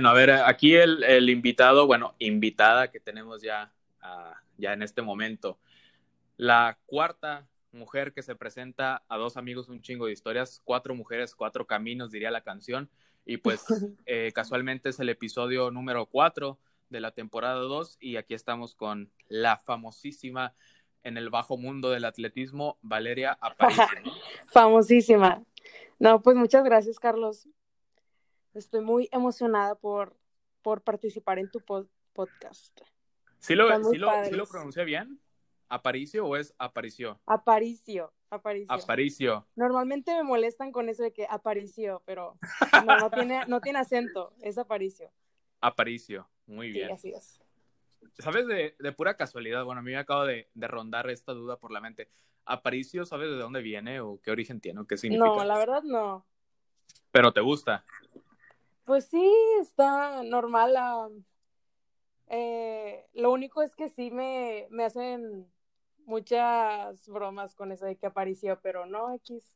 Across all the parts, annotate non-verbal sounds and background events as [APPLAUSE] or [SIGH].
Bueno, a ver, aquí el, invitado, bueno, invitada que tenemos ya, ah, ya en este momento, la cuarta mujer que se presenta a dos amigos, un chingo de historias, cuatro mujeres, cuatro caminos, diría la canción, y pues [LAUGHS] eh, casualmente es el episodio número cuatro de la temporada dos, y aquí estamos con la famosísima en el bajo mundo del atletismo, Valeria Aparicio. [LAUGHS] famosísima. No, pues muchas gracias, Carlos. Estoy muy emocionada por, por participar en tu podcast. ¿Sí lo, ¿sí lo, ¿sí lo pronuncié bien? ¿Aparicio o es Aparicio? Aparicio, Aparicio. Aparicio. Normalmente me molestan con eso de que Aparicio, pero no, no, tiene, no tiene acento, es Aparicio. Aparicio, muy bien. Sí, así es. ¿Sabes de, de, pura casualidad? Bueno, a mí me acaba de, de, rondar esta duda por la mente. ¿Aparicio sabes de dónde viene o qué origen tiene o qué significa? No, la verdad no. ¿Pero te gusta? Pues sí, está normal. eh, lo único es que sí me, me hacen muchas bromas con eso de que apareció, pero no, X.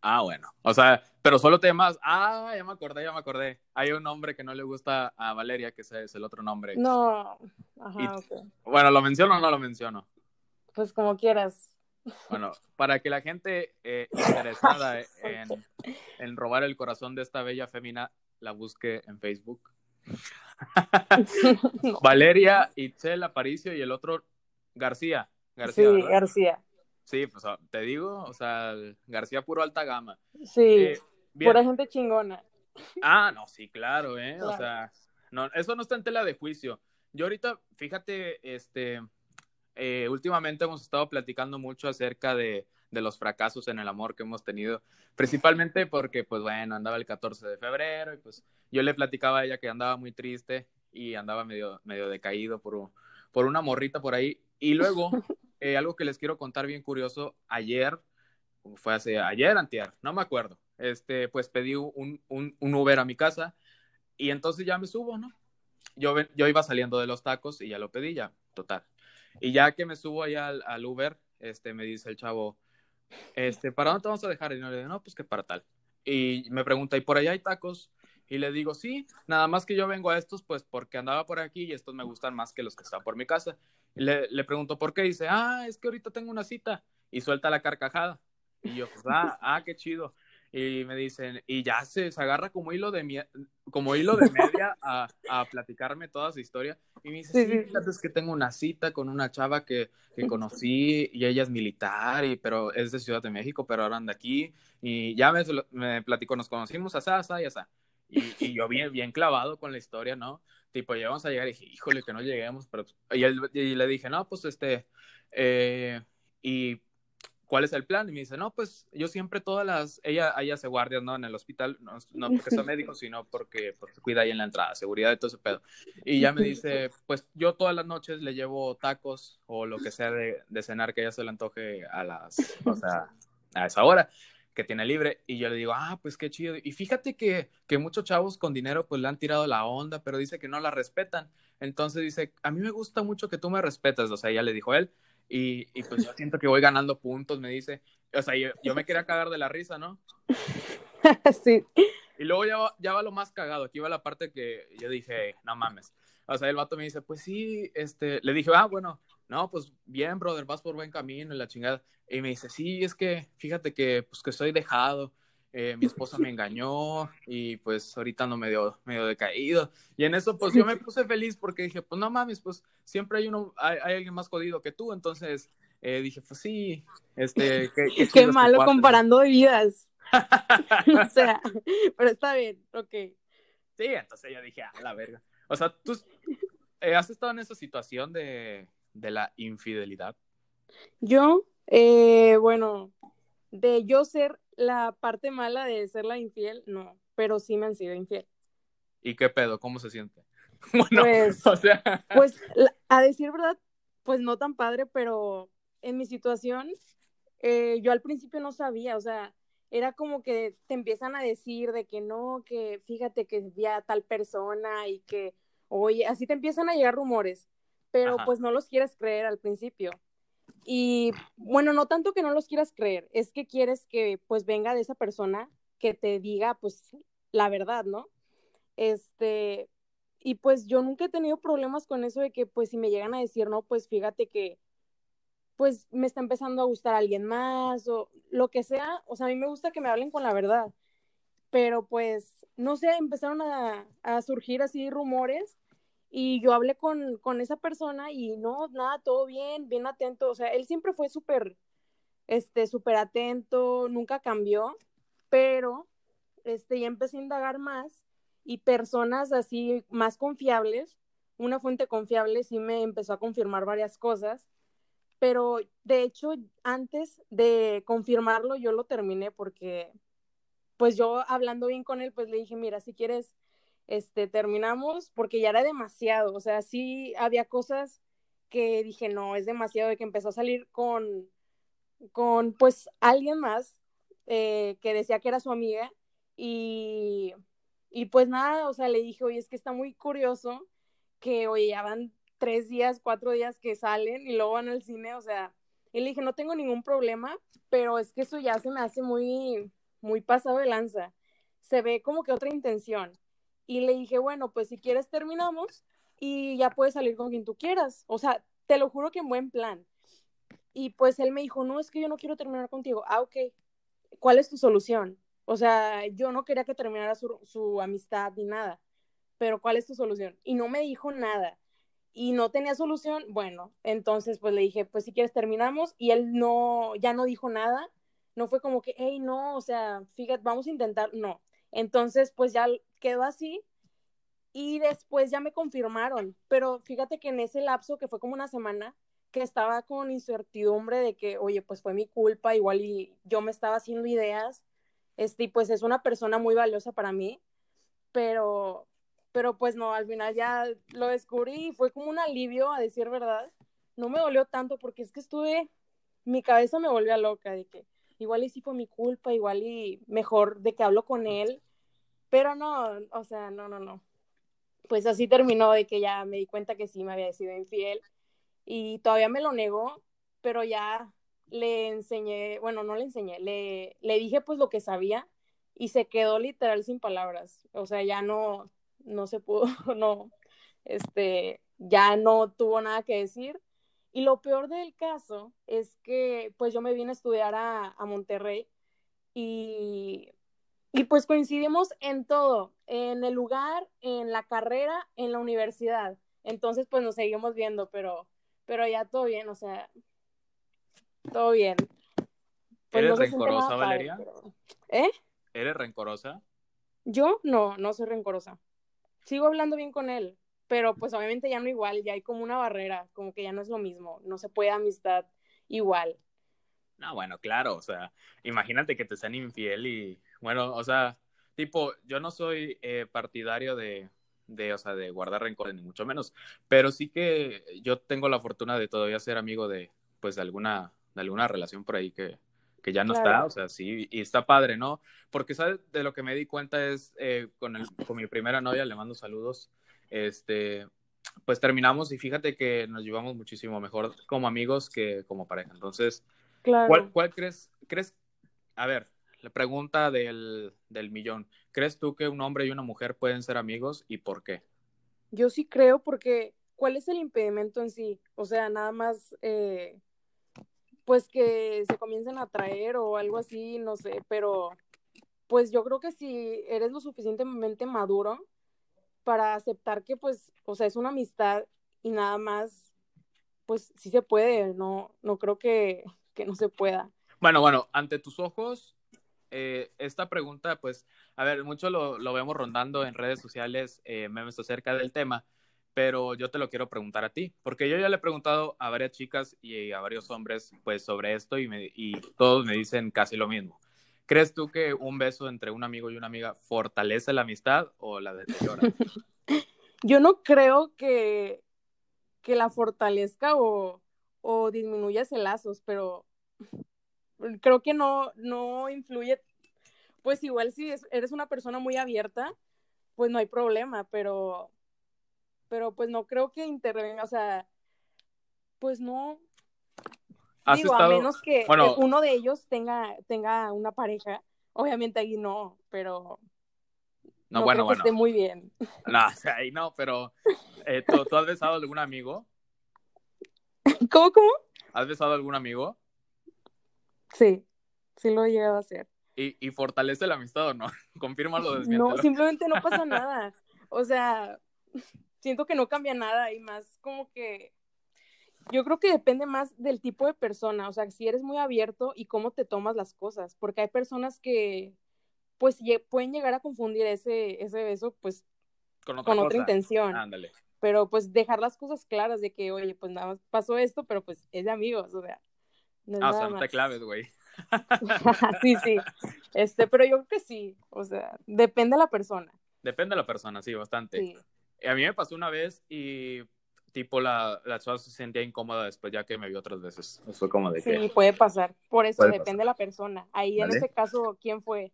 Ah, bueno. O sea, pero solo temas. Ah, ya me acordé, ya me acordé. Hay un nombre que no le gusta a Valeria, que ese es el otro nombre. No. Ajá, Bueno, ¿lo menciono o no lo menciono? Pues como quieras. Bueno, para que la gente eh, interesada en, en, robar el corazón de esta bella femina la busque en Facebook. [LAUGHS] Valeria Itzel Aparicio y el otro García. García sí, García. Sí, pues te digo, o sea, García puro alta gama. Sí, eh, pura gente chingona. Ah, no, sí, claro, ¿eh? O sea, no, eso no está en tela de juicio. Yo ahorita, fíjate, este, eh, últimamente hemos estado platicando mucho acerca de, de, los fracasos en el amor que hemos tenido, principalmente porque, pues bueno, andaba el 14 de febrero y pues yo le platicaba a ella que andaba muy triste y andaba medio, medio decaído por, por una morrita por ahí. Y luego, [LAUGHS] eh, algo que les quiero contar bien curioso, ayer, fue hace ayer, antier, no me acuerdo, este, pues pedí un, un, un Uber a mi casa y entonces ya me subo, ¿no? Yo, yo iba saliendo de los tacos y ya lo pedí, ya, total. Y ya que me subo allá al, Uber, este, me dice el chavo, este, ¿para dónde te vamos a dejar? Y yo le digo, no, pues que para tal. Y me pregunta, ¿y por allá hay tacos? Y le digo, sí, nada más que yo vengo a estos, pues porque andaba por aquí y estos me gustan más que los que están por mi casa. Le, le pregunto, ¿por qué? Dice, ah, es que ahorita tengo una cita. Y suelta la carcajada. Y yo, pues, ah, ah, qué chido y me dicen, y ya se, se agarra como hilo de, como hilo de media a, a, platicarme toda su historia. Y me dice, sí, fíjate, es que tengo una cita con una chava que, que conocí y ella es militar, y, pero es de Ciudad de México, pero ahora anda aquí. Y ya me, me platicó, nos conocimos, asá, asá y asá. Y, y, yo bien, bien clavado con la historia, ¿no? Tipo, ya vamos a llegar y dije, híjole, que no lleguemos, pero... Y, él, y le dije, no, pues este... Eh, y ¿cuál es el plan? Y me dice, no, pues yo siempre todas las, ella, ella hace guardias, ¿no? En el hospital, no, no porque sea médico, [LAUGHS] sino porque pues, cuida ahí en la entrada, seguridad de todo ese pedo. Y ya me dice, [LAUGHS] pues yo todas las noches le llevo tacos o lo que sea de, de cenar que ella se le antoje a las, o sea, a esa hora que tiene libre y yo le digo, ah, pues qué chido. Y fíjate que, que muchos chavos con dinero pues le han tirado la onda, pero dice que no la respetan. Entonces dice, a mí me gusta mucho que tú me respetas, o sea, ya le dijo él, y, y, pues yo siento que voy ganando puntos, me dice. O sea, yo, yo me quería cagar de la risa, ¿no? [LAUGHS] sí. Y luego ya va, ya va lo más cagado. Aquí va la parte que yo dije, no mames. O sea, el vato me dice, pues sí, este, le dije, ah, bueno, no, pues bien, brother, vas por buen camino y la chingada. Y me dice, sí, es que fíjate que, pues que estoy dejado eh, mi esposa me engañó y pues ahorita no medio, medio decaído. Y en eso pues yo me [LAUGHS] puse feliz porque dije, pues no mames, pues siempre hay uno, hay, hay alguien más jodido que tú, entonces eh, dije, pues sí, este... Qué, qué, qué malo comparando vidas. [LAUGHS] o sea, pero está bien, ok. Sí, entonces yo dije, a la verga. O sea, ¿tú eh, has estado en esa situación de, de la infidelidad? Yo, eh, bueno, de yo ser la parte mala de ser la infiel, no, pero sí me han sido infiel. ¿Y qué pedo? ¿Cómo se siente? [LAUGHS] Bueno, pues, o sea... pues a decir verdad, pues no tan padre, pero en mi situación, eh, yo al principio no sabía, o sea, era como que te empiezan a decir de que no, que fíjate que vi a tal persona y que, oye, así te empiezan a llegar rumores, pero Ajá. pues no los quieres creer al principio. Y bueno, no tanto que no los quieras creer, es que quieres que pues venga de esa persona que te diga pues la verdad, ¿no? Este, y pues yo nunca he tenido problemas con eso de que pues si me llegan a decir, no, pues fíjate que pues me está empezando a gustar alguien más o lo que sea, o sea, a mí me gusta que me hablen con la verdad, pero pues, no sé, empezaron a, a surgir así rumores y yo hablé con, con, esa persona y no, nada, todo bien, bien atento, o sea, él siempre fue súper, este, súper atento, nunca cambió, pero, este, ya empecé a indagar más y personas así más confiables, una fuente confiable sí me empezó a confirmar varias cosas, pero de hecho antes de confirmarlo yo lo terminé porque pues yo hablando bien con él pues le dije, mira, si quieres, este, terminamos porque ya era demasiado, o sea, sí había cosas que dije, no, es demasiado de que empezó a salir con, con pues alguien más eh, que decía que era su amiga y y pues nada, o sea, le dije, oye, es que está muy curioso que, oye, ya van tres días, cuatro días que salen y luego van al cine, o sea, y le dije, no tengo ningún problema, pero es que eso ya se me hace muy, muy pasado de lanza. Se ve como que otra intención. Y le dije, bueno, pues si quieres terminamos y ya puedes salir con quien tú quieras. O sea, te lo juro que en buen plan. Y pues él me dijo, no, es que yo no quiero terminar contigo. Ah, ok. ¿Cuál es tu solución? O sea, yo no quería que terminara su, amistad ni nada, pero ¿cuál es tu solución? Y no me dijo nada y no tenía solución, bueno, entonces pues le dije, pues si quieres terminamos y él no, ya no dijo nada, no fue como que, hey, no, o sea, fíjate, vamos a intentar, no. Entonces pues ya quedó así y después ya me confirmaron, pero fíjate que en ese lapso que fue como una semana, que estaba con incertidumbre de que, oye, pues fue mi culpa, igual y yo me estaba haciendo ideas este, y pues es una persona muy valiosa para mí, pero, pero pues no, al final ya lo descubrí y fue como un alivio, a decir verdad. No me dolió tanto porque es que estuve, mi cabeza me volvió loca de que igual y sí fue mi culpa, igual y mejor de que hablo con él, pero no, o sea, no, no, no. Pues así terminó de que ya me di cuenta que sí me había sido infiel y todavía me lo negó, pero ya le enseñé, bueno, no le enseñé, le, le dije pues lo que sabía y se quedó literal sin palabras. O sea, ya no, no se pudo, [LAUGHS] no, este, ya no tuvo nada que decir. Y lo peor del caso es que pues yo me vine a estudiar a, a Monterrey y, y pues coincidimos en todo, en el lugar, en la carrera, en la universidad. Entonces pues nos seguimos viendo, pero, pero ya todo bien, o sea, todo bien. Pues ¿Eres rencorosa, Valeria? ¿Eh? ¿Eres rencorosa? Yo no, no soy rencorosa. Sigo hablando bien con él, pero pues obviamente ya no igual, ya hay como una barrera, como que ya no es lo mismo, no se puede amistad igual. No, bueno, claro, o sea, imagínate que te sean infiel y, bueno, o sea, tipo, yo no soy eh, partidario de, de, o sea, de guardar rencor, ni mucho menos, pero sí que yo tengo la fortuna de todavía ser amigo de, pues, de alguna de alguna relación por ahí que, que ya no está, o sea, sí, y está padre, ¿no? Porque, ¿sabes? De lo que me di cuenta es, eh, con, el, con mi primera novia, le mando saludos, este, pues terminamos y fíjate que nos llevamos muchísimo mejor como amigos que como pareja. Entonces, ¿cuál, ¿cuál, crees? ¿Crees? A ver, la pregunta del, del millón. ¿Crees tú que un hombre y una mujer pueden ser amigos y por qué? Yo sí creo porque, ¿cuál es el impedimento en sí? O sea, nada más... Eh pues que se comiencen a traer o algo así, no sé, pero pues yo creo que si eres lo suficientemente maduro para aceptar que pues, o sea, es una amistad y nada más, pues sí se puede, no, no creo que, que no se pueda. Bueno, bueno, ante tus ojos, eh, esta pregunta, pues, a ver, mucho lo, lo vemos rondando en redes sociales, eh, memes acerca del tema, pero yo te lo quiero preguntar a ti, porque yo ya le he preguntado a varias chicas y a varios hombres pues sobre esto y, me, y todos me dicen casi lo mismo. ¿Crees tú que un beso entre un amigo y una amiga fortalece la amistad o la deteriora? [LAUGHS] yo no creo que, que la fortalezca o, o disminuya ese lazos, pero [LAUGHS] creo que no, no influye. Pues igual si eres una persona muy abierta, pues no hay problema, pero pero pues no creo que intervenga, o sea, pues no. Digo, a menos que uno de ellos tenga, tenga una pareja, obviamente ahí no, pero No, bueno, bueno. esté muy bien. No, o sea, ahí no, pero eh, ¿tú, ¿tú, has besado a algún amigo? ¿Cómo, cómo? ¿Has besado a algún amigo? Sí, sí lo he llegado a hacer. ¿Y, y fortalece la amistad o no? [LAUGHS] Confírmalo, No, simplemente no pasa [LAUGHS] nada. O sea, siento que no cambia nada y más como que yo creo que depende más del tipo de persona, o sea, si eres muy abierto y cómo te tomas las cosas, porque hay personas que pues pueden llegar a confundir ese, ese beso pues con otra, con otra intención. Ándale. Pero pues dejar las cosas claras de que, oye, pues nada más pasó esto, pero pues es de amigos, o sea. No ah, o sea, no te claves, güey. [LAUGHS] sí, sí. Este, pero yo creo que sí, o sea, depende de la persona. Depende de la persona, sí, bastante. Sí. A mí me pasó una vez y tipo la, la chava se sentía incómoda después ya que me vio otras veces. Fue como de sí, puede pasar. Por eso depende de la persona. Ahí en ese caso, ¿quién fue?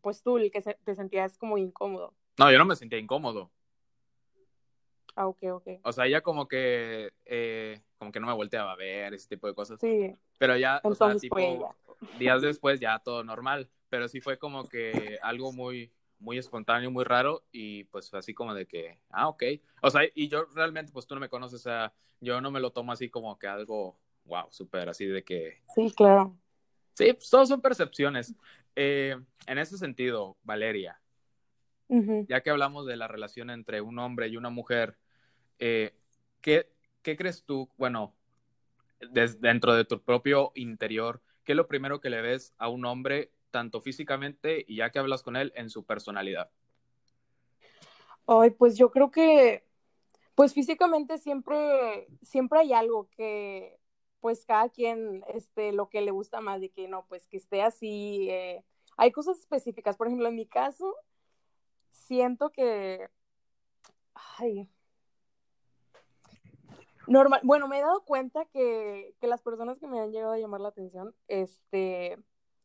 Pues tú, el que te sentías como incómodo. No, yo no me sentía incómodo. Ah, ok, ok. O sea, ella como que, eh, como que no me volteaba a ver, ese tipo de cosas. Sí. Pero ya, o sea, tipo, días después ya todo normal. Pero sí fue como que algo muy, muy espontáneo, muy raro y pues así como de que, ah, ok. O sea, y yo realmente, pues tú no me conoces, o sea, yo no me lo tomo así como que algo, wow, súper así de que... Sí, claro. Sí, pues todos son percepciones. Eh, en ese sentido, Valeria, ya que hablamos de la relación entre un hombre y una mujer, eh, ¿qué, ¿qué, crees tú, bueno, dentro de tu propio interior, qué es lo primero que le ves a un hombre tanto físicamente y ya que hablas con él, en su personalidad? Ay, pues yo creo que, pues físicamente siempre, siempre hay algo que, pues cada quien, este, lo que le gusta más de que no, pues que esté así. Eh, hay cosas específicas, por ejemplo, en mi caso, siento que, ay, normal, bueno, me he dado cuenta que, que las personas que me han llegado a llamar la atención, este,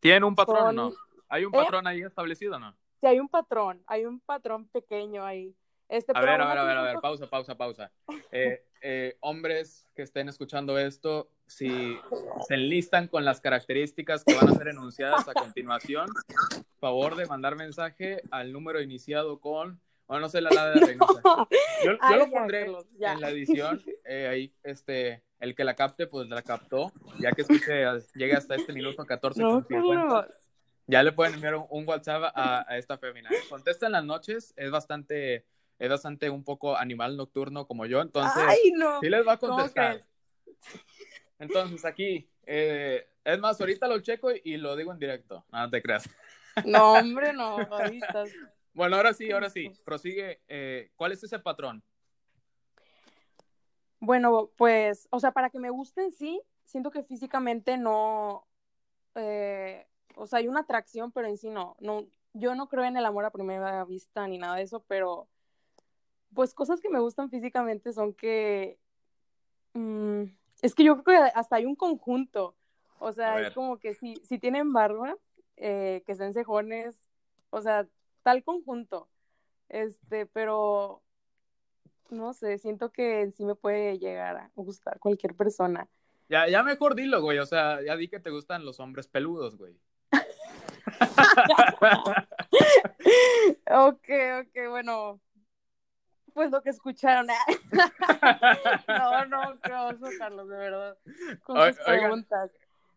¿Tienen un patrón o no? ¿Hay un ¿Eh? patrón ahí establecido o no? Sí, hay un patrón, hay un patrón pequeño ahí. Este, a, ver, a ver, a ver, a ver, pausa, pausa, pausa. [LAUGHS] Eh, eh, hombres que estén escuchando esto, si se enlistan con las características que van a ser enunciadas a continuación, favor de mandar mensaje al número iniciado con, bueno, no sé la la de [LAUGHS] la Yo, yo lo pondré en la [LAUGHS] edición, ahí, este, el que la capte, pues la captó. Ya que escuche, llegue hasta este minuto 14 ya le pueden enviar un, WhatsApp a, esta femina. Contesta en las noches, es bastante, es bastante un poco animal nocturno como yo, entonces sí les va a contestar. Entonces aquí, eh, es más, ahorita lo checo y, lo digo en directo, no, te creas. No, hombre, no, ahorita. Bueno, ahora sí, ahora sí, prosigue. Eh, ¿Cuál es ese patrón? Bueno, pues, o sea, para que me gusten, sí, siento que físicamente no, eh, o sea, hay una atracción, pero en sí no, no, yo no creo en el amor a primera vista ni nada de eso, pero pues cosas que me gustan físicamente son que, mm, es que yo creo que hasta hay un conjunto, o sea, es como que si, si tienen barba, eh, que sean cejones, o sea, tal conjunto, este, pero no sé, siento que sí me puede llegar a gustar cualquier persona. Ya, ya mejor dilo, güey, o sea, ya di que te gustan los hombres peludos, güey. [LAUGHS] ok, ok, bueno, pues lo que escucharon. [LAUGHS] no, no, qué oso, Carlos, de verdad. Con sus preguntas.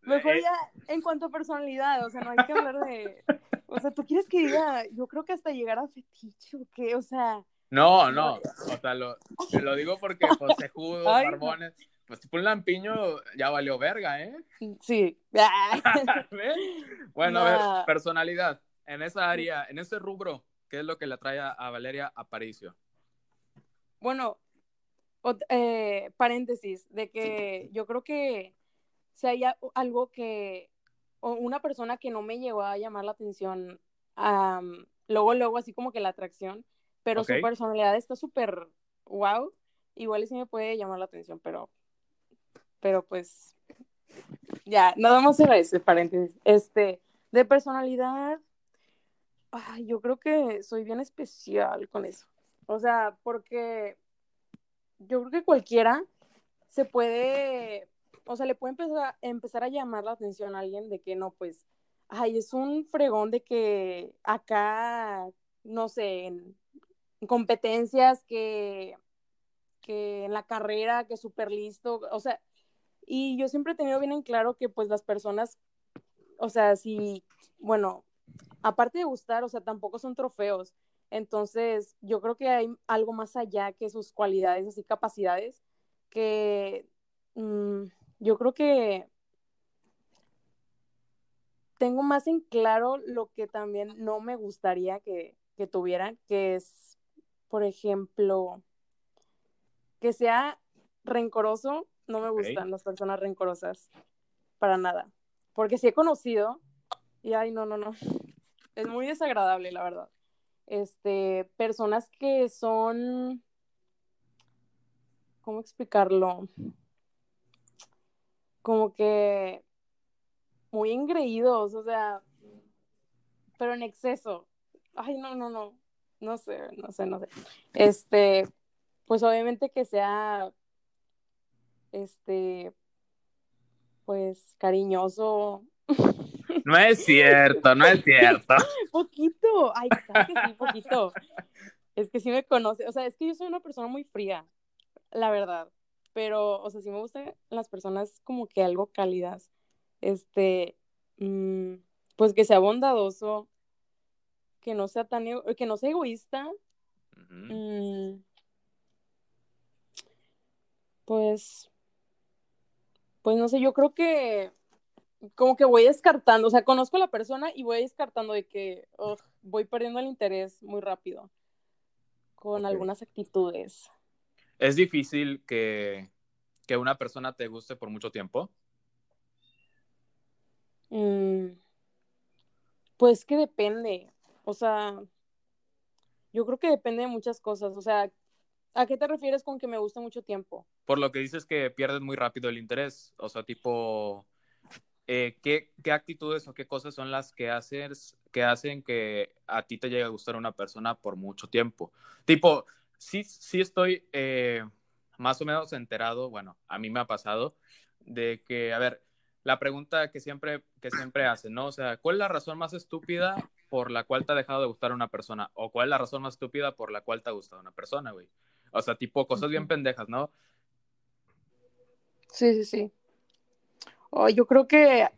Mejor eh, ya en cuanto a personalidad, o sea, no hay que hablar de. O sea, tú quieres que diga, yo creo que hasta llegar a fetiche o qué, o sea. No, no, o sea, lo, te lo digo porque pues judos, [LAUGHS] barbones, pues tipo un lampiño ya valió verga, ¿eh? Sí. [LAUGHS] [LAUGHS] bueno, a ver, personalidad, en esa área, en ese rubro, ¿qué es lo que le atrae a Valeria Aparicio? Bueno, eh, paréntesis, de que yo creo que si hay algo que, o una persona que no me llegó a llamar la atención, luego, luego, así como que la atracción, pero su personalidad está súper wow. Igual sí me puede llamar la atención, pero, pero pues, ya, no vamos a ese paréntesis. Este, de personalidad, ay, yo creo que soy bien especial con eso. O sea, porque yo creo que cualquiera se puede, o sea, le puede empezar, empezar a llamar la atención a alguien de que no, pues, ay, es un fregón de que acá no sé, en competencias, que, que en la carrera, que súper listo, o sea, y yo siempre he tenido bien en claro que pues las personas, o sea, si, bueno, aparte de gustar, o sea, tampoco son trofeos. Entonces, yo creo que hay algo más allá que sus cualidades, así capacidades, que mm, yo creo que tengo más en claro lo que también no me gustaría que, que tuvieran, que es, por ejemplo, que sea rencoroso. No me gustan las personas rencorosas, para nada. Porque sí he conocido, y ay, no, no, no. [LAUGHS] Es muy desagradable, la verdad. Este, personas que son, ¿cómo explicarlo? Como que muy engreídos, o sea, pero en exceso. Ay, no, no, no, no sé, no sé, no sé. Este, pues obviamente que sea, este, pues cariñoso. [LAUGHS] No es cierto, no es cierto. [LAUGHS] poquito, ay, que sí, poquito. Es que sí me conoce, o sea, es que yo soy una persona muy fría, la verdad. Pero, o sea, sí me gustan las personas como que algo cálidas este, mm, pues que sea bondadoso, que no sea tan, que no sea egoísta, mm, pues, pues no sé, yo creo que como que voy descartando, o sea, conozco a la persona y voy descartando de que voy perdiendo el interés muy rápido con algunas actitudes. ¿Es difícil que, que una persona te guste por mucho tiempo? Mm, pues que depende, o sea, yo creo que depende de muchas cosas, o sea, ¿a qué te refieres con que me gusta mucho tiempo? Por lo que dices que pierdes muy rápido el interés, o sea, tipo, eh, ¿qué, ¿qué, actitudes o qué cosas son las que haces que hacen que a ti te llegue a gustar una persona por mucho tiempo? Tipo, sí, sí estoy eh, más o menos enterado, bueno, a mí me ha pasado, de que, a ver, la pregunta que siempre, que siempre hacen, ¿no? O sea, ¿cuál es la razón más estúpida por la cual te ha dejado de gustar una persona? ¿O cuál es la razón más estúpida por la cual te ha gustado una persona, güey? O sea, tipo cosas bien pendejas, ¿no? Sí, sí, sí. Oh, yo creo que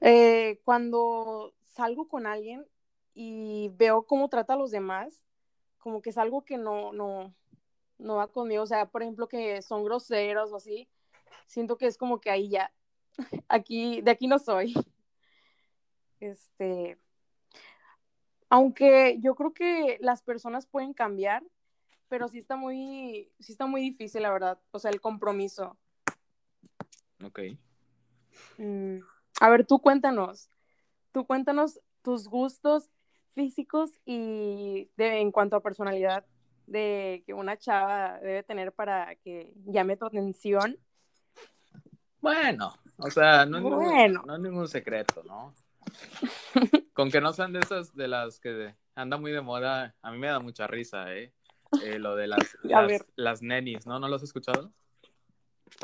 eh, cuando salgo con alguien y veo cómo trata a los demás, como que es algo que no, no, no va conmigo. O sea, por ejemplo, que son groseros o así, siento que es como que ahí ya, [LAUGHS] aquí, de aquí no soy. [LAUGHS] Este, aunque yo creo que las personas pueden cambiar, pero sí está muy, sí está muy difícil, la verdad. O sea, el compromiso. Ok. Mm, a ver, tú cuéntanos. Tú cuéntanos tus gustos físicos y de, en cuanto a personalidad de que una chava debe tener para que llame tu atención. Bueno, o sea, no es, ningún, no ningún secreto, ¿no? [LAUGHS] Con que no sean de esas de las que anda muy de moda, a mí me da mucha risa, ¿eh? eh lo de las, [LAUGHS] las, las, nenis, ¿no? ¿No lo has escuchado?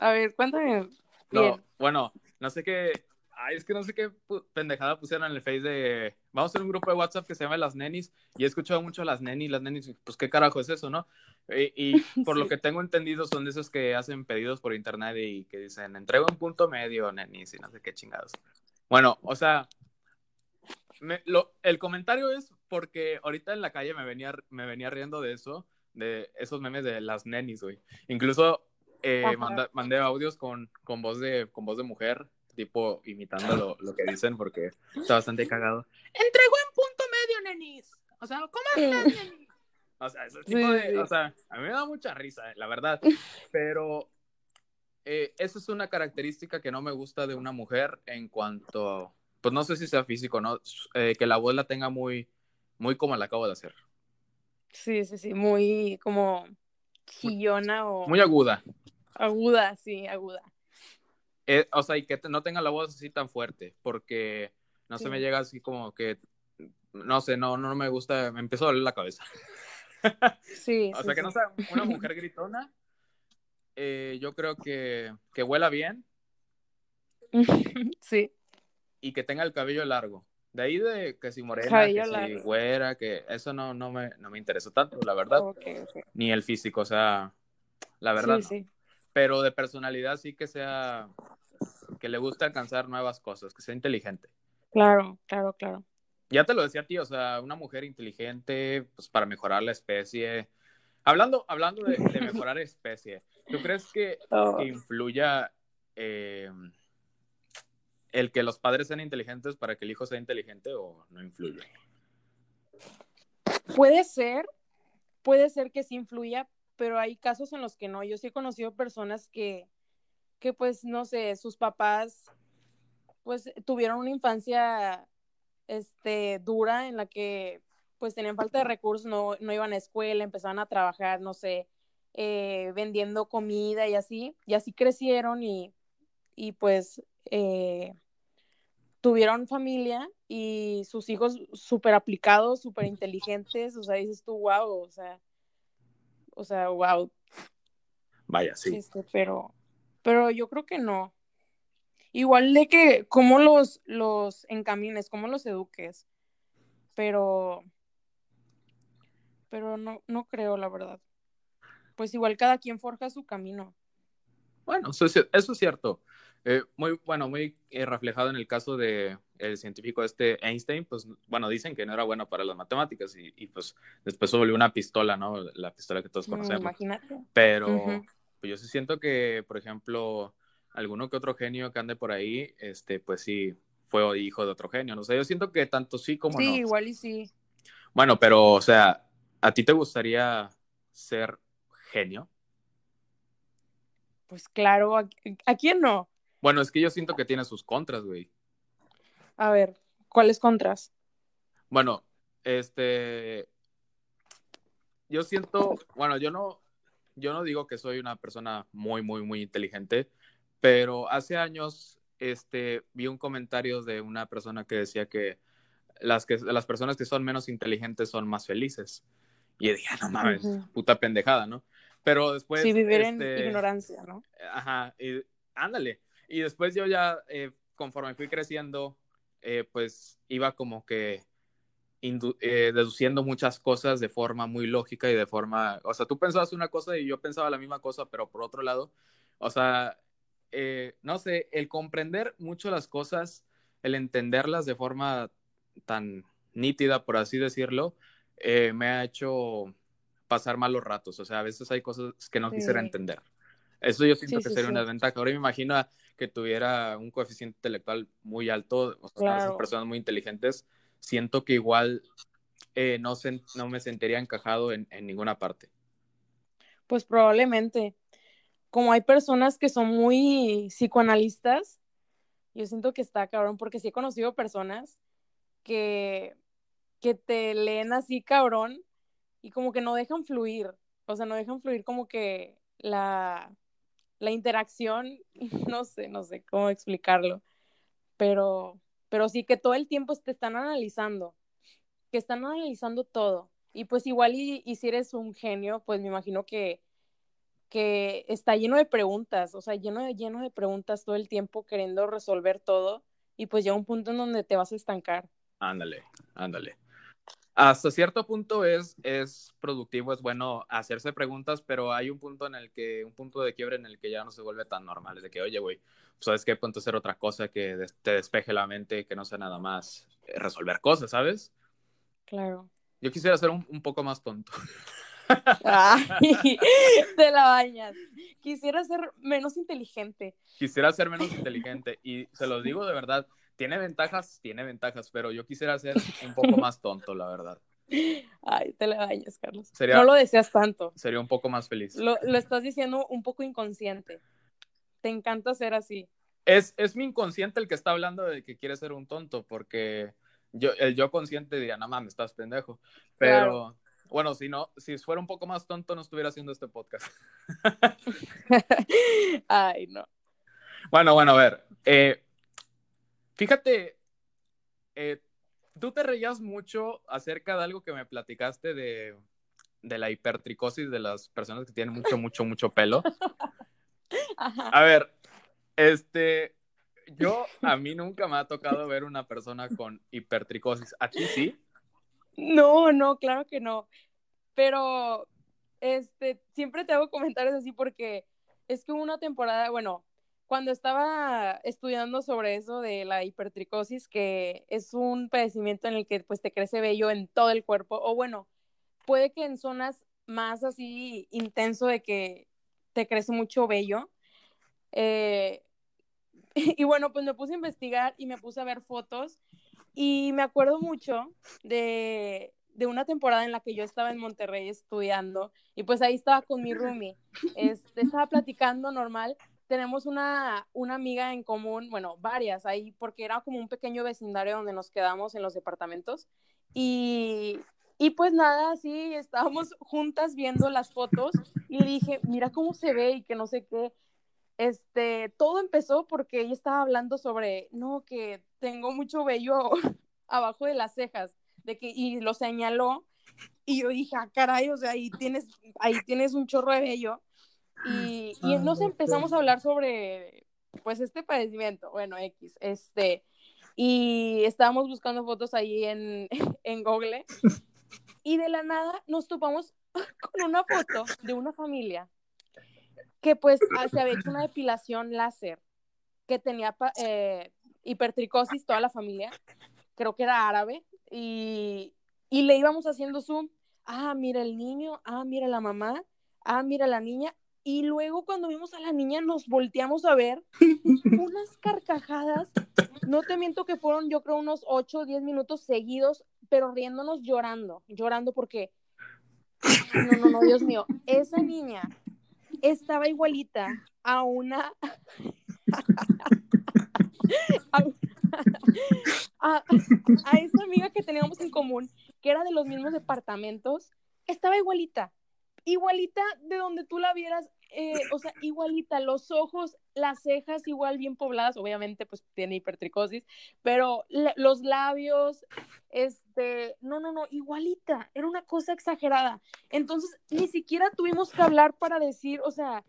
A ver, cuéntame. No, bueno, no sé qué, Ay, es que no sé qué pendejada pusieron en el Face de. Vamos a hacer un grupo de WhatsApp que se llama Las Nenis. Y he escuchado mucho a las nenis, las nenis. Pues qué carajo es eso, ¿no? Y, [LAUGHS] por lo que tengo entendido, son de esos que hacen pedidos por internet y que dicen, entrego un punto medio, nenis, y no sé qué chingados. Bueno, o sea, lo, el comentario es porque ahorita en la calle me venía, me venía riendo de eso, de esos memes de las nenis, güey. Incluso eh, mandé audios con, con, voz de, con voz de mujer tipo imitando lo, que dicen porque está bastante cagado. Entregó en punto medio, nenis. O sea, ¿cómo estás, nenis? O sea, ese tipo de, o sea, a mí me da mucha risa, eh, la verdad. [LAUGHS] Pero eh, eso es una característica que no me gusta de una mujer en cuanto, pues no sé si sea físico, ¿no? Eh, que la voz la tenga muy, muy como la acabo de hacer. Sí, sí, sí, muy como chillona o... Muy aguda. Aguda, sí, aguda. Eh, o sea, y que no tenga la voz así tan fuerte, porque no se me llega así como que, no sé, no, no me gusta, me empezó a doler la cabeza. [LAUGHS] Sí. o sea, que no sea una mujer [LAUGHS] gritona, eh, yo creo que, que huela bien. [LAUGHS] Sí. Y que tenga el cabello largo. De ahí de que si morena, que si güera, que eso no, no, me, no me interesa tanto, la verdad. Ni el físico, o sea, la verdad. Sí, Pero de personalidad sí que sea, que le guste alcanzar nuevas cosas, que sea inteligente. Claro, claro, claro. Ya te lo decía a ti, o sea, una mujer inteligente, pues para mejorar la especie. Hablando, hablando de, mejorar especie, ¿tú crees que, [LAUGHS] oh. influya eh, el que los padres sean inteligentes para que el hijo sea inteligente o no influye? Puede ser, puede ser que sí influya, pero hay casos en los que no. Yo sí he conocido personas que, que pues, no sé, sus papás, pues, tuvieron una infancia, este, dura en la que, pues, tenían falta de recursos, no, no iban a escuela, empezaban a trabajar, no sé, eh, vendiendo comida y así, y así crecieron y, y pues, eh, tuvieron familia y sus hijos súper aplicados, súper inteligentes, o sea, dices tú, wow, o sea, o sea, wow. Vaya, sí. Este, pero, pero yo creo que no. Igual de que cómo los, los encamines, cómo los eduques, pero, pero no, no creo, la verdad. Pues igual cada quien forja su camino. Bueno, eso es cierto. Eh, muy, bueno, muy eh, reflejado en el caso de el científico este Einstein, pues, bueno, dicen que no era bueno para las matemáticas y, y pues después se volvió una pistola, ¿no? La pistola que todos mm, conocemos. imagínate. Pero pues, yo sí siento que, por ejemplo, alguno que otro genio que ande por ahí, este, pues sí, fue hijo de otro genio, no sé, yo siento que tanto sí como no. Sí, igual y sí. Bueno, pero, o sea, ¿a ti te gustaría ser genio? Pues claro, ¿a quién no? Bueno, es que yo siento que tiene sus contras, güey. A ver, ¿cuáles contras? Bueno, este. Yo siento, bueno, yo no, yo no digo que soy una persona muy, muy, muy inteligente, pero hace años, este, vi un comentario de una persona que decía que las, que las personas que son menos inteligentes son más felices. Y dije, ah, no mames, puta pendejada, ¿no? Pero después. Sí, vivir en este, ignorancia, ¿no? Ajá, y ándale. Y después yo ya, eh, conforme fui creciendo, eh, pues iba como que eh, deduciendo muchas cosas de forma muy lógica y de forma, o sea, tú pensabas una cosa y yo pensaba la misma cosa, pero por otro lado, o sea, no sé, el comprender mucho las cosas, el entenderlas de forma tan nítida, por así decirlo, me ha hecho pasar malos ratos. O sea, a veces hay cosas que no quisiera entender. Eso yo siento que sería una desventaja. Ahora me imagino que tuviera un coeficiente intelectual muy alto, o sea, esas personas muy inteligentes, siento que igual eh, no, no me sentiría encajado en, ninguna parte. Pues probablemente. Como hay personas que son muy psicoanalistas, yo siento que está cabrón, porque sí he conocido personas que, que te leen así cabrón y como que no dejan fluir, o sea, no dejan fluir como que la, la interacción, [LAUGHS] no sé, no sé cómo explicarlo, pero, pero sí que todo el tiempo te están analizando, que están analizando todo. Y pues igual y, si eres un genio, pues me imagino que, que está lleno de preguntas, o sea, lleno de, lleno de preguntas todo el tiempo queriendo resolver todo y pues llega un punto en donde te vas a estancar. Ándale, ándale hasta cierto punto es, es productivo, es bueno hacerse preguntas, pero hay un punto en el que, un punto de quiebre en el que ya no se vuelve tan normal, es de que, oye, güey, ¿sabes qué? Ponte a hacer otra cosa que te despeje la mente, que no sea nada más eh, resolver cosas, ¿sabes? Claro. Yo quisiera ser un, poco más tonto. [LAUGHS] Ay, te la bañas. Quisiera ser menos inteligente. Quisiera ser menos inteligente y se los digo de verdad, tiene ventajas, tiene ventajas, pero yo quisiera ser un poco más tonto, la verdad. [LAUGHS] Ay, te le dañas, Carlos. no lo deseas tanto. Sería un poco más feliz. Lo, lo, estás diciendo un poco inconsciente. Te encanta ser así. Es, es mi inconsciente el que está hablando de que quiere ser un tonto, porque yo, el yo consciente diría, no mames, estás pendejo. Pero bueno, si no, si fuera un poco más tonto, no estuviera haciendo este podcast. [LAUGHS] [LAUGHS] Ay, no. Bueno, bueno, a ver. Eh, Fíjate, eh, tú te reías mucho acerca de algo que me platicaste de, la hipertricosis de las personas que tienen mucho, mucho, mucho pelo. [LAUGHS] A ver, este, yo, a mí nunca me ha tocado ver una persona con hipertricosis. ¿A ti sí? No, no, claro que no. Pero, este, siempre te hago comentarios así porque es que una temporada, bueno, cuando estaba estudiando sobre eso de la hipertricosis, que es un padecimiento en el que pues te crece vello en todo el cuerpo, o bueno, puede que en zonas más así intenso de que te crece mucho vello. Eh, [LAUGHS] y bueno, pues me puse a investigar y me puse a ver fotos y me acuerdo mucho de, de una temporada en la que yo estaba en Monterrey estudiando y pues ahí estaba con mi roomie, este, estaba platicando normal, tenemos una, una amiga en común, bueno, varias ahí, porque era como un pequeño vecindario donde nos quedamos en los departamentos y, y pues nada, sí, estábamos juntas viendo las fotos y dije, mira cómo se ve y que no sé qué. Este, todo empezó porque ella estaba hablando sobre, no, que tengo mucho vello [LAUGHS] abajo de las cejas, de que, y lo señaló, y yo dije, ah, caray, o sea, ahí tienes, ahí tienes un chorro de vello, y, y nos empezamos a hablar sobre, pues, este padecimiento, bueno, X, este, y estábamos buscando fotos ahí en, [LAUGHS] en Google, y de la nada nos topamos [LAUGHS] con una foto de una familia que pues ah, se había hecho una depilación láser, que tenía eh, hipertricosis toda la familia, creo que era árabe, y, y le íbamos haciendo zoom, ah, mira el niño, ah, mira la mamá, ah, mira la niña, y luego cuando vimos a la niña nos volteamos a ver [LAUGHS] unas carcajadas, no te miento que fueron yo creo unos 8 o 10 minutos seguidos, pero riéndonos llorando, llorando porque, no, no, no, Dios mío, esa niña estaba igualita a una... [LAUGHS] a, esa amiga que teníamos en común, que era de los mismos departamentos, estaba igualita, igualita de donde tú la vieras, eh, o sea, igualita, los ojos, las cejas igual bien pobladas, obviamente pues tiene hipertricosis, pero los labios, este, no, no, no, igualita, era una cosa exagerada. Entonces, ni siquiera tuvimos que hablar para decir, o sea,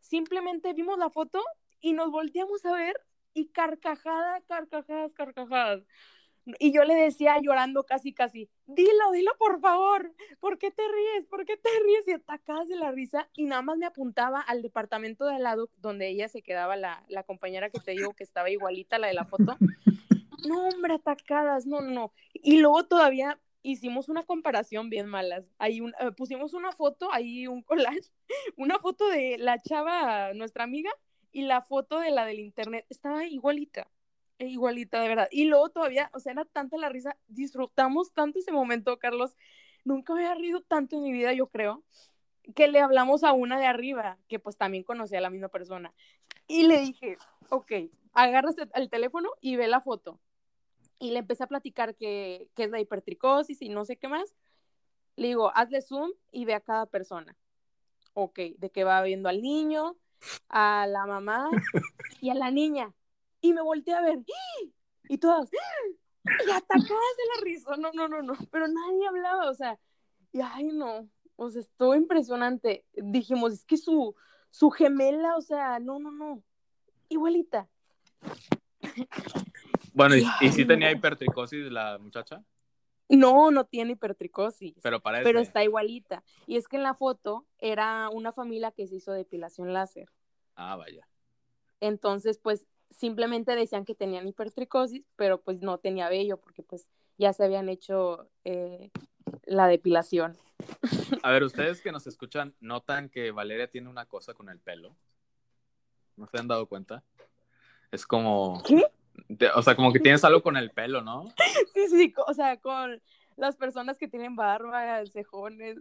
simplemente vimos la foto y nos volteamos a ver y carcajada, carcajadas, carcajadas. Y yo le decía llorando casi, casi, dilo, dilo por favor, ¿por qué te ríes? ¿Por qué te ríes? Y atacadas de la risa y nada más me apuntaba al departamento de al lado donde ella se quedaba, la, la compañera que te digo que estaba igualita, la de la foto. [LAUGHS] No, hombre, atacadas, no, no. Y luego todavía hicimos una comparación bien malas. Ahí un, eh, pusimos una foto, ahí un collage, [LAUGHS] una foto de la chava, nuestra amiga, y la foto de la del internet. Estaba igualita igualita, de verdad. Y luego todavía, o sea, era tanta la risa, disfrutamos tanto ese momento, Carlos. Nunca había rido tanto en mi vida, yo creo, que le hablamos a una de arriba, que pues también conocía a la misma persona. Y le dije, ok, agarras el teléfono y ve la foto. Y le empecé a platicar que, que es la hipertricosis y no sé qué más. Le digo, hazle zoom y ve a cada persona. Ok, de que va viendo al niño, a la mamá y a la niña y me volteé a ver, y todas, y atacadas de la risa, no, no, no, no, pero nadie hablaba, o sea, y ay, no, o sea, estuvo impresionante. Dijimos, es que su, su gemela, o sea, no, no, no, igualita. Bueno, ¿y, ¿y si tenía hipertricosis la muchacha? No, no tiene hipertricosis. Pero parece. Pero está igualita. Y es que en la foto era una familia que se hizo depilación láser. Ah, vaya. Entonces, pues simplemente decían que tenían hipertricosis, pero pues no tenía vello porque pues ya se habían hecho eh, la depilación. A ver, ustedes que nos escuchan, ¿notan que Valeria tiene una cosa con el pelo? ¿No se han dado cuenta? Es como... ¿Qué? O sea, como que tienes algo con el pelo, ¿no? Sí, sí, o sea, con las personas que tienen barba, cejones.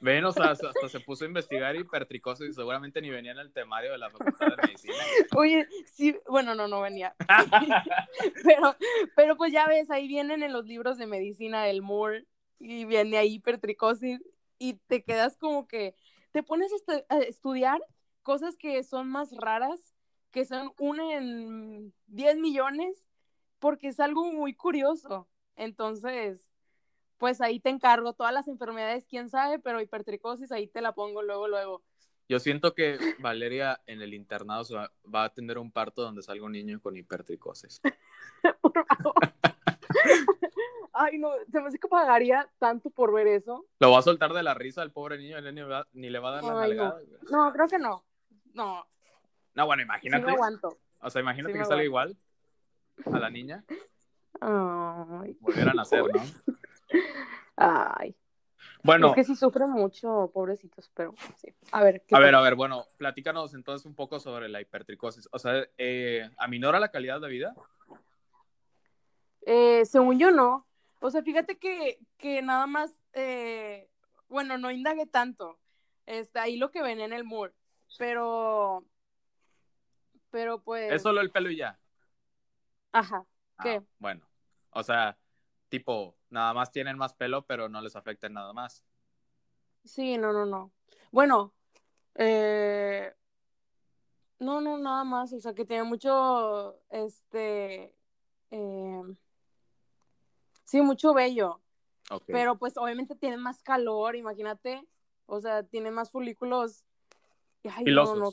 Ven, o sea, hasta se puso a investigar hipertricosis y seguramente ni venía en el temario de la facultad de medicina. Oye, sí, bueno, no, no venía. [LAUGHS] pero, pero pues ya ves, ahí vienen en los libros de medicina del Moore y viene ahí hipertricosis y te quedas como que te pones a, estudiar cosas que son más raras, que son una en 10 millones, porque es algo muy curioso. Entonces, pues ahí te encargo todas las enfermedades, quién sabe, pero hipertricosis ahí te la pongo luego, luego. Yo siento que Valeria en el internado va, va a tener un parto donde salga un niño con hipertricosis. [LAUGHS] Por favor. [LAUGHS] Ay, no, se me hace que pagaría tanto por ver eso. Lo va a soltar de la risa al pobre niño, ni, va- ni le va a dar la Ay, nalgada. güey. No, creo que no. No, No, bueno, sí imagínate. me aguanto. o sea, imagínate Sí que salga igual a la niña. Ay, Volvieran a nacer, ¿no? [LAUGHS] ay. Bueno, Es que sí sufren mucho, pobrecitos, pero sí. A ver, ¿qué a ver, a ver, bueno, platícanos entonces un poco sobre la hipertricosis. O sea, eh, ¿aminora la calidad de vida? Eh, según yo no. O sea, fíjate que, que nada más, eh, bueno, no indagué tanto. Está ahí lo que ven en el mur. Pero, pero pues, Es solo el pelo y ya. ajá, Ah, ¿Qué? bueno, o sea, tipo, nada más tienen más pelo, pero no les afecta nada más. sí, no, no, no. Bueno, eh, no, no, nada más. O sea, que tiene mucho, este, eh, sí, mucho vello. Pero pues obviamente tienen más calor, imagínate. O sea, tienen más folículos. Ay, no, no.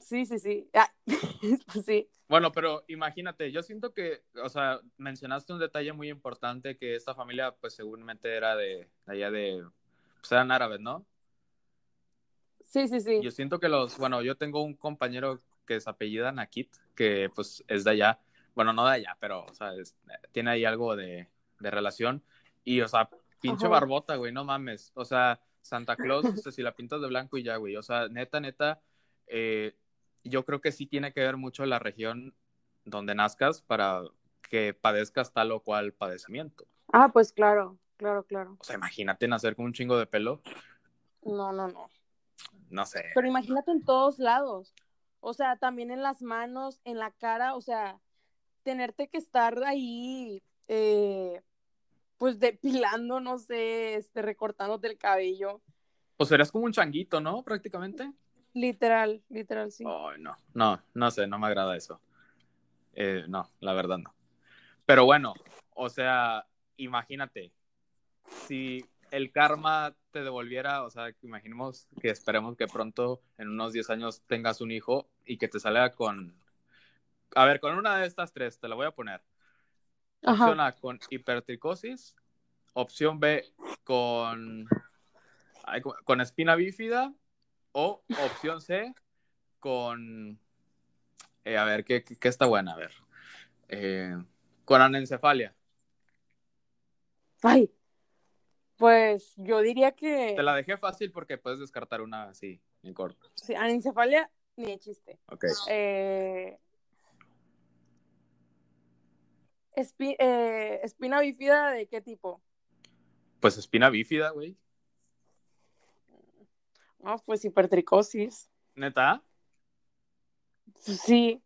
Sí, sí, sí. Ah, [LAUGHS] sí. Bueno, pero imagínate, yo siento que, o sea, mencionaste un detalle muy importante que esta familia, pues seguramente era de, de allá de, pues eran árabes, ¿no? Sí, sí, sí. Yo siento que los, bueno, yo tengo un compañero que se apellida Nakit, que pues es de allá, bueno, no de allá, pero, o sea, es- tiene ahí algo de, de relación. Y, o sea, pinche Ajá. barbota, güey, no mames. O sea, Santa Claus, o sea, si la pintas de blanco y ya, güey. O sea, neta, neta, eh, yo creo que sí tiene que ver mucho la región donde nazcas para que padezcas tal o cual padecimiento. Ah, pues claro, claro, claro. O sea, imagínate nacer con un chingo de pelo, No, no, no. no sé. Pero imagínate en todos lados. O sea, también en las manos, en la cara, o sea, tenerte que estar ahí, eh, pues depilando, no sé, este, recortándote el cabello. Pues serías como un changuito, ¿no? Prácticamente. Literal, literal, sí. Ay, no, no, no sé, no me agrada eso. Eh, no, la verdad no. Pero bueno, o sea, imagínate, si el karma te devolviera, o sea, que imaginemos que esperemos que pronto, en unos 10 años, tengas un hijo y que te salga con... A ver, con una de estas tres, te la voy a poner. Opción. A, con hipertricosis. Opción B, con- con espina bífida. O opción C, con... eh, a ver, ¿qué, qué, está buena? A ver. Eh, con anencefalia. Ay, pues yo diría que Te la dejé fácil porque puedes descartar una así, en corto. sí, anencefalia ni de chiste. Ok. Eh, espi- espina bífida de qué tipo? Pues espina bífida, güey. No, pues hipertricosis. ¿Neta? Sí,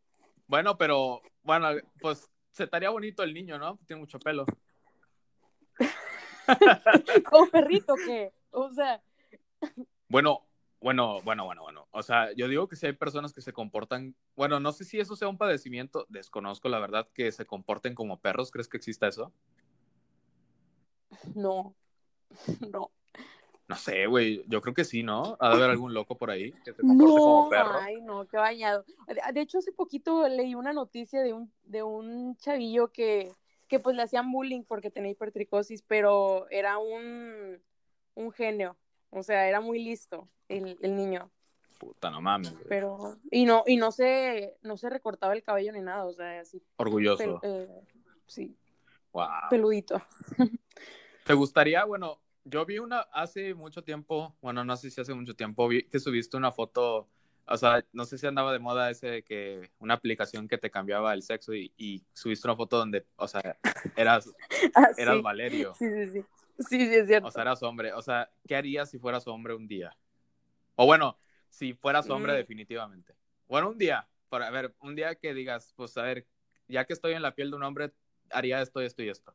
Bueno, pero, bueno, pues se estaría bonito el niño, ¿no? Tiene mucho pelo. [LAUGHS] como perrito que, o sea, Bueno, bueno, bueno, bueno, bueno. O sea, yo digo que si hay personas que se comportan, bueno, no sé si eso sea un padecimiento, desconozco la verdad, que se comporten como perros. ¿Crees que exista eso? no, [LAUGHS] no. No sé, güey. Yo creo que sí, ¿no? Ha de haber algún loco por ahí que se comporte como No, perro. ay, no, qué bañado. De, de hecho, hace poquito leí una noticia de un, de un chavillo que, que pues le hacían bullying porque tenía hipertricosis, pero era un, un genio. O sea, era muy listo el, el niño. Puta, no mames. güey. Pero, y no, y no se, no se recortaba el cabello ni nada, o sea, así, Orgulloso. pel- eh, sí, Wow. peludito. ¿Te gustaría? Bueno, yo vi una hace mucho tiempo, bueno, no sé si hace mucho tiempo, vi que subiste una foto, o sea, no sé si andaba de moda ese de que una aplicación que te cambiaba el sexo y, y subiste una foto donde, o sea, eras, [LAUGHS] Ah, eras sí, Valerio, sí, sí, sí, sí, sí, es cierto. o sea, eras hombre, o sea, ¿qué harías si fueras hombre un día? O bueno, si fueras hombre Mm. definitivamente. Bueno, un día, para a ver, un día que digas, pues a ver, ya que estoy en la piel de un hombre, haría esto, esto y esto.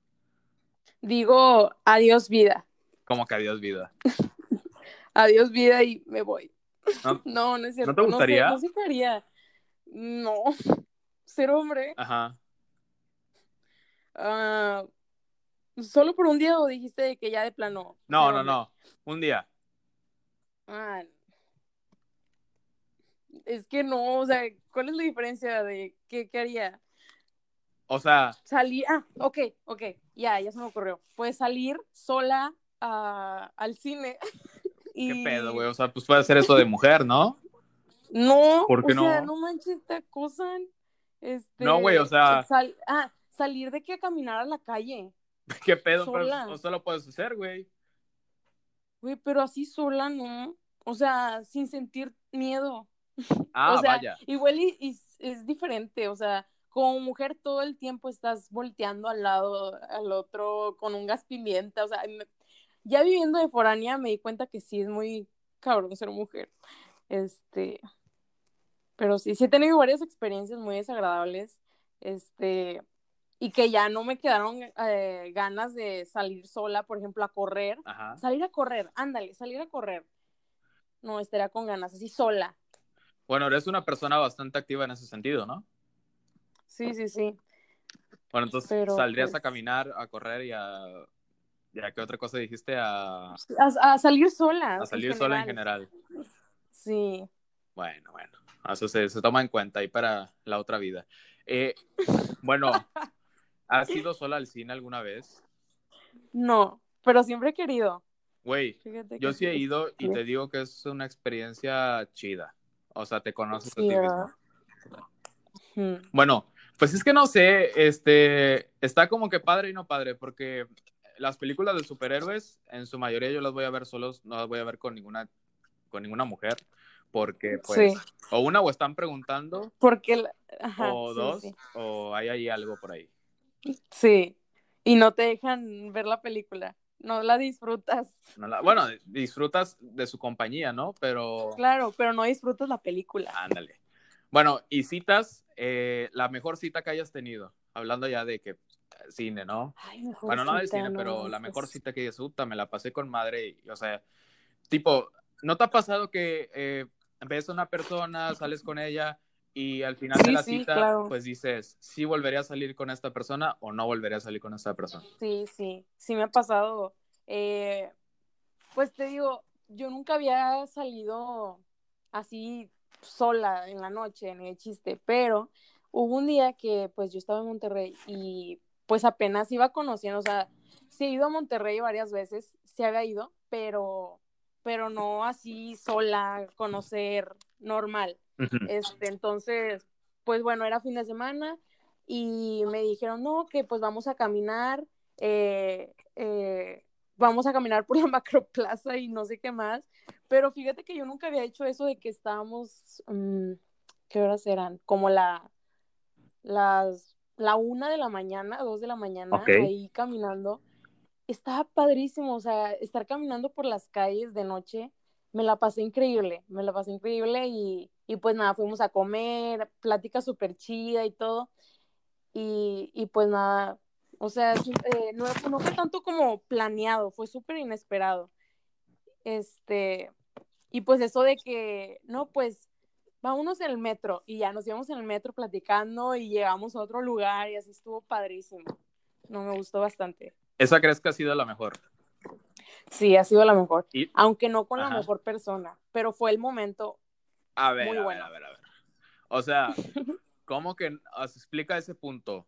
Digo, adiós vida, Como que adiós vida. [LAUGHS] adiós vida y me voy. ¿No? [LAUGHS] No, no es cierto. ¿No te gustaría? sé, No sé, qué haría. No, [LAUGHS] ser hombre. Ajá. ah, ¿Solo por un día o dijiste que ya de plano? No, no, no. Un día. Ah, es que no, o sea, ¿cuál es la diferencia de qué, qué haría? O sea. Salir, ah, ok, ok, ya, ya se me ocurrió. Pues salir sola a, al cine. [LAUGHS] ¿Qué pedo, güey? O sea, pues puede ser eso de mujer, ¿no? No, ¿Por qué o sea, no? manches, te acosan. Este, No, güey, o sea- sal- ah, salir de que a caminar a la calle. [LAUGHS] ¿Qué pedo? Sola. Pero eso lo puedes hacer, güey. Güey, pero así sola, ¿no? O sea, sin sentir miedo. [LAUGHS] Ah, o sea, vaya. igual y, y es diferente, o sea, como mujer todo el tiempo estás volteando al lado, al otro, con un gas pimienta, o sea, me- ya viviendo de foránea me di cuenta que sí es muy cabrón ser mujer. Este, pero sí, sí he tenido varias experiencias muy desagradables, este, y que ya no me quedaron eh, ganas de salir sola, por ejemplo, a correr. Ajá. Salir a correr, ándale, salir a correr. No, estaría con ganas, así sola. Bueno, eres una persona bastante activa en ese sentido, ¿no? Sí, sí, sí. Bueno, entonces Pero, saldrías pues- a caminar, a correr y a. ¿Ya qué otra cosa dijiste? A, A, a salir sola. a salir sola en general. Sí. Bueno, bueno. Eso se, se toma en cuenta ahí para la otra vida. Eh, bueno, [LAUGHS] ¿has ido sola al cine alguna vez? No, pero siempre he querido. Güey, yo sí he ido y te digo que es una experiencia chida. O sea, te conoces a ti mismo. Bueno, pues es que no sé, este, está como que padre y no padre, porque las películas de superhéroes, en su mayoría yo las voy a ver solos, no las voy a ver con ninguna, con ninguna mujer, porque pues, Sí. o una o están preguntando, Porque, la- ajá, o sí, dos, Sí. o hay ahí algo por ahí. Sí. Y no te dejan ver la película. No la disfrutas. No la- bueno, disfrutas de su compañía, ¿no? Pero, Claro, pero no disfrutas la película. ándale. Bueno, y citas, eh, la mejor cita que hayas tenido, hablando ya de que cine, ¿no? Ay, mejor Bueno, no cita, cine, no, pero la mejor cita que hice, puta, me la pasé con madre y, o sea, tipo, ¿no te ha pasado que eh, ves a una persona, sales con ella y al final de la sí, cita, claro. pues dices, ¿sí volvería a salir con esta persona o no volvería a salir con esta persona? Sí, sí, sí me ha pasado. Eh, pues te digo, yo nunca había salido así sola en la noche, en el chiste, pero hubo un día que pues yo estaba en Monterrey y pues apenas iba conociendo, o sea, sí he ido a Monterrey varias veces, sí había ido, pero, pero no así sola, conocer normal. Este, entonces, pues bueno, era fin de semana y me dijeron, no, que pues vamos a caminar, eh, eh, vamos a caminar por la [LAUGHS] macroplaza y no sé qué más. Pero fíjate que yo nunca había hecho eso de que estábamos, mm, ¿qué horas eran? Como la, las, la una de la mañana, dos de la mañana, Ok. ahí caminando. Estaba padrísimo, o sea, estar caminando por las calles de noche, me la pasé increíble, me la pasé increíble y, y pues nada, fuimos a comer, plática súper chida y todo. Y, y pues nada, o sea, eh, no, no fue tanto como planeado, fue súper inesperado. Este, y pues eso de que, no, pues vámonos en el metro y ya nos íbamos en el metro platicando y llegamos a otro lugar y así estuvo padrísimo. No, me gustó bastante. ¿Esa crees que ha sido la mejor? Sí, ha sido la mejor. Y, Aunque no con Ajá. la mejor persona, pero fue el momento. a ver, Muy a ver, bueno. a ver, a ver. O sea, [LAUGHS] ¿cómo que, explica ese punto?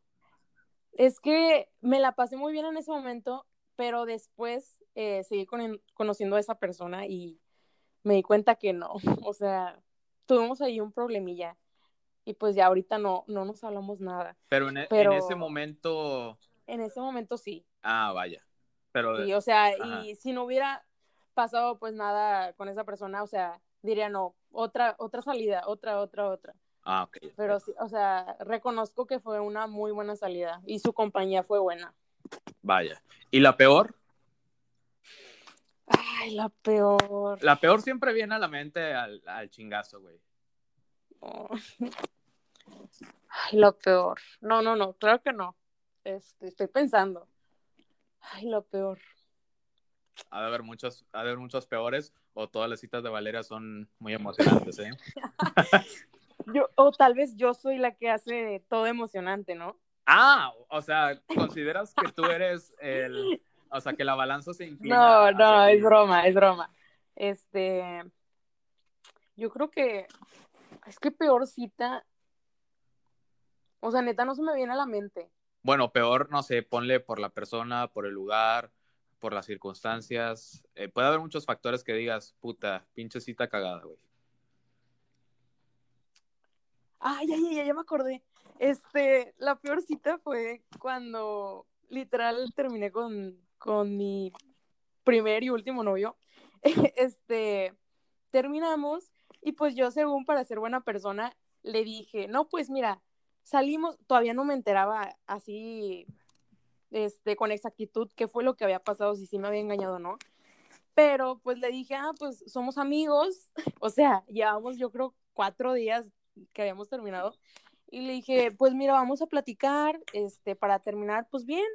Es que me la pasé muy bien en ese momento, pero después eh, seguí con- conociendo a esa persona y me di cuenta que no. [LAUGHS] O sea, tuvimos ahí un problemilla y pues ya ahorita no, no nos hablamos nada. Pero en, e- Pero- en ese momento, En ese momento sí, ah, vaya. Pero, sí, o sea, Ajá. y si no hubiera pasado pues nada con esa persona, o sea, diría no, otra, otra salida, otra, otra, otra. ah, ok. Pero sí, o sea, reconozco que fue una muy buena salida y su compañía fue buena. Vaya. ¿Y la peor? Ay, la peor. La peor siempre viene a la mente al, al chingazo, güey. Oh. Ay, lo peor. No, no, no, claro que no. Este, estoy pensando. Ay, lo peor. Ha de haber muchos, ha de haber muchos peores, o todas las citas de Valeria son muy emocionantes, ¿eh? [LAUGHS] Yo, o tal vez yo soy la que hace todo emocionante, ¿no? Ah, o sea, ¿consideras que tú eres el, o sea, que la balanza se inclina? No, no, es broma, es broma. Este, yo creo que, Es que peor cita. O sea, neta, no se me viene a la mente. Bueno, peor, no sé, ponle por la persona, por el lugar, por las circunstancias. Eh, puede haber muchos factores que digas, puta, pinche cita cagada, güey. Ay, ay, ay, ya me acordé. Este, la peor cita fue cuando literal terminé con, con mi primer y último novio. [LAUGHS] Este, terminamos y pues yo, según para ser buena persona, le dije, no, pues mira, salimos, todavía no me enteraba así, este, con exactitud qué fue lo que había pasado, si sí me había engañado o no. Pero pues le dije, ah, pues somos amigos, [LAUGHS] o sea, llevamos yo creo cuatro días que habíamos terminado. Y le dije, pues mira, vamos a platicar, este, para terminar, pues bien.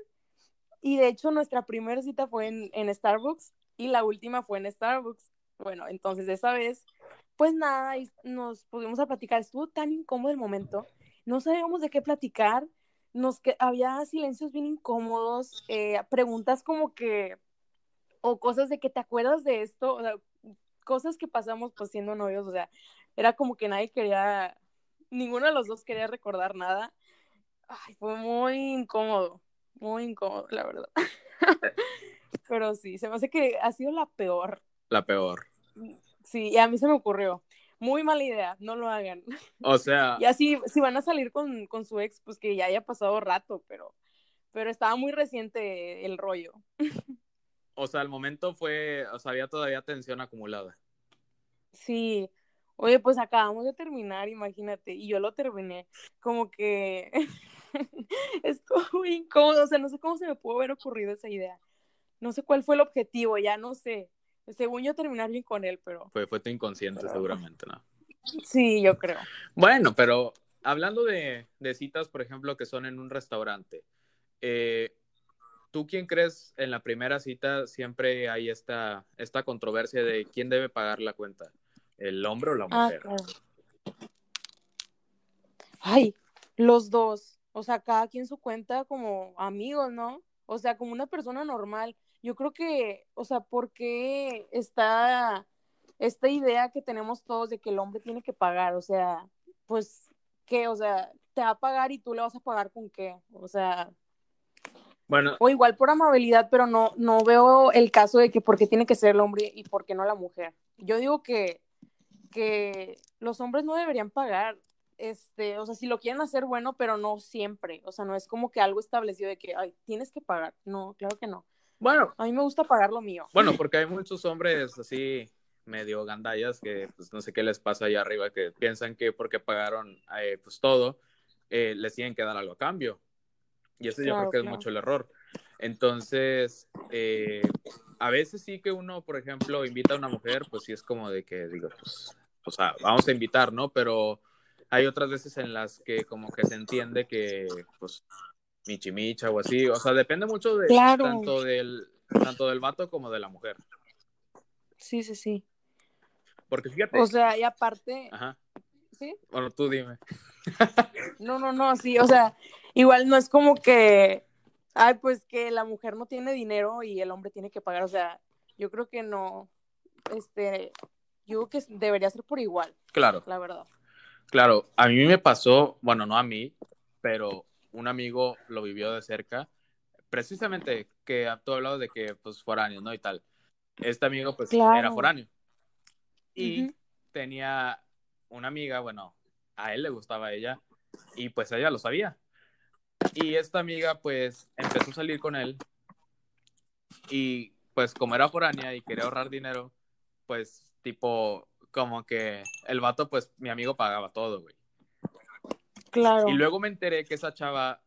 Y de hecho nuestra primera cita fue en, en Starbucks y la última fue en Starbucks. Bueno, entonces esa vez, pues nada, nos pudimos a platicar. Estuvo tan incómodo el momento, no sabíamos de qué platicar, nos había silencios bien incómodos, eh, preguntas como que, o cosas de que te acuerdas de esto, o sea, cosas que pasamos pues siendo novios, o sea, era como que nadie quería, ninguno de los dos quería recordar nada. Ay, fue muy incómodo, muy incómodo, la verdad. [LAUGHS] [LAUGHS] Pero sí, se me hace que ha sido la peor. La peor. Sí, y a mí se me ocurrió. Muy mala idea, no lo hagan. O sea. [LAUGHS] Y así, si van a salir con, con su ex, pues que ya haya pasado rato, pero, pero estaba muy reciente el rollo. O sea, al momento fue, o sea, había todavía tensión acumulada. Sí, Oye, pues acabamos de terminar, imagínate, y yo lo terminé como que [LAUGHS] estuvo muy incómodo, o sea, no sé cómo se me pudo haber ocurrido esa idea. No sé cuál fue el objetivo, ya no sé. Según yo terminar bien con él, pero... Fue, fue tu inconsciente seguramente, ¿no? [LAUGHS] Sí, yo creo. Bueno, pero hablando de, de citas, por ejemplo, que son en un restaurante, eh, ¿tú quién crees en la primera cita siempre hay esta, esta controversia de quién debe pagar la cuenta? ¿El hombre o la ah, mujer? Ay, los dos. O sea, cada quien su cuenta como amigos, ¿no? O sea, como una persona normal. Yo creo que, o sea, porque está esta idea que tenemos todos de que el hombre tiene que pagar? O sea, pues, ¿qué? O sea, te va a pagar y tú le vas a pagar con qué? O sea, bueno. O igual por amabilidad, pero no, no veo el caso de que por qué tiene que ser el hombre y por qué no la mujer. Yo digo que que los hombres no deberían pagar, este, o sea, si lo quieren hacer, bueno, pero no siempre, o sea, no es como que algo establecido de que, ay, tienes que pagar, no, claro que no. Bueno. A mí me gusta pagar lo mío. Bueno, [LAUGHS] porque hay muchos hombres así medio gandallas que pues no sé qué les pasa allá arriba, que piensan que porque pagaron eh, pues todo, eh, les tienen que dar algo a cambio. Y eso yo creo que es mucho el error. Entonces, eh, a veces sí que uno, por ejemplo, invita a una mujer, pues sí es como de que digo, pues o sea, vamos a invitar, ¿no? Pero hay otras veces en las que como que se entiende que, pues, michimicha o así, o sea, depende mucho de tanto del tanto del vato como de la mujer. Sí, sí, sí. Porque fíjate. O sea, y aparte. Ajá. ¿Sí? Bueno, tú dime. [LAUGHS] no, no, no, sí, o sea, igual no es como que, ay, pues que la mujer no tiene dinero y el hombre tiene que pagar, o sea, yo creo que no, este, yo creo que debería ser por igual. Claro. La verdad. Claro, a mí me pasó, bueno, no a mí, pero un amigo lo vivió de cerca, precisamente que tú hablado de que, pues, foráneo, ¿no? Y tal. Este amigo, pues, era foráneo. Y tenía una amiga, bueno, a él le gustaba a ella, y pues ella lo sabía. Y esta amiga, pues, empezó a salir con él, y pues, como era foránea y quería ahorrar dinero, pues tipo, como que el vato, pues mi amigo pagaba todo, güey. Claro. Y luego me enteré que esa chava,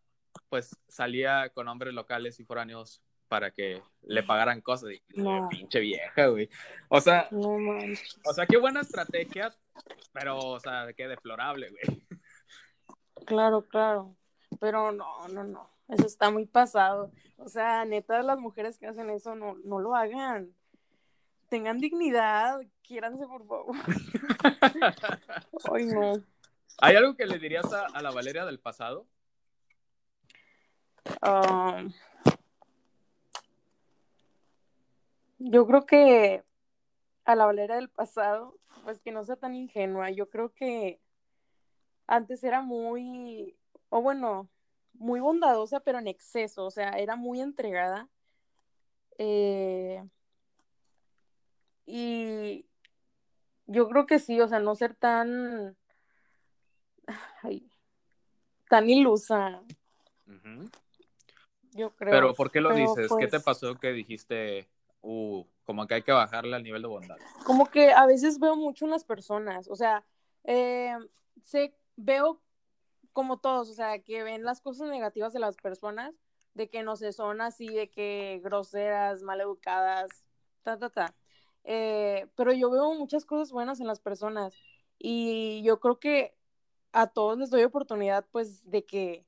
pues salía con hombres locales y foráneos para que le pagaran cosas. Y, pinche vieja, güey. O sea, o sea, qué buena estrategia, pero, o sea, qué deplorable, güey. Claro, claro. Pero no, no, no. Eso está muy pasado. O sea, neta, las mujeres que hacen eso no, no lo hagan tengan dignidad, quiéranse por favor. [LAUGHS] Ay, no. ¿Hay algo que le dirías a, la Valeria del pasado? Um, yo creo que a la Valeria del pasado, pues que no sea tan ingenua. Yo creo que antes era muy, o bueno, muy bondadosa, pero en exceso, o sea, era muy entregada. Eh, y yo creo que sí, o sea, no ser tan, tan ilusa. Yo creo. Pero ¿por qué lo dices? ¿Qué te pues pasó que dijiste, uh, como que hay que bajarle al nivel de bondad? Como que a veces veo mucho en las personas, o sea, eh, sé, veo como todos, o sea, que ven las cosas negativas de las personas, de que no sé, son así, de que groseras, maleducadas, ta, ta, ta. Eh, pero yo veo muchas cosas buenas en las personas y yo creo que a todos les doy oportunidad, pues, de que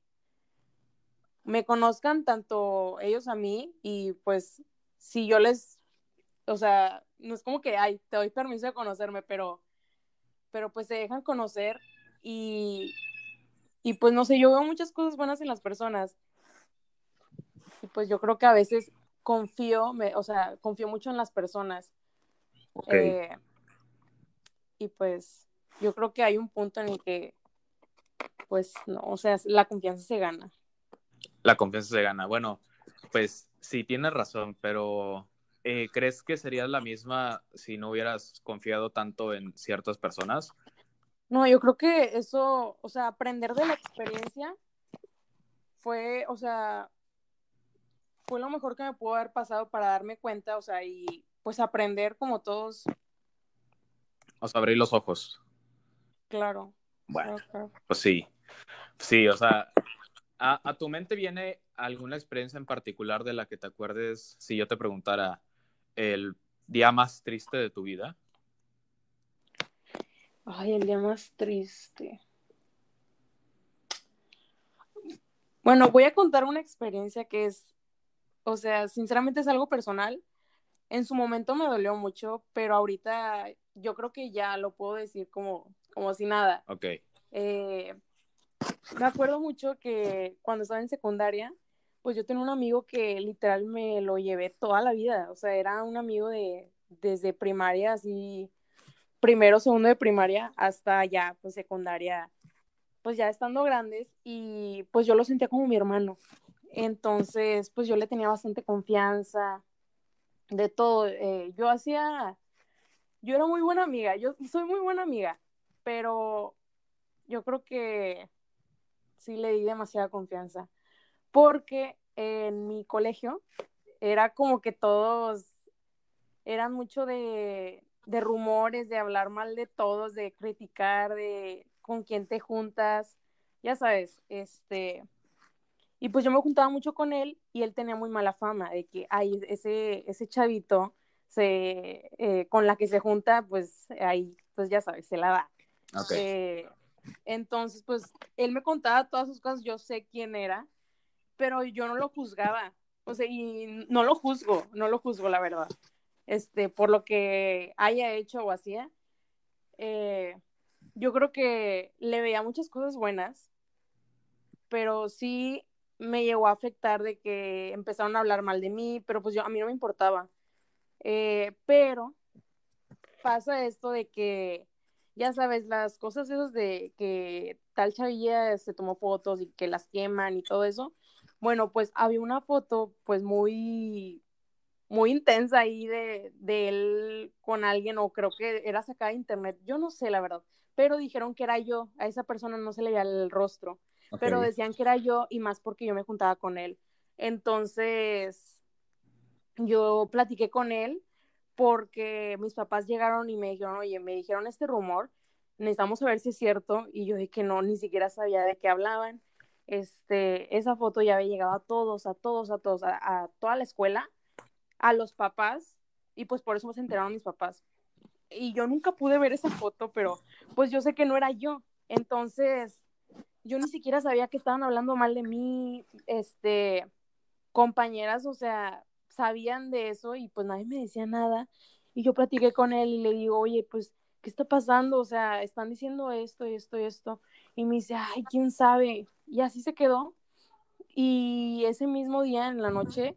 me conozcan tanto ellos a mí y pues si yo les, o sea, no es como que, ay, te doy permiso de conocerme, pero, pero pues se dejan conocer y, y pues no sé, yo veo muchas cosas buenas en las personas. Y pues yo creo que a veces confío, me, o sea, confío mucho en las personas. Eh, y pues yo creo que hay un punto en el que, pues no, o sea, la confianza se gana. La confianza se gana. Bueno, pues sí, tienes razón, pero eh, ¿crees que serías la misma si no hubieras confiado tanto en ciertas personas? No, yo creo que eso, o sea, aprender de la experiencia fue, o sea, fue lo mejor que me pudo haber pasado para darme cuenta, o sea, y pues aprender como todos. O sea, abrir los ojos. Claro. Bueno, pues sí. Sí, o sea, ¿a, ¿a, tu mente viene alguna experiencia en particular de la que te acuerdes si yo te preguntara el día más triste de tu vida? Ay, el día más triste. Bueno, voy a contar una experiencia que es, o sea, sinceramente es algo personal. En su momento me dolió mucho, pero ahorita yo creo que ya lo puedo decir como, como si nada. Ok. Eh, me acuerdo mucho que cuando estaba en secundaria, pues yo tenía un amigo que literal me lo llevé toda la vida. O sea, era un amigo de desde primaria, así primero, segundo de primaria hasta ya, pues secundaria, pues ya estando grandes y pues yo lo sentía como mi hermano. Entonces, pues yo le tenía bastante confianza de todo. Eh, yo hacía, yo era muy buena amiga, yo soy muy buena amiga, pero yo creo que sí le di demasiada confianza, porque en mi colegio era como que todos eran mucho de, de rumores, de hablar mal de todos, de criticar, de con quién te juntas, ya sabes, este, y pues yo me juntaba mucho con él y él tenía muy mala fama de que, ay, ese, ese chavito se, eh, con la que se junta, pues ahí, pues ya sabes, se la da. Eh, entonces, pues él me contaba todas sus cosas, yo sé quién era, pero yo no lo juzgaba, o sea, y no lo juzgo, no lo juzgo, la verdad este, por lo que haya hecho o hacía. Eh, yo creo que le veía muchas cosas buenas, pero sí me llegó a afectar de que empezaron a hablar mal de mí, pero pues yo a mí no me importaba. Eh, pero pasa esto de que, ya sabes, las cosas esas de que tal chavilla se tomó fotos y que las queman y todo eso. Bueno, pues había una foto pues muy muy intensa ahí de, él con alguien, o creo que era sacada de internet, yo no sé la verdad, pero dijeron que era yo, a esa persona no se le veía el rostro, pero decían que era yo y más porque yo me juntaba con él. Entonces, yo platiqué con él porque mis papás llegaron y me dijeron, oye, me dijeron este rumor, necesitamos saber si es cierto, y yo dije que no, ni siquiera sabía de qué hablaban. Este, esa foto ya había llegado a todos, a todos, a todos, a toda la escuela, a los papás y pues por eso se enteraron mis papás. Y yo nunca pude ver esa foto, pero pues yo sé que no era yo. Entonces, yo ni siquiera sabía que estaban hablando mal de mí, este, compañeras, o sea, sabían de eso y pues nadie me decía nada. Y yo platiqué con él y le digo, oye, pues, ¿qué está pasando? O sea, están diciendo esto, esto, esto. Y me dice, ay, quién sabe. Y así se quedó. Y ese mismo día en la noche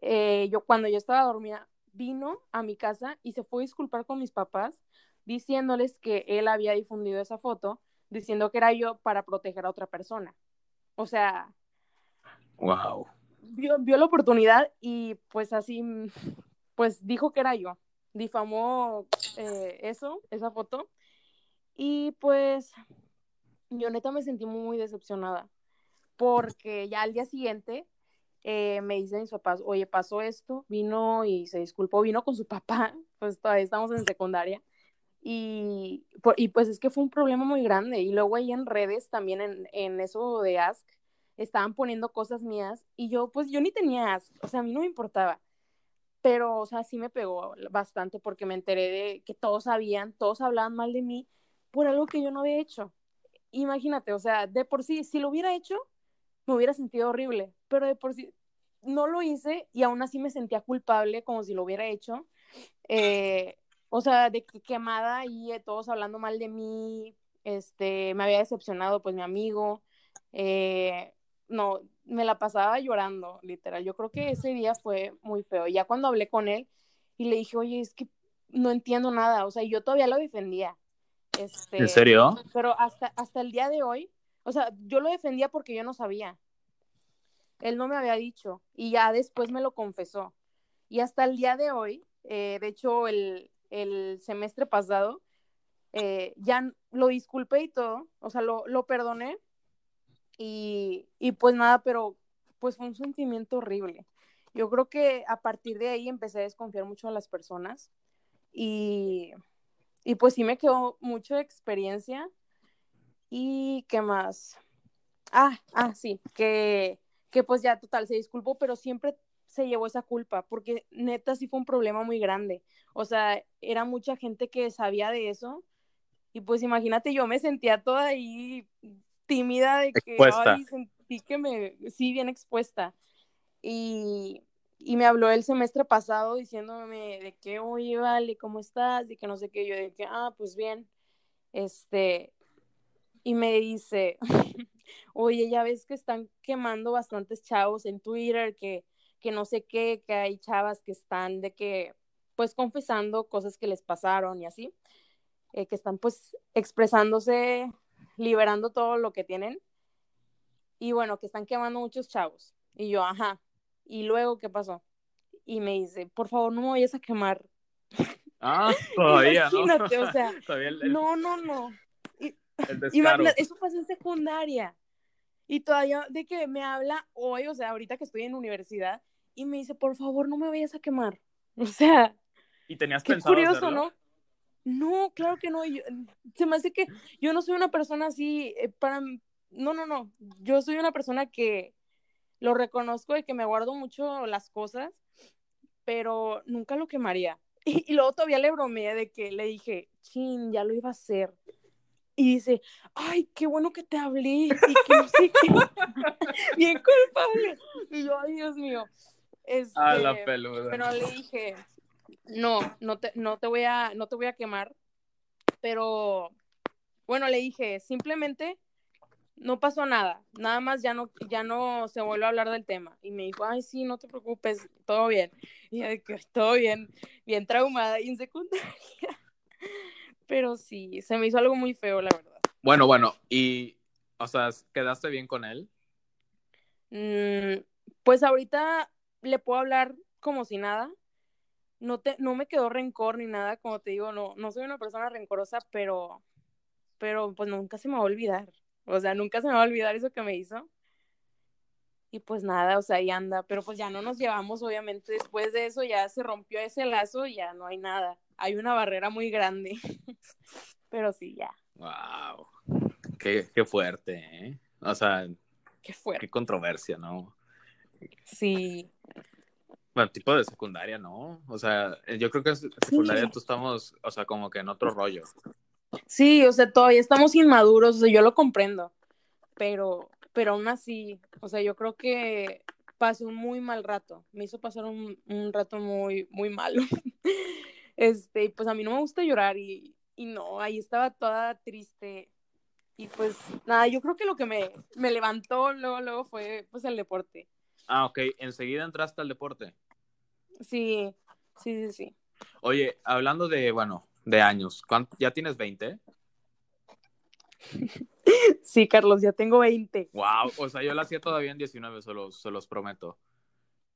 eh, yo cuando yo estaba dormida, vino a mi casa y se fue a disculpar con mis papás diciéndoles que él había difundido esa foto diciendo que era yo para proteger a otra persona. O sea, wow. Vio, vio la oportunidad y pues así, pues dijo que era yo. Difamó eh, eso, esa foto. Y pues yo neta me sentí muy decepcionada porque ya al día siguiente eh, me dicen mis papás, oye, pasó esto, vino y se disculpó, vino con su papá, [LAUGHS] pues todavía estamos en secundaria, y, y pues es que fue un problema muy grande, y luego ahí en redes, también en, en eso de Ask, estaban poniendo cosas mías, y yo, pues yo ni tenía Ask, o sea, a mí no me importaba, pero, o sea, sí me pegó bastante porque me enteré de que todos sabían, todos hablaban mal de mí por algo que yo no había hecho. Imagínate, o sea, de por sí, si lo hubiera hecho, me hubiera sentido horrible, pero de por sí no lo hice y aún así me sentía culpable como si lo hubiera hecho. Eh, o sea, de que quemada y todos hablando mal de mí, este, me había decepcionado pues mi amigo, eh, no, me la pasaba llorando, literal. Yo creo que ese día fue muy feo. Ya cuando hablé con él y le dije, oye, es que no entiendo nada, o sea, yo todavía lo defendía. Este, ¿En serio? Pero hasta, hasta el día de hoy, o sea, yo lo defendía porque yo no sabía. Él no me había dicho y ya después me lo confesó. Y hasta el día de hoy, eh, de hecho, el, semestre pasado, eh, ya lo disculpé y todo, o sea, lo, lo perdoné y, y, pues nada, pero pues fue un sentimiento horrible. Yo creo que a partir de ahí empecé a desconfiar mucho a las personas y, y pues sí me quedó mucha experiencia y qué más. Ah, ah, sí, que, que pues ya total, se disculpó, pero siempre se llevó esa culpa, porque neta sí fue un problema muy grande. O sea, era mucha gente que sabía de eso. Y pues imagínate, yo me sentía toda ahí tímida de que ay, sentí que me, sí, bien expuesta. Y, y me habló el semestre pasado diciéndome de que, oye, vale, ¿cómo estás? Y que no sé qué, yo de que, ah, pues bien. Este, y me dice, [LAUGHS] oye, ya ves que están quemando bastantes chavos en Twitter, que, que no sé qué, que hay chavas que están de que, pues confesando cosas que les pasaron y así, eh, que están pues expresándose, liberando todo lo que tienen. Y bueno, que están quemando muchos chavos. Y yo, ajá. ¿Y luego qué pasó? Y me dice, por favor, no me vayas a quemar. Ah, [LAUGHS] todavía, Imagínate, o sea, [LAUGHS] no, no, no. Imagínate, eso pasó en secundaria. Y todavía de que me habla hoy, o sea, ahorita que estoy en universidad, y me dice, por favor, no me vayas a quemar. [LAUGHS] O sea. ¿Y tenías qué pensado curioso, ¿no? No, claro que no. se me hace que yo no soy una persona así eh, para. No, no, no. Yo soy una persona que lo reconozco y que me guardo mucho las cosas, pero nunca lo quemaría. [LAUGHS] Y, y luego todavía le bromeé de que le dije, chin, ya lo iba a hacer y dice, ay, qué bueno que te hablé, y que no sé qué, [LAUGHS] [LAUGHS] bien culpable. Y yo, ay, Dios mío. Este, la peluda. Pero le dije, no, no te, no te voy a, no te voy a quemar, pero bueno, le dije, simplemente no pasó nada, nada más ya no, ya no se vuelve a hablar del tema. Y me dijo, ay, sí, no te preocupes, todo bien. Y yo, todo bien, bien traumada y en secundaria. Pero sí, se me hizo algo muy feo, la verdad. Bueno, bueno, y, o sea, ¿quedaste bien con él? Mm, pues ahorita le puedo hablar como si nada. No, te, no me quedó rencor ni nada, como te digo, no, no soy una persona rencorosa, pero, pero pues nunca se me va a olvidar. O sea, nunca se me va a olvidar eso que me hizo. Y pues nada, o sea, ahí anda, pero pues ya no nos llevamos, obviamente, después de eso ya se rompió ese lazo y ya no hay nada hay una barrera muy grande. [LAUGHS] Pero sí, ya. Wow. Qué, qué fuerte, ¿eh? O sea, qué fuerte. Qué controversia, ¿no? Sí. Bueno, tipo de secundaria, ¿no? O sea, yo creo que en secundaria tú estamos, o sea, como que en otro rollo. Sí, o sea, todavía estamos inmaduros, o sea, yo lo comprendo, pero, pero aún así, o sea, yo creo que pasé un muy mal rato, me hizo pasar un, un rato muy, muy malo. [LAUGHS] Este, pues a mí no me gusta llorar y, y no, ahí estaba toda triste. Y pues nada, yo creo que lo que me, me levantó luego, luego fue pues el deporte. Ah, ok, enseguida entraste al deporte. Sí, sí, sí, sí. Oye, hablando de, bueno, de años, ¿ya tienes 20? [LAUGHS] Sí, Carlos, ya tengo 20. Wow, o sea, yo la hacía todavía en 19, se los, se los prometo.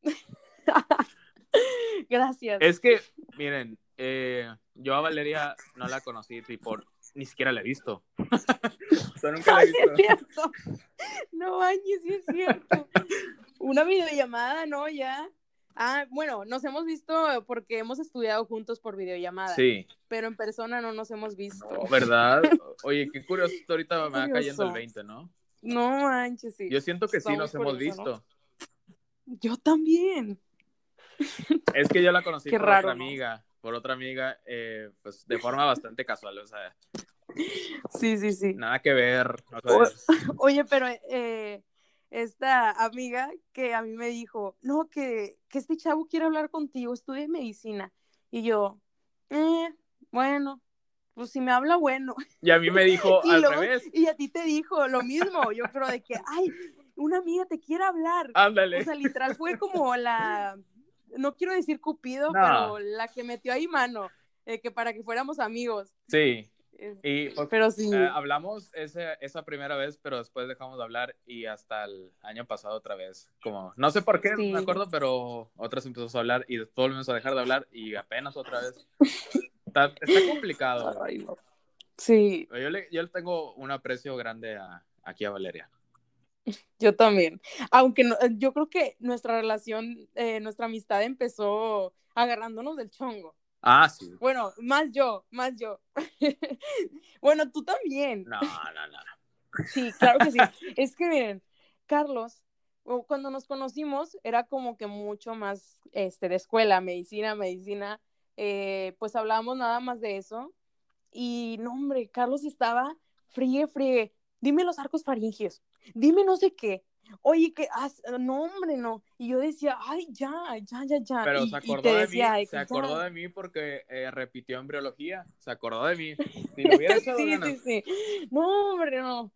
[LAUGHS] [LAUGHS] Gracias. Es que, miren, eh, yo a Valeria no la conocí, tipo, ni siquiera la he visto. [LAUGHS] o sea, nunca la he Ay, sí es cierto. No bañes, sí es cierto. Una videollamada, ¿no? Ya. Ah, bueno, nos hemos visto porque hemos estudiado juntos por videollamada, Sí, pero en persona no nos hemos visto. no, ¿verdad? Oye, qué curioso, ahorita me va cayendo el 20, ¿no? No manches, sí. Yo siento que sí nos hemos ¿no? visto. Yo también. Es que yo la conocí Qué por raro, otra ¿no? amiga, por otra amiga, eh, pues de forma bastante casual, o sea, Sí, sí, sí. nada que ver. o sea, O- Oye, pero eh, esta amiga que a mí me dijo, no, que, que este chavo quiere hablar contigo, estudia medicina. Y yo, eh, bueno, pues si me habla, bueno. y a mí me dijo [LAUGHS] Y, al luego- revés, y a ti te dijo lo mismo, yo creo de que, ay, una amiga te quiere hablar. ándale. O sea, literal fue como la, no quiero decir Cupido, No. pero la que metió ahí mano, eh, que para que fuéramos amigos. Sí, y pues, Pero sí. eh, hablamos ese, esa primera vez, pero después dejamos de hablar y hasta el año pasado otra vez. Como, no sé por qué, no Sí. me acuerdo, pero otras empezamos a hablar y después volvimos a dejar de hablar y apenas otra vez. Está, está complicado. Ay, no. Sí, Yo le, yo le tengo un aprecio grande a, aquí a Valeria. Yo también. Aunque no- yo creo que nuestra relación, eh, nuestra amistad empezó agarrándonos del chongo. Ah, sí. Bueno, más yo, más yo. [LAUGHS] bueno, tú también. No, no, no. Sí, claro que sí. [LAUGHS] Es que miren, Carlos, cuando nos conocimos era como que mucho más este, de escuela, medicina, medicina, eh, pues hablábamos nada más de eso. Y no, hombre, Carlos estaba fríe, fríe. Dime los arcos faringios, dime no sé qué. Oye, que, haz- no, hombre, no. Y yo decía, ay, ya, ya, ya, ya. Pero y, se acordó de mí, decía, "Ay, se ya". acordó de mí porque eh, repitió embriología, se acordó de mí. Si le [LAUGHS] hubiera echado sí, sí, sí. No, hombre, no.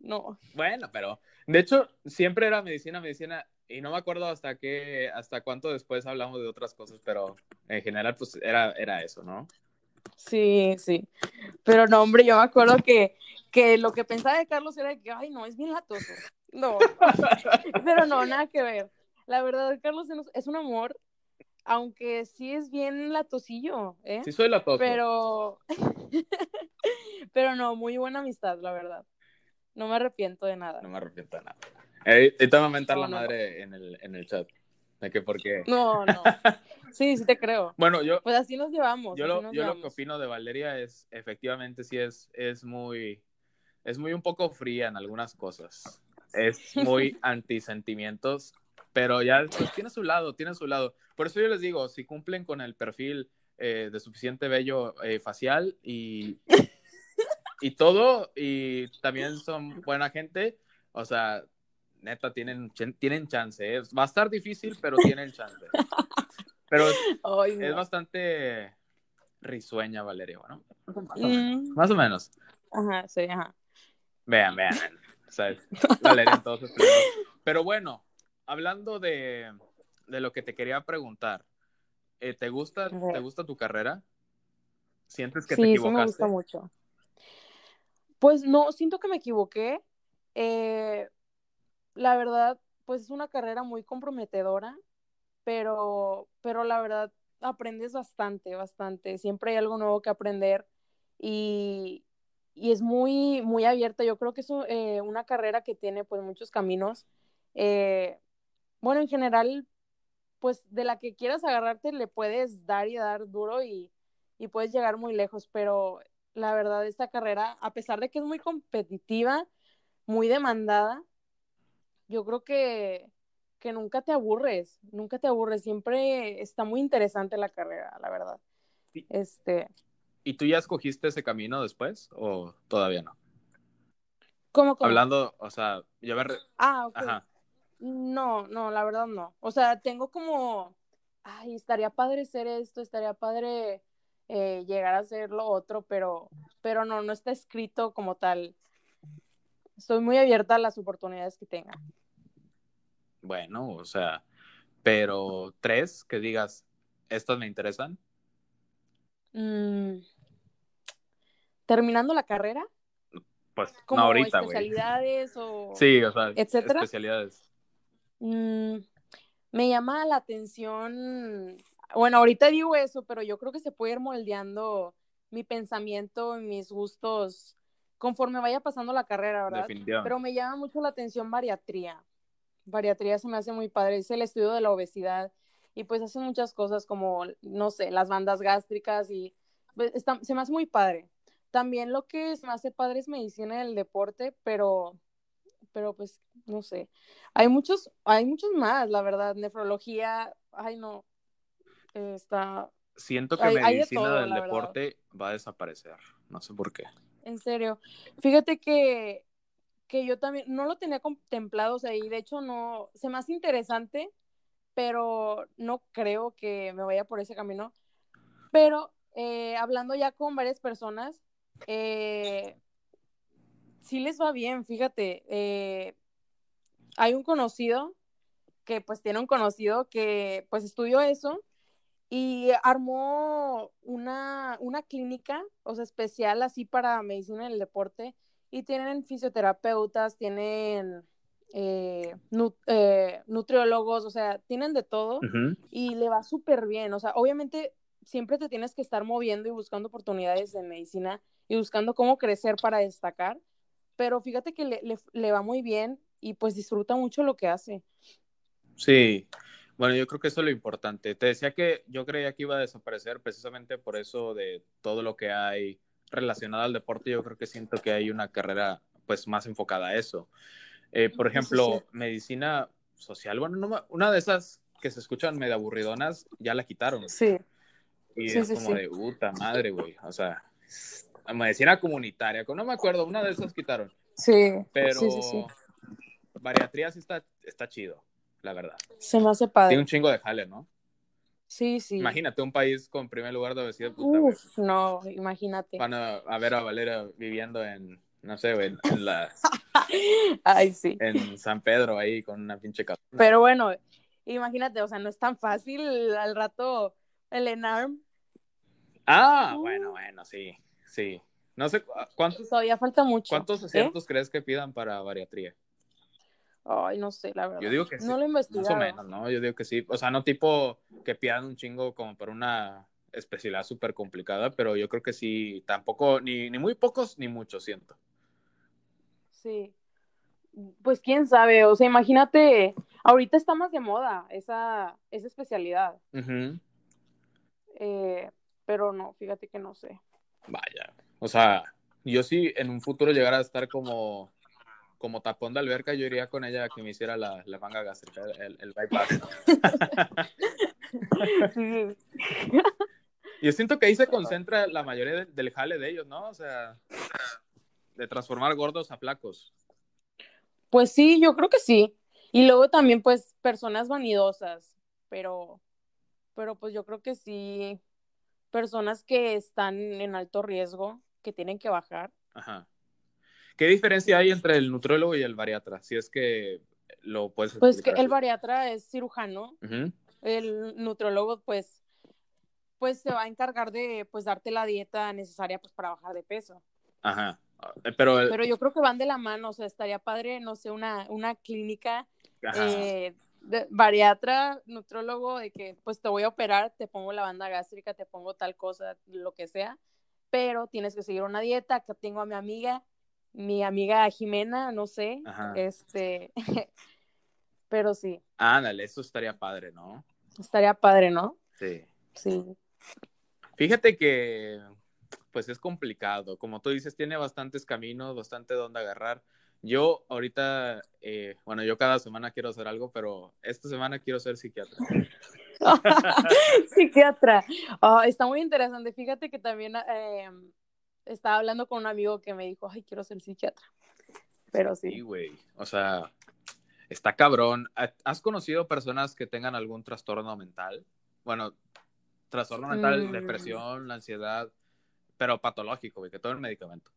No. Bueno, pero de hecho siempre era medicina, medicina y no me acuerdo hasta qué, hasta cuánto después hablamos de otras cosas, pero en general pues era, era eso, ¿no? Sí, sí. Pero no, hombre, yo me acuerdo que, que lo que pensaba de Carlos era que, ay, no, es bien latoso. [LAUGHS] No. [LAUGHS] Pero no, nada que ver. La verdad, Carlos es- es un amor, aunque sí es bien latosillo, ¿eh? Sí soy latoso. Pero, [LAUGHS] pero no, muy buena amistad, la verdad. No me arrepiento de nada. No me arrepiento de nada. Eh, ahorita me va a mentar No, la no. madre en el, en el chat. De que porque... No, no. Sí, sí te creo. Bueno, yo, Pues así nos llevamos. yo, lo, nos yo lo que llevamos. opino de Valeria es, efectivamente, sí es, es muy, es muy un poco fría en algunas cosas. Es muy [LAUGHS] antisentimientos, pero ya pues, tiene su lado, tiene su lado. Por eso yo les digo, si cumplen con el perfil eh, de suficiente vello eh, facial y, y todo, y también son buena gente, o sea, neta, tienen, tienen chance. ¿eh? Va a estar difícil, pero tienen chance. Pero es, es no. bastante risueña, Valeria, ¿no? Mm, Más o menos. ajá, sí, ajá. Vean, vean. ¿sabes? [LAUGHS] Valeria en todos sus planos. Pero bueno, hablando de, de lo que te quería preguntar, eh, ¿te, gusta. ¿te gusta tu carrera? ¿Sientes que sí, te sí me equivocaste? gusta mucho. Pues no, siento que me equivoqué. Eh, la verdad, pues es una carrera muy comprometedora, pero, pero la verdad aprendes bastante, bastante. Siempre hay algo nuevo que aprender y, y es muy, muy abierta. Yo creo que es eh, una carrera que tiene pues muchos caminos. Eh, bueno, en general, pues de la que quieras agarrarte le puedes dar y dar duro y, y puedes llegar muy lejos, pero la verdad esta carrera, a pesar de que es muy competitiva, muy demandada, yo creo que, que nunca te aburres, nunca te aburres, siempre está muy interesante la carrera, la verdad. Sí. Este, ¿Y tú ya escogiste ese camino después o todavía no? ¿cómo, cómo? Hablando, o sea, ya me... re- Ah, ok. Ajá. No, no, la verdad no. O sea, tengo como, ay, estaría padre ser esto, estaría padre eh, llegar a ser lo otro, pero, pero no, no está escrito como tal. Estoy muy abierta a las oportunidades que tenga. Bueno, o sea, pero tres que digas, estas me interesan. Mm, Terminando la carrera, Pues como no ahorita, especialidades o Sí, o sea, etcétera. especialidades. Mm, me llama la atención, bueno, ahorita digo eso, pero yo creo que se puede ir moldeando mi pensamiento y mis gustos conforme vaya pasando la carrera, ¿verdad? Definitivamente. Pero me llama mucho la atención bariatría. Bariatría se me hace muy padre, es el estudio de la obesidad y pues hace muchas cosas como, no sé, las bandas gástricas y pues, está- se me hace muy padre. También lo que se me hace padre es medicina del deporte, pero, pero pues, no sé. Hay muchos, hay muchos más, la verdad. Nefrología, ay no, está, Siento que hay- hay de medicina todo, del verdad. deporte va a desaparecer. No sé por qué. en serio. Fíjate que, que yo también no lo tenía contemplado, o sea, y de hecho no, se me hace interesante, pero no creo que me vaya por ese camino. Pero eh, hablando ya con varias personas, eh, sí les va bien, fíjate. eh, hay un conocido que pues tiene un conocido que pues estudió eso y armó una, una clínica, o sea, especial así para medicina en el deporte y tienen fisioterapeutas, tienen eh, eh, nutriólogos, o sea, tienen de todo y le va súper bien. O sea, obviamente siempre te tienes que estar moviendo y buscando oportunidades de medicina y buscando cómo crecer para destacar, pero fíjate que le, le- le va muy bien y pues disfruta mucho lo que hace. Sí, bueno, yo creo que eso es lo importante. Te decía que yo creía que iba a desaparecer precisamente por eso de todo lo que hay relacionado al deporte. Yo creo que siento que hay una carrera pues más enfocada a eso. Eh, por ejemplo, medicina social, bueno, no una de esas que se escuchan medio aburridonas ya la quitaron. Sí, Y Sí, es sí, como sí. de puta madre, güey. O sea, medicina comunitaria, no me acuerdo, una de esas quitaron. sí, Pero bariatría sí está, está chido, la verdad. Se me hace Tiene padre. un chingo de jale, ¿no? Sí, sí. Imagínate un país con primer lugar de obesidad, puta. Uf, no, imagínate. Van a, a ver a Valera viviendo en, no sé, güey, en, la, [LAUGHS] Ay, sí. en San Pedro ahí con una pinche cabeza. Pero bueno, imagínate, o sea, no es tan fácil al rato el ENARM. Ah, Uh. bueno, bueno, sí, sí. No sé, cu- ¿cuántos, Todavía falta mucho. cuántos ¿Eh? asientos crees que pidan para bariatría? Ay, no sé, la verdad. Yo digo que sí, No lo he Más o menos, ¿no? Yo digo que sí. O sea, no tipo que pidan un chingo como para una especialidad súper complicada, pero yo creo que sí, tampoco, ni, ni muy pocos ni muchos, siento. Sí. Pues quién sabe, o sea, imagínate, ahorita está más de moda esa, esa especialidad. Eh, pero no, fíjate que no sé. Vaya. O sea, yo sí en un futuro llegara a estar como, como tapón de alberca, yo iría con ella a que me hiciera la, la manga gástrica, el, el bypass. [LAUGHS] Yo siento que ahí se [LAUGHS] concentra la mayoría del jale de ellos, ¿no? O sea, de transformar gordos a flacos. Pues sí, yo creo que sí. Y luego también, pues, personas vanidosas, pero, pero pues yo creo que sí, personas que están en alto riesgo, que tienen que bajar. Ajá. ¿Qué diferencia hay entre el nutriólogo y el bariatra? Si es que lo puedes Pues que el bariatra es cirujano, el nutriólogo, pues, pues se va a encargar de, pues, darte la dieta necesaria, pues, para bajar de peso. Ajá. Eh, Pero, Pero yo creo que van de la mano, o sea, estaría padre, no sé, una, una clínica eh, de- bariatra, nutrólogo, de que pues te voy a operar, te pongo la banda gástrica, te pongo tal cosa, lo que sea, pero tienes que seguir una dieta. Acá tengo a mi amiga, mi amiga Jimena, no sé, Ajá. este, [LAUGHS] pero sí, Ándale, eso estaría padre, ¿no? estaría padre, ¿no? Sí. Sí. Fíjate que, pues es complicado. Como tú dices, tiene bastantes caminos, bastante donde agarrar. Yo ahorita, eh, bueno, yo cada semana quiero hacer algo, pero esta semana quiero ser psiquiatra. [LAUGHS] Psiquiatra. Ah, está muy interesante. Fíjate que también eh, estaba hablando con un amigo que me dijo, ay, quiero ser psiquiatra. Pero Sí, sí. güey. O sea, está cabrón. ¿Has conocido personas que tengan algún trastorno mental? Bueno, trastorno mental, Mm. depresión, ansiedad, pero patológico, güey, que todo el medicamento.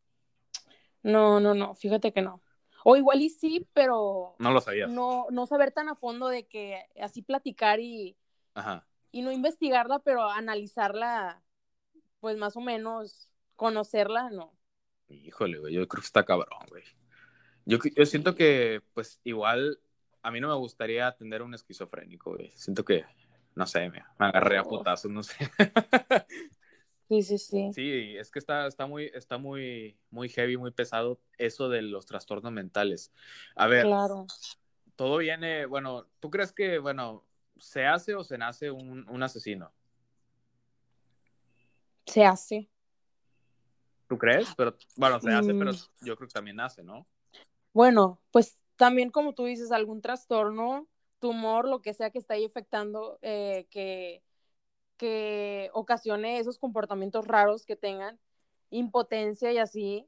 No, no, no, fíjate que no. O igual y sí, pero No lo sabías. no, no saber tan a fondo de que así platicar y, Ajá. y no investigarla, pero analizarla, pues más o menos, conocerla, no. Híjole, güey, yo creo que está cabrón, güey. Yo, yo siento que, pues, igual, a mí no me gustaría atender a un esquizofrénico, güey. Siento que, no sé, me, me agarré a putazos, no sé. Sí, sí, sí. Sí, es que está, está, muy, está muy, muy heavy, muy pesado eso de los trastornos mentales. A ver, Claro. todo viene, bueno, ¿tú crees que, bueno, se hace o se nace un, un asesino? Se hace. ¿Tú crees? Pero, bueno, se hace, pero Mm. yo creo que también nace, ¿no? Bueno, pues también como tú dices, algún trastorno, tumor, lo que sea que está ahí afectando, eh, que, que ocasione esos comportamientos raros que tengan, impotencia y así,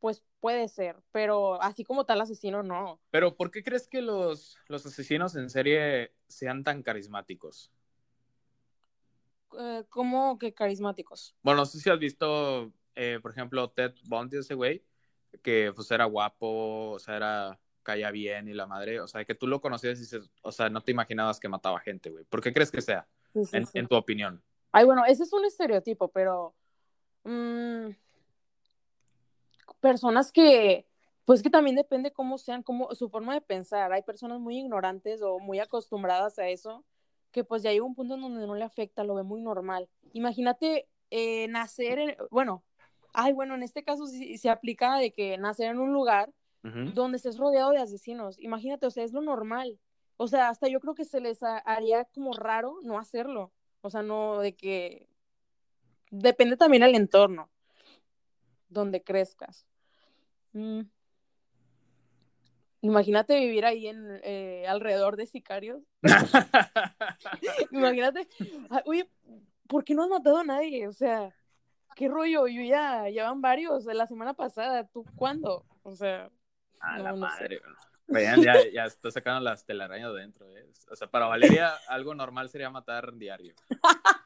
pues puede ser, pero así como tal asesino, no. Pero, ¿por qué crees que los, los asesinos en serie sean tan carismáticos? Eh, como que carismáticos. Bueno, no sé si has visto, eh, por ejemplo, Ted Bundy, ese güey, que pues era guapo, o sea, era, caía bien y la madre, o sea, que tú lo conocías y dices, o sea, no te imaginabas que mataba gente, güey. ¿Por qué crees que sea, Sí, sí, en, tu opinión? Ay, bueno, ese es un estereotipo, pero mm, personas que, pues que también depende cómo sean, cómo, su forma de pensar. Hay personas muy ignorantes o muy acostumbradas a eso, que pues ya llega un punto en donde no le afecta, lo ve muy normal. Imagínate eh, nacer en, bueno, ay, bueno, en este caso sí se aplica de que nacer en un lugar donde estés rodeado de asesinos. Imagínate, o sea, es lo normal. O sea, hasta yo creo que se les ha- haría como raro no hacerlo. O sea, no de que depende también del entorno donde crezcas. Mm. Imagínate vivir ahí en eh, alrededor de sicarios. [LAUGHS] [LAUGHS] Imagínate, ah, oye, ¿por qué no has matado a nadie? O sea, ¿qué rollo? Yo ya, ya van varios de la semana pasada. ¿Tú cuándo? O sea, A la no, no sé. Vean, ya, ya está sacando las telarañas de dentro, ¿eh? O sea, para Valeria algo normal sería matar diario. [LAUGHS]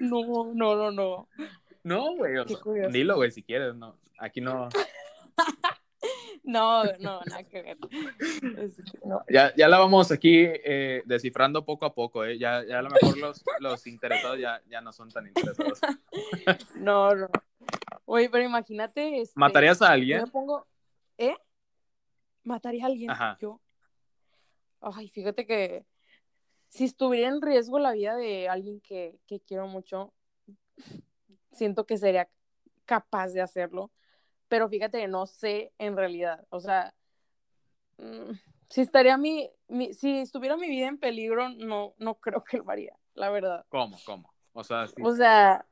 No, no, no, no. No, güey, dilo, güey, si quieres, no. Aquí no. [LAUGHS] No, no, nada que ver. Es- no. Ya, ya la vamos aquí eh, descifrando poco a poco, ¿eh? Ya, ya a lo mejor los, los interesados ya, ya no son tan interesados. [LAUGHS] No, no. Oye, pero imagínate. Este, ¿Matarías a yo alguien? me pongo. ¿Eh? ¿Mataría a alguien? Ajá. Yo. Ay, fíjate que si estuviera en riesgo la vida de alguien que, que quiero mucho, siento que sería capaz de hacerlo. Pero fíjate, no sé en realidad. O sea, mm, si estaría mi, mi, si estuviera mi vida en peligro, no, no creo que lo haría, la verdad. ¿Cómo? ¿Cómo? O sea. O sea,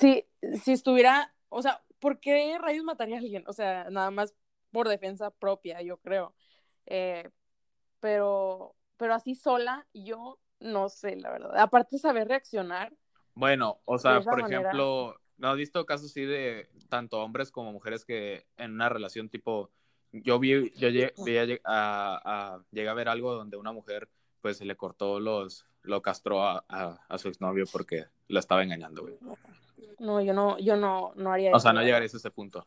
si, si estuviera, o sea, ¿por qué rayos mataría a alguien? O sea, nada más por defensa propia, yo creo. Eh, pero, pero así sola, yo no sé, la verdad. Aparte saber reaccionar. Bueno, o sea, por manera. ejemplo, ¿no has visto casos así de tanto hombres como mujeres que en una relación tipo, yo vi, yo lle- vi a, a- llegué ver algo donde una mujer pues le cortó los, lo castró a, a, a su exnovio porque la estaba engañando, güey. No, yo no, yo no, no haría O eso. sea, no llegarías a ese punto.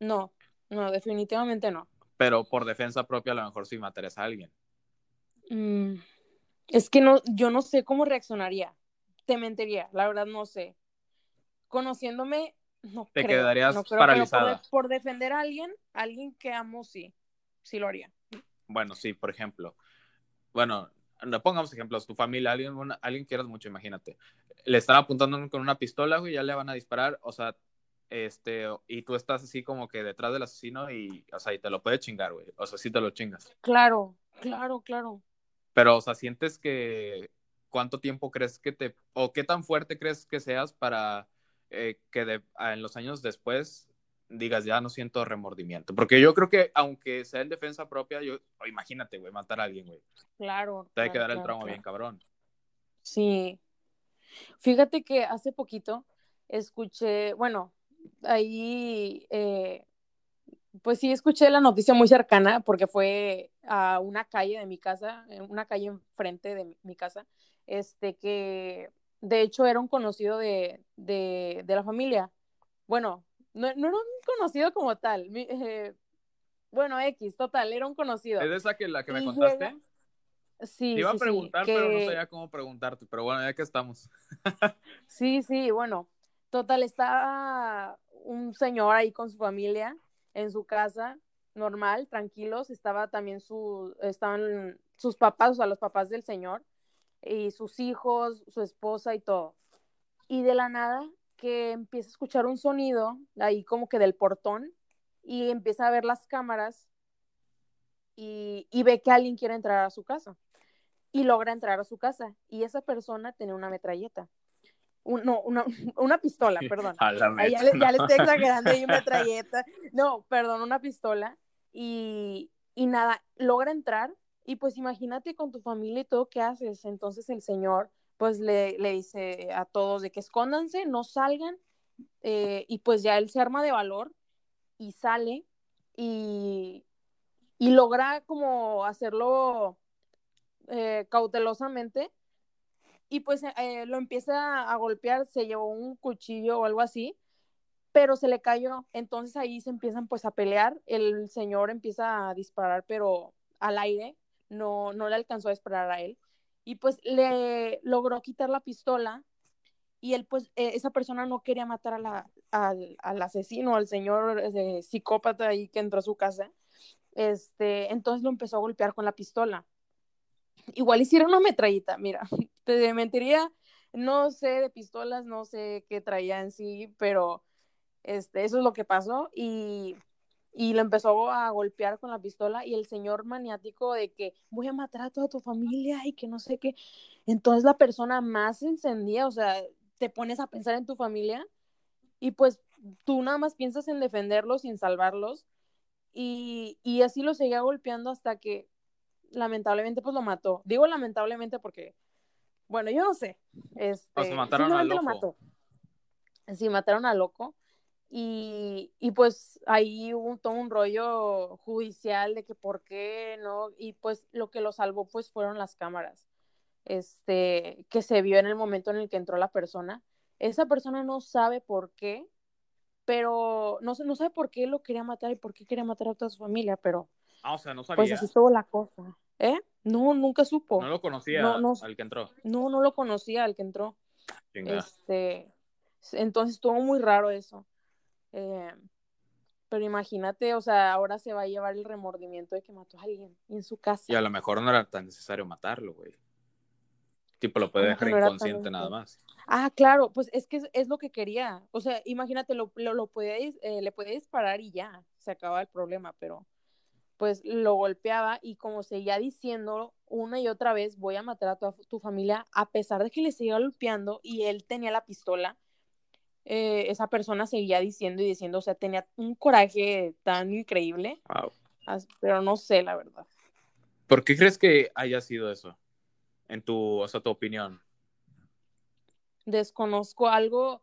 No, no, definitivamente no. Pero por defensa propia a lo mejor sí matarías a alguien. Mm, es que no, yo no sé cómo reaccionaría. Te mentiría, la verdad no sé. Conociéndome, no Te creo, quedarías no creo, paralizada. por, de- por defender a alguien, a alguien que amo, sí, sí lo haría. Bueno, sí, por ejemplo. Bueno, no pongamos ejemplos. Tu familia, alguien, una- alguien que quieras mucho, imagínate. Le están apuntando con una pistola, güey, ya le van a disparar, o sea, este, y tú estás así como que detrás del asesino y, o sea, y te lo puede chingar, güey. O sea, sí te lo chingas. Claro, claro, claro. Pero, o sea, sientes que, ¿cuánto tiempo crees que te, o qué tan fuerte crees que seas para eh, que de- a- en los años después digas, ya no siento remordimiento? Porque yo creo que, aunque sea en defensa propia, yo, imagínate, güey, matar a alguien, güey. Claro. Te hay que claro, dar el claro, trauma claro. bien cabrón. Sí. Fíjate que hace poquito escuché, bueno, ahí, eh, pues sí escuché la noticia muy cercana porque fue a una calle de mi casa, en una calle enfrente de mi, casa, este que de hecho era un conocido de, de, de la familia. Bueno, no, no era un conocido como tal, mi- eh, bueno, X, total, era un conocido. ¿Es esa que la que me Y contaste? llega- Sí, Te iba sí, a sí, preguntar, pero no sabía cómo preguntarte. Pero bueno, ya que estamos. Sí, sí, bueno, total, está un señor ahí con su familia en su casa, normal, tranquilos, estaba también su, estaban sus papás, o sea, los papás del señor, y sus hijos, su esposa y todo. Y de la nada que empieza a escuchar un sonido ahí como que del portón y empieza a ver las cámaras y, y ve que alguien quiere entrar a su casa y logra entrar a su casa y esa persona tiene una metralleta. No, una, [LAUGHS] una, pistola, perdón. ya, le, ya, le, estoy exagerando, y metralleta. [LAUGHS] No, perdón, una pistola. Y, y nada, logra entrar y pues imagínate con tu familia y todo, ¿qué haces? Entonces el señor pues le, le dice a todos de que escóndanse, no salgan, eh, y pues ya él se arma de valor y sale y, y logra como hacerlo eh, cautelosamente y pues eh, lo empieza a golpear, se llevó un cuchillo o algo así, pero se le cayó, entonces ahí se empiezan pues a pelear, el señor empieza a disparar pero al aire, no, no le alcanzó a disparar a él. Y pues le logró quitar la pistola y él pues e, esa persona no quería matar a la, al, al, asesino, al señor ese, psicópata ahí que entró a su casa, este, entonces lo empezó a golpear con la pistola. Igual hicieron una metrallita, mira, te mentiría, no sé de pistolas, no sé qué traía en sí, pero este, eso es lo que pasó y y lo empezó a golpear con la pistola y el señor maniático de que voy a matar a toda tu familia y que no sé qué. Entonces la persona más encendía, o sea, te pones a pensar en tu familia y pues tú nada más piensas en defenderlos, sin salvarlos y, y así lo seguía golpeando hasta que lamentablemente pues lo mató. Digo lamentablemente porque, bueno, yo no sé. Este, o mataron a loco. Lo mató. Sí, mataron a loco. Y, y, pues ahí hubo todo un rollo judicial de que por qué, ¿no? Y pues lo que lo salvó pues fueron las cámaras, este, que se vio en el momento en el que entró la persona. Esa persona no sabe por qué, pero no, no sabe por qué lo quería matar y por qué quería matar a toda su familia, pero... Ah, o sea, no sabía. Pues así estuvo la cosa. ¿Eh? No, nunca supo. No lo conocía al que entró. No, no lo conocía al que entró. Este, entonces estuvo muy raro eso. Eh, pero imagínate, o sea, ahora se va a llevar el remordimiento de que mató a alguien en su casa. Y a lo mejor no era tan necesario matarlo, güey. Tipo, lo puede dejar inconsciente nada más. Ah, claro, pues es que es, lo que quería. O sea, imagínate, lo, lo, puede, eh, le puede disparar y ya, se acaba el problema, pero pues lo golpeaba y como seguía diciendo una y otra vez, voy a matar a tu, tu familia, a pesar de que le seguía golpeando y él tenía la pistola, eh, esa persona seguía diciendo y diciendo, o sea, tenía un coraje tan increíble. Pero no sé, la verdad. ¿Por qué crees que haya sido eso? En tu, o sea, tu opinión. Desconozco algo.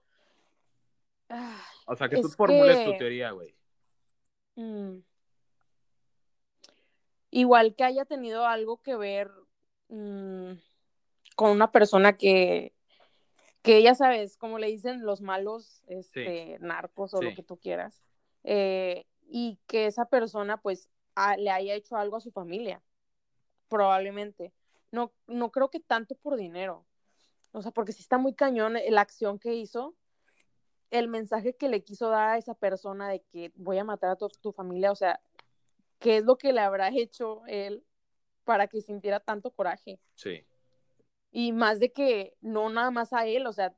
o sea, que tú formules tu teoría, güey. Mm. Igual que haya tenido algo que ver mm, con una persona que que ya sabes, como le dicen los malos este, narcos o lo que tú quieras, eh, y que esa persona pues le haya hecho algo a su familia, probablemente. No, no creo que tanto por dinero, o sea, porque si está muy cañón la acción que hizo, el mensaje que le quiso dar a esa persona de que voy a matar a tu, tu familia, o sea, ¿qué es lo que le habrá hecho él para que sintiera tanto coraje? Sí y más de que no nada más a él, o sea,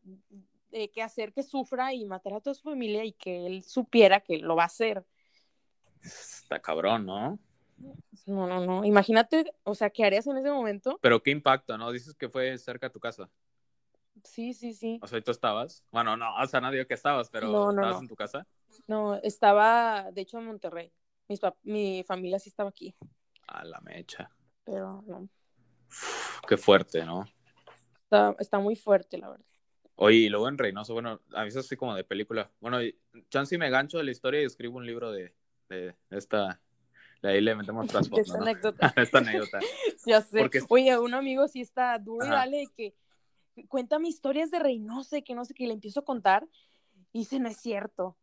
de que hacer que sufra y matar a toda su familia y que él supiera que lo va a hacer. Está cabrón, ¿no? No, no, no. Imagínate, o sea, ¿qué harías en ese momento? Pero qué impacto, ¿no? Dices que fue cerca de tu casa. Sí, sí, sí. O sea, ¿tú estabas? Bueno, no, o sea, nadie que estabas, pero ¿estabas en tu casa? No, estaba, de hecho, en Monterrey. Mi familia sí estaba aquí. A la mecha. Pero no. qué fuerte, ¿no? Está, muy fuerte, la verdad. Oye, y luego en Reynoso, bueno, a mí es así como de película. Bueno, chance me gancho de la historia y escribo un libro de, de esta. De ahí le metemos [LAUGHS] trasfondo. esta anécdota. [LAUGHS] esta anécdota. [LAUGHS] ya sé. Oye, un amigo sí está duro y dale que cuéntame historias de Reynoso, que no sé qué, le empiezo a contar. Y dice, no es cierto.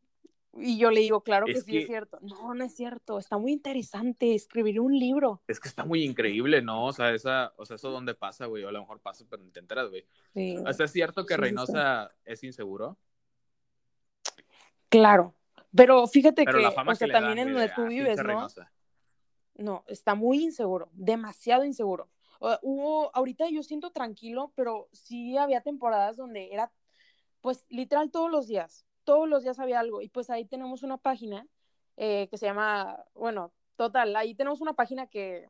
Y yo le digo, claro que, sí es cierto. No, no es cierto. Está muy interesante. Escribir un libro. Es que está muy increíble, ¿no? O sea, esa, o sea eso dónde pasa, güey. O a lo mejor pasa, pero no te enteras, güey. Sí. O sea, ¿es cierto que Reynosa es inseguro? Claro, pero fíjate que, o sea, también en donde tú vives, ¿no? No, está muy inseguro, demasiado inseguro. hubo, ahorita yo siento tranquilo, pero sí había temporadas donde era, pues, literal todos los días, todos los días había algo. Y pues ahí tenemos una página eh, que se llama, bueno, total, ahí tenemos una página que,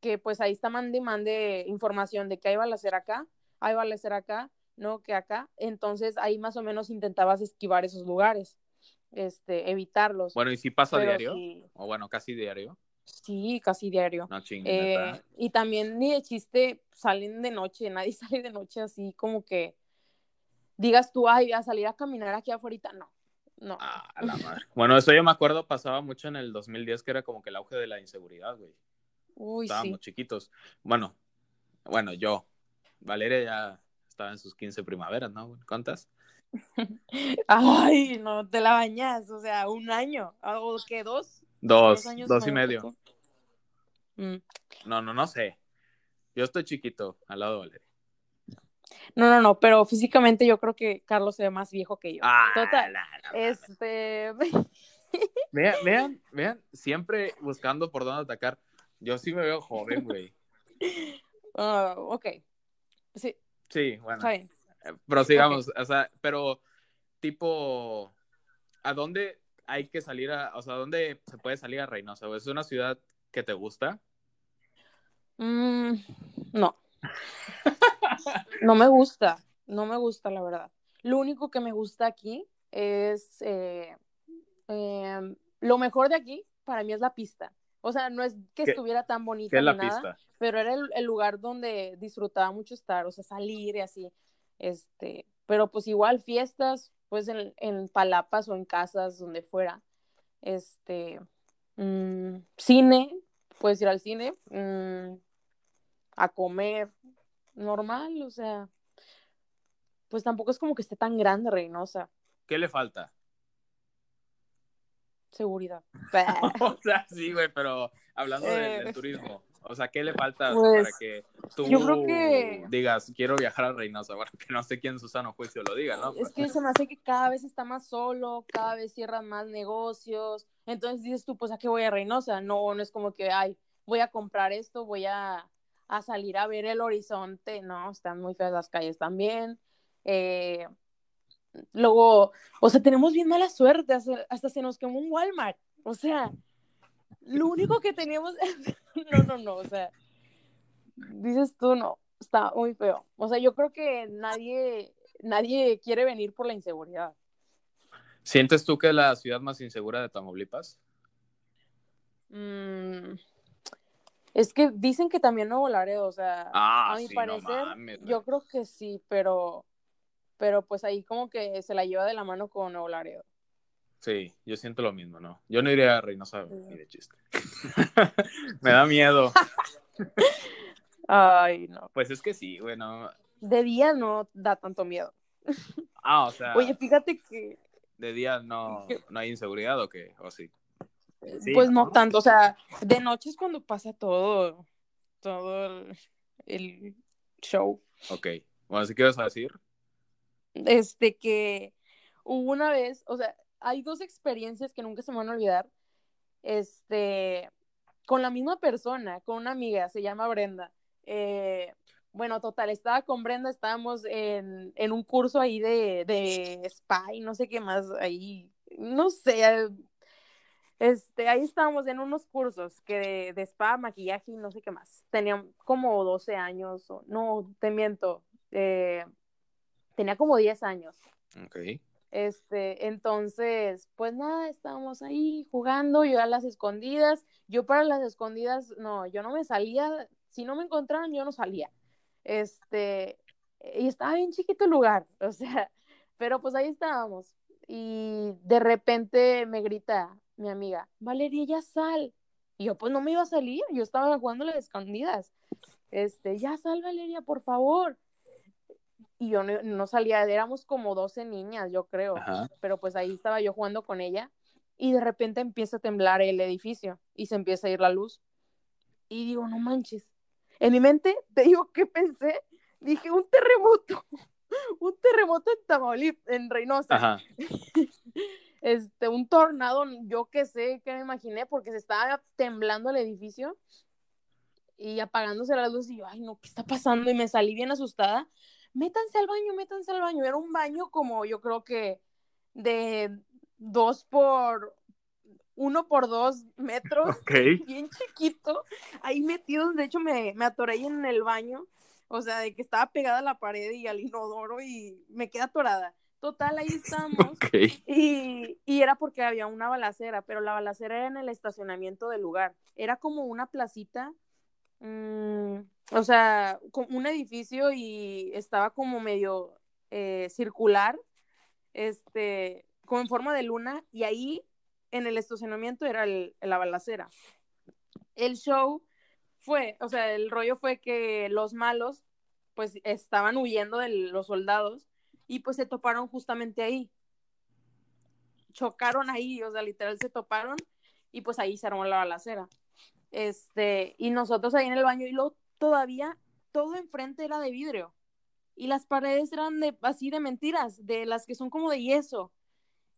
que pues ahí está mande mande información de que ahí va a hacer acá, ahí va a hacer acá, no que acá. Entonces ahí más o menos intentabas esquivar esos lugares, este, evitarlos. Bueno, ¿y si pasa diario? O bueno, casi diario. Sí, casi diario. No eh, y también ni de chiste salen de noche, nadie [LAUGHS] sale de noche así como que digas tú, ay, a salir a caminar aquí afuera, no. No. Ah, la madre. Bueno, eso yo me acuerdo, pasaba mucho en el 2010, que era como que el auge de la inseguridad, güey. Uy, Estábamos chiquitos. Bueno, bueno, yo. Valeria ya estaba en sus 15 primaveras, ¿no? ¿Cuántas? [LAUGHS] Ay, no te la bañas, o sea, un año, o qué, dos. Dos, dos, y medio. Mm. No, no, no sé. Yo estoy chiquito al lado de Valeria. No, no, no, pero físicamente yo creo que Carlos se ve más viejo que yo. Ah, Total. este. [LAUGHS] vean, vean, vean, siempre buscando por dónde atacar. Yo sí me veo joven, güey. Ah, ok. Sí. Sí, bueno. Eh, pero sigamos, o sea, pero tipo, ¿a dónde hay que salir a, o sea, ¿a dónde se puede salir a Reynosa? ¿Es una ciudad que te gusta? Mm, no. [LAUGHS] no me gusta, no me gusta, la verdad. Lo único que me gusta aquí es, eh, em, lo mejor de aquí para mí es la pista. O sea, no es que estuviera tan bonita ni nada, pero era el, lugar donde disfrutaba mucho estar, o sea, salir y así. Este, pero pues igual fiestas, pues en, en palapas o en casas, donde fuera. Este, mm, cine, puedes ir al cine, mm, a comer, normal, o sea, pues tampoco es como que esté tan grande Reynosa. ¿Qué le falta? Seguridad. [LAUGHS] o sea, sí, güey, pero hablando del, eh. turismo, o sea, ¿qué le falta para pues, que tú digas, quiero viajar a Reynosa? [LAUGHS] Bueno, que no sé quién Susano Juicio lo diga, ¿no? Es que se me hace que cada vez está más solo, cada vez cierran más negocios, entonces dices tú, pues, ¿a qué voy a Reynosa? No, no es como que, ay, voy a comprar esto, voy a a salir a ver el horizonte, ¿no? Están muy feas las calles también. Eh, luego, o sea, tenemos bien mala suerte, hasta, se nos quemó un Walmart. O sea, lo único que teníamos, [LAUGHS] no, no, no, o sea, dices tú, no, está muy feo. O sea, yo creo que nadie, nadie quiere venir por la inseguridad. ¿Sientes tú que es la ciudad más insegura de Tamaulipas? Mm, es que dicen que también Nuevo Laredo, o sea, ah, a mi parecer, yo creo que sí, pero, pero pues ahí como que se la lleva de la mano con Nuevo Laredo. Sí, yo siento lo mismo, ¿no? Yo no iría a Reynosa ni de chiste. [LAUGHS] Me da miedo. [LAUGHS] Ay, no. Pues es que sí, bueno. De día no da tanto miedo. Ah, o sea. Oye, fíjate que. De día no, [LAUGHS] no hay inseguridad o qué, o sí pues no, tanto, o sea, de noche es cuando pasa todo, todo el, show. Ok, bueno, ¿qué vas a decir? Este que hubo una vez, o sea, hay dos experiencias que nunca se me van a olvidar, este, con la misma persona, con una amiga, se llama Brenda. Eh, bueno, total, estaba con Brenda, estábamos en, en un curso ahí de, de spa y no sé qué más, ahí, no sé, este, ahí estábamos en unos cursos que de, spa, maquillaje y no sé qué más. Tenía como 12 años, o, no, te miento, eh, tenía como 10 años. Ok. Este, entonces, pues nada, estábamos ahí jugando, yo a las escondidas, yo para las escondidas, no, yo no me salía, si no me encontraban, yo no salía. Este, y estaba bien chiquito el lugar, [LAUGHS] o sea, pero pues ahí estábamos. Y de repente me grita, mi amiga, Valeria, ya sal. Y yo, pues no me iba a salir, yo estaba jugando las escondidas. Este, ya sal, Valeria, por favor. Y yo no, salía, éramos como 12 niñas, yo creo. Pero pues ahí estaba yo jugando con ella. Y de repente empieza a temblar el edificio y se empieza a ir la luz. Y digo, no manches. En mi mente, te digo, ¿qué pensé? Dije, un terremoto. [LAUGHS] un terremoto en Tamaulipas, en Reynosa. [LAUGHS] este, un tornado, yo qué sé, qué me imaginé, porque se estaba temblando el edificio y apagándose las luces y yo, ay, no, ¿qué está pasando? Y me salí bien asustada. Métanse al baño, métanse al baño. Era un baño como yo creo que de dos por uno por dos metros, [LAUGHS] bien chiquito, ahí metido, de hecho me, me atoré ahí en el baño, o sea, de que estaba pegada a la pared y al inodoro y me quedé atorada. Total, ahí [LAUGHS] estamos. Y, y, era porque había una balacera, pero la balacera era en el estacionamiento del lugar. Era como una placita, mmm, o sea, un edificio y estaba como medio eh, circular, este, como en forma de luna, y ahí en el estacionamiento era el, la balacera. El show fue, o sea, el rollo fue que los malos pues estaban huyendo de los soldados y pues se toparon justamente ahí. Chocaron ahí, o sea, literal se toparon y pues ahí se armó la balacera. Este, y nosotros ahí en el baño y luego todavía todo enfrente era de vidrio y las paredes eran de así de mentiras, de las que son como de yeso.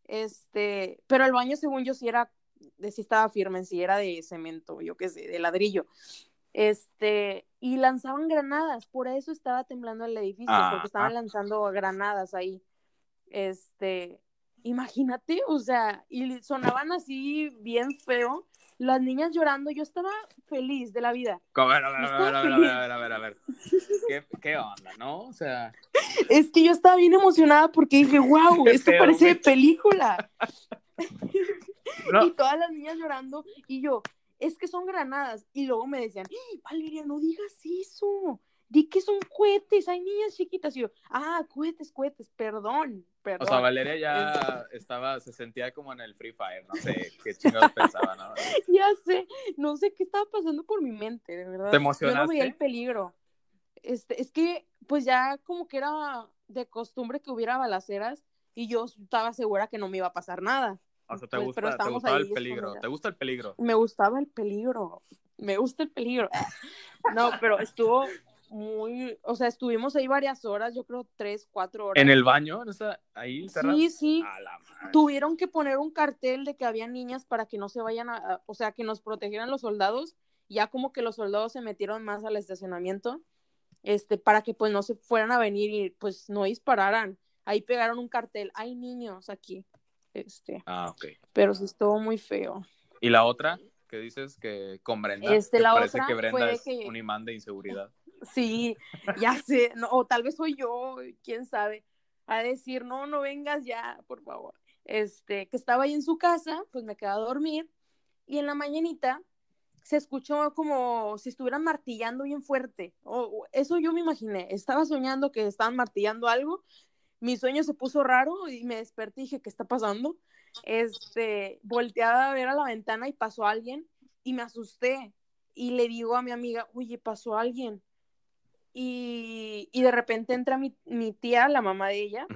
Este, pero el baño, según yo, sí era, de sí estaba firme, sí era de cemento, yo qué sé, de ladrillo. Este, y lanzaban granadas, por eso estaba temblando el edificio, porque estaban lanzando granadas ahí. Este, imagínate, o sea, y sonaban así bien feo, las niñas llorando, yo estaba feliz de la vida. A ver, a ver, a ver, a ver, a ver, a ver, a ver, ¿Qué, ¿Qué, onda, no? O sea. [LAUGHS] Es que yo estaba bien emocionada porque dije, [LAUGHS] wow, esto parece de película. [LAUGHS] Y todas las niñas llorando, y yo, es que son granadas. Y luego me decían, Valeria, no digas eso di que son cohetes, hay niñas chiquitas. Y yo, ah, cohetes, cohetes, perdón, perdón. O sea, Valeria ya [LAUGHS] estaba, se sentía como en el Free Fire, no sé qué chingados pensaba, ¿no? [LAUGHS] ya sé, no sé qué estaba pasando por mi mente, de verdad. ¿Te emocionaste? Yo no veía el peligro. Este, es que, pues ya como que era de costumbre que hubiera balaceras y yo estaba segura que no me iba a pasar nada. O sea, ¿te, pues, gusta, ¿te gustaba el peligro? ¿Te gusta el peligro? Me gustaba el peligro. Me gusta el peligro. [LAUGHS] No, pero estuvo muy, o sea, estuvimos ahí varias horas, yo creo tres, cuatro horas. ¿En el baño? ¿No está ahí Sí, sí. Tuvieron que poner un cartel de que había niñas para que no se vayan a, o sea, que nos protegieran los soldados. Ya como que los soldados se metieron más al estacionamiento, este, para que pues no se fueran a venir y pues no dispararan. Ahí pegaron un cartel, hay niños aquí. Este. Ah, ok. Pero sí estuvo muy feo. ¿Y la otra? que dices que con Brenda, este, la parece otra que Brenda es un imán de inseguridad. [LAUGHS] Sí, ya sé, no, o tal vez soy yo, quién sabe, a decir, no, no vengas ya, por favor. Este, que estaba ahí en su casa, pues me quedé a dormir y en la mañanita se escuchó como si estuvieran martillando bien fuerte. O, eso yo me imaginé, estaba soñando que estaban martillando algo, mi sueño se puso raro y me desperté y dije, ¿qué está pasando? Este, volteaba a ver a la ventana y pasó alguien y me asusté y le digo a mi amiga, oye, pasó alguien. Y, y de repente entra mi, mi, tía, la mamá de ella,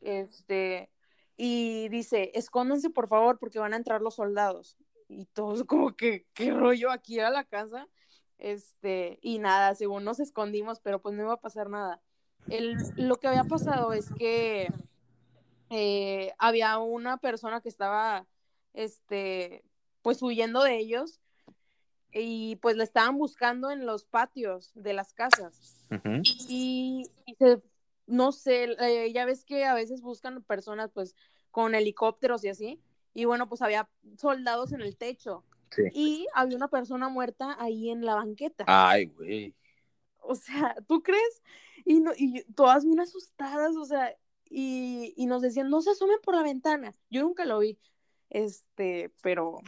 este, y dice, escóndanse por favor porque van a entrar los soldados. Y todos como que, ¿qué rollo aquí a la casa? Este, y nada, según nos escondimos, pero pues no iba a pasar nada. El, lo que había pasado es que eh, había una persona que estaba, este, pues huyendo de ellos y pues la estaban buscando en los patios de las casas. Y, no sé, eh, ya ves que a veces buscan personas pues con helicópteros y así. Y bueno, pues había soldados en el techo. Y había una persona muerta ahí en la banqueta. Ay, güey. O sea, ¿tú crees? Y, no, y todas bien asustadas, o sea, y, y nos decían, no se asomen por la ventana. Yo nunca lo vi, este, pero,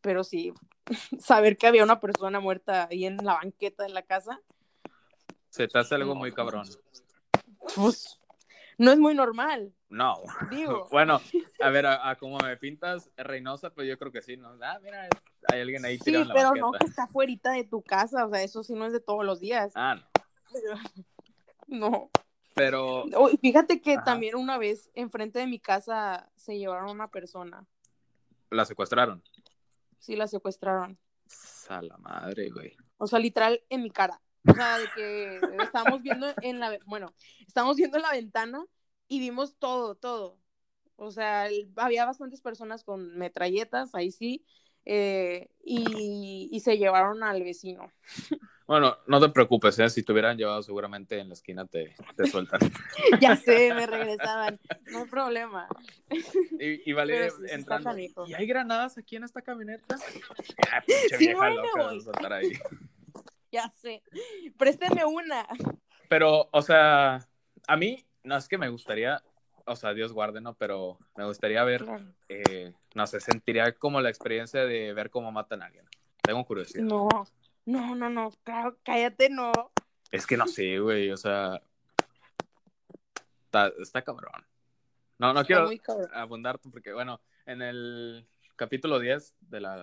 pero sí, [LAUGHS] saber que había una persona muerta ahí en la banqueta de la casa. Se te hace algo muy cabrón. Pues no es muy normal. No. Digo. [LAUGHS] bueno, a ver, a, como me pintas Reynosa, pues yo creo que sí, ¿no? Ah, mira, hay alguien ahí tirado sí, la pero banqueta. no que está fuera de tu casa, o sea, eso sí no es de todos los días. Ah, no. [LAUGHS] no. Pero. fíjate que también una vez enfrente de mi casa se llevaron a una persona. ¿La secuestraron? Sí, la secuestraron. A la madre, güey. O sea, literal en mi cara. O sea, de que estábamos viendo en la, bueno, estábamos viendo en la ventana y vimos todo, todo. O sea, había bastantes personas con metralletas, ahí sí, eh, y, se llevaron al vecino. [LAUGHS] Bueno, no te preocupes, ¿eh? si te hubieran llevado seguramente en la esquina te, te sueltan. [LAUGHS] ya sé, me regresaban, no hay problema. Y, y vale entrando. ¿Y hay granadas aquí en esta camioneta? [LAUGHS] Ah, pinche vieja loca de soltar ahí. Ya sé, présteme una. Pero, o sea, a mí, no es que me gustaría, o sea, Dios guarde, ¿no? Pero me gustaría ver, eh, no sé, sentiría como la experiencia de ver cómo matan a alguien. Tengo curiosidad. No, no, no, no, cállate, no. Es que no sé, güey, o sea, está, cabrón. No, no quiero abundar porque, bueno, en el capítulo 10 de la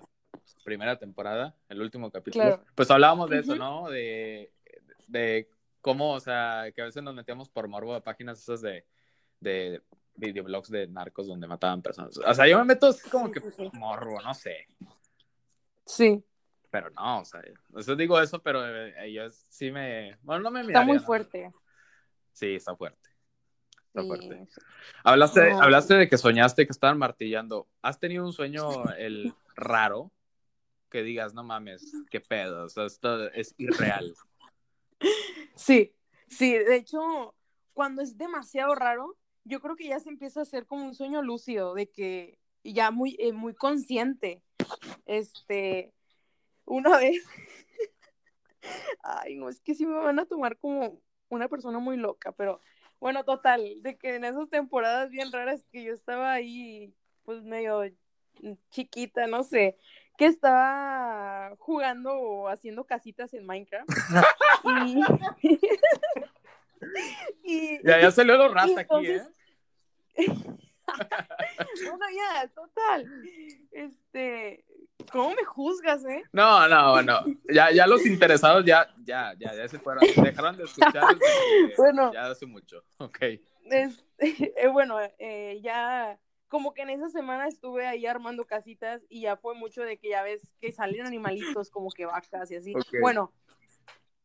primera temporada, el último capítulo, pues hablábamos de eso, ¿no? De, de cómo, o sea, que a veces nos metíamos por morbo a páginas esas de, de videoblogs de narcos donde mataban personas. O sea, yo me meto como que morbo, no sé. Sí. Pero no, o sea, yo digo eso, pero eh, yo sí me... Bueno, no me Está muy fuerte. Sí, está fuerte. Está fuerte. Hablaste, hablaste de que soñaste que estaban martillando. ¿Has tenido un sueño el raro? Que digas, no mames, qué pedo, esto es irreal. [LAUGHS] Sí, sí, de hecho, cuando es demasiado raro, yo creo que ya se empieza a hacer como un sueño lúcido, de que ya muy, eh, muy consciente. Este, una vez, [LAUGHS] ay, no, es que sí me van a tomar como una persona muy loca, pero bueno, total, de que en esas temporadas bien raras que yo estaba ahí, pues medio chiquita, no sé, que estaba jugando o haciendo casitas en Minecraft. y, [LAUGHS] ya, ya salió lo rata aquí, ¿eh? [LAUGHS] bueno, ya, total. Este, ¿cómo me juzgas, eh? No, no, no. Ya, ya los interesados ya, ya, ya, ya se fueron, dejaron de escuchar [LAUGHS] bueno, ya hace mucho. Ok. Este, eh, bueno, eh, ya como que en esa semana estuve ahí armando casitas y ya fue mucho de que ya ves que salen animalitos como que vacas y así. Bueno,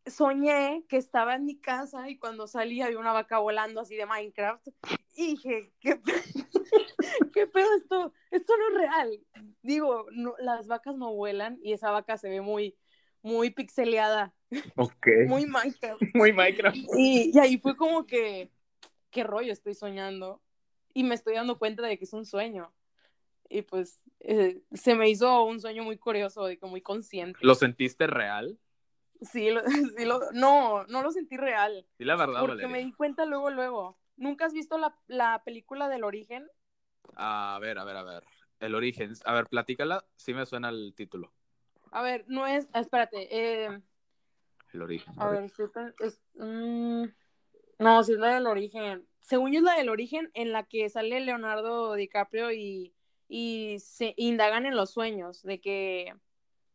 soñé que estaba en mi casa y cuando salí había una vaca volando así de Minecraft y dije, ¿qué, [LAUGHS] ¿qué pedo esto? Esto no es real. Digo, las vacas no vuelan y esa vaca se ve muy, muy pixeleada. Ok. [LAUGHS] Muy Minecraft. Muy Minecraft. Y, y ahí fue como que, ¿qué rollo estoy soñando? Y me estoy dando cuenta de que es un sueño. Y pues eh, se me hizo un sueño muy curioso, de que muy consciente. ¿Lo sentiste real? Sí, [LAUGHS] sí lo, no, no lo sentí real. Sí, la verdad, Porque me di cuenta luego, luego. ¿Nunca has visto la, la película del origen? A ver, a ver, a ver. El origen. A ver, platícala, sí me suena el título. A ver, no es, espérate. Eh... El origen. A ver, es, mm, no, sí es la del origen según yo es la del origen, en la que sale Leonardo DiCaprio y, se indagan en los sueños, de que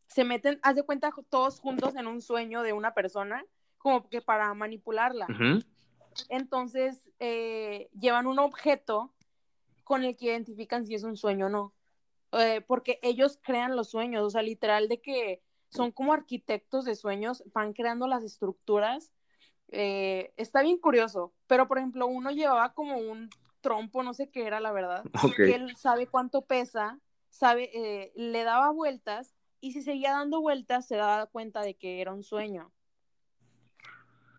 se meten, haz de cuenta, todos juntos en un sueño de una persona, como que para manipularla. Entonces, eh, llevan un objeto con el que identifican si es un sueño o no. Eh, porque ellos crean los sueños, o sea, literal de que son como arquitectos de sueños, van creando las estructuras eh, está bien curioso, pero por ejemplo, uno llevaba como un trompo, no sé qué era la verdad, [LAUGHS] porque él sabe cuánto pesa, sabe, eh, le daba vueltas y si seguía dando vueltas se daba cuenta de que era un sueño.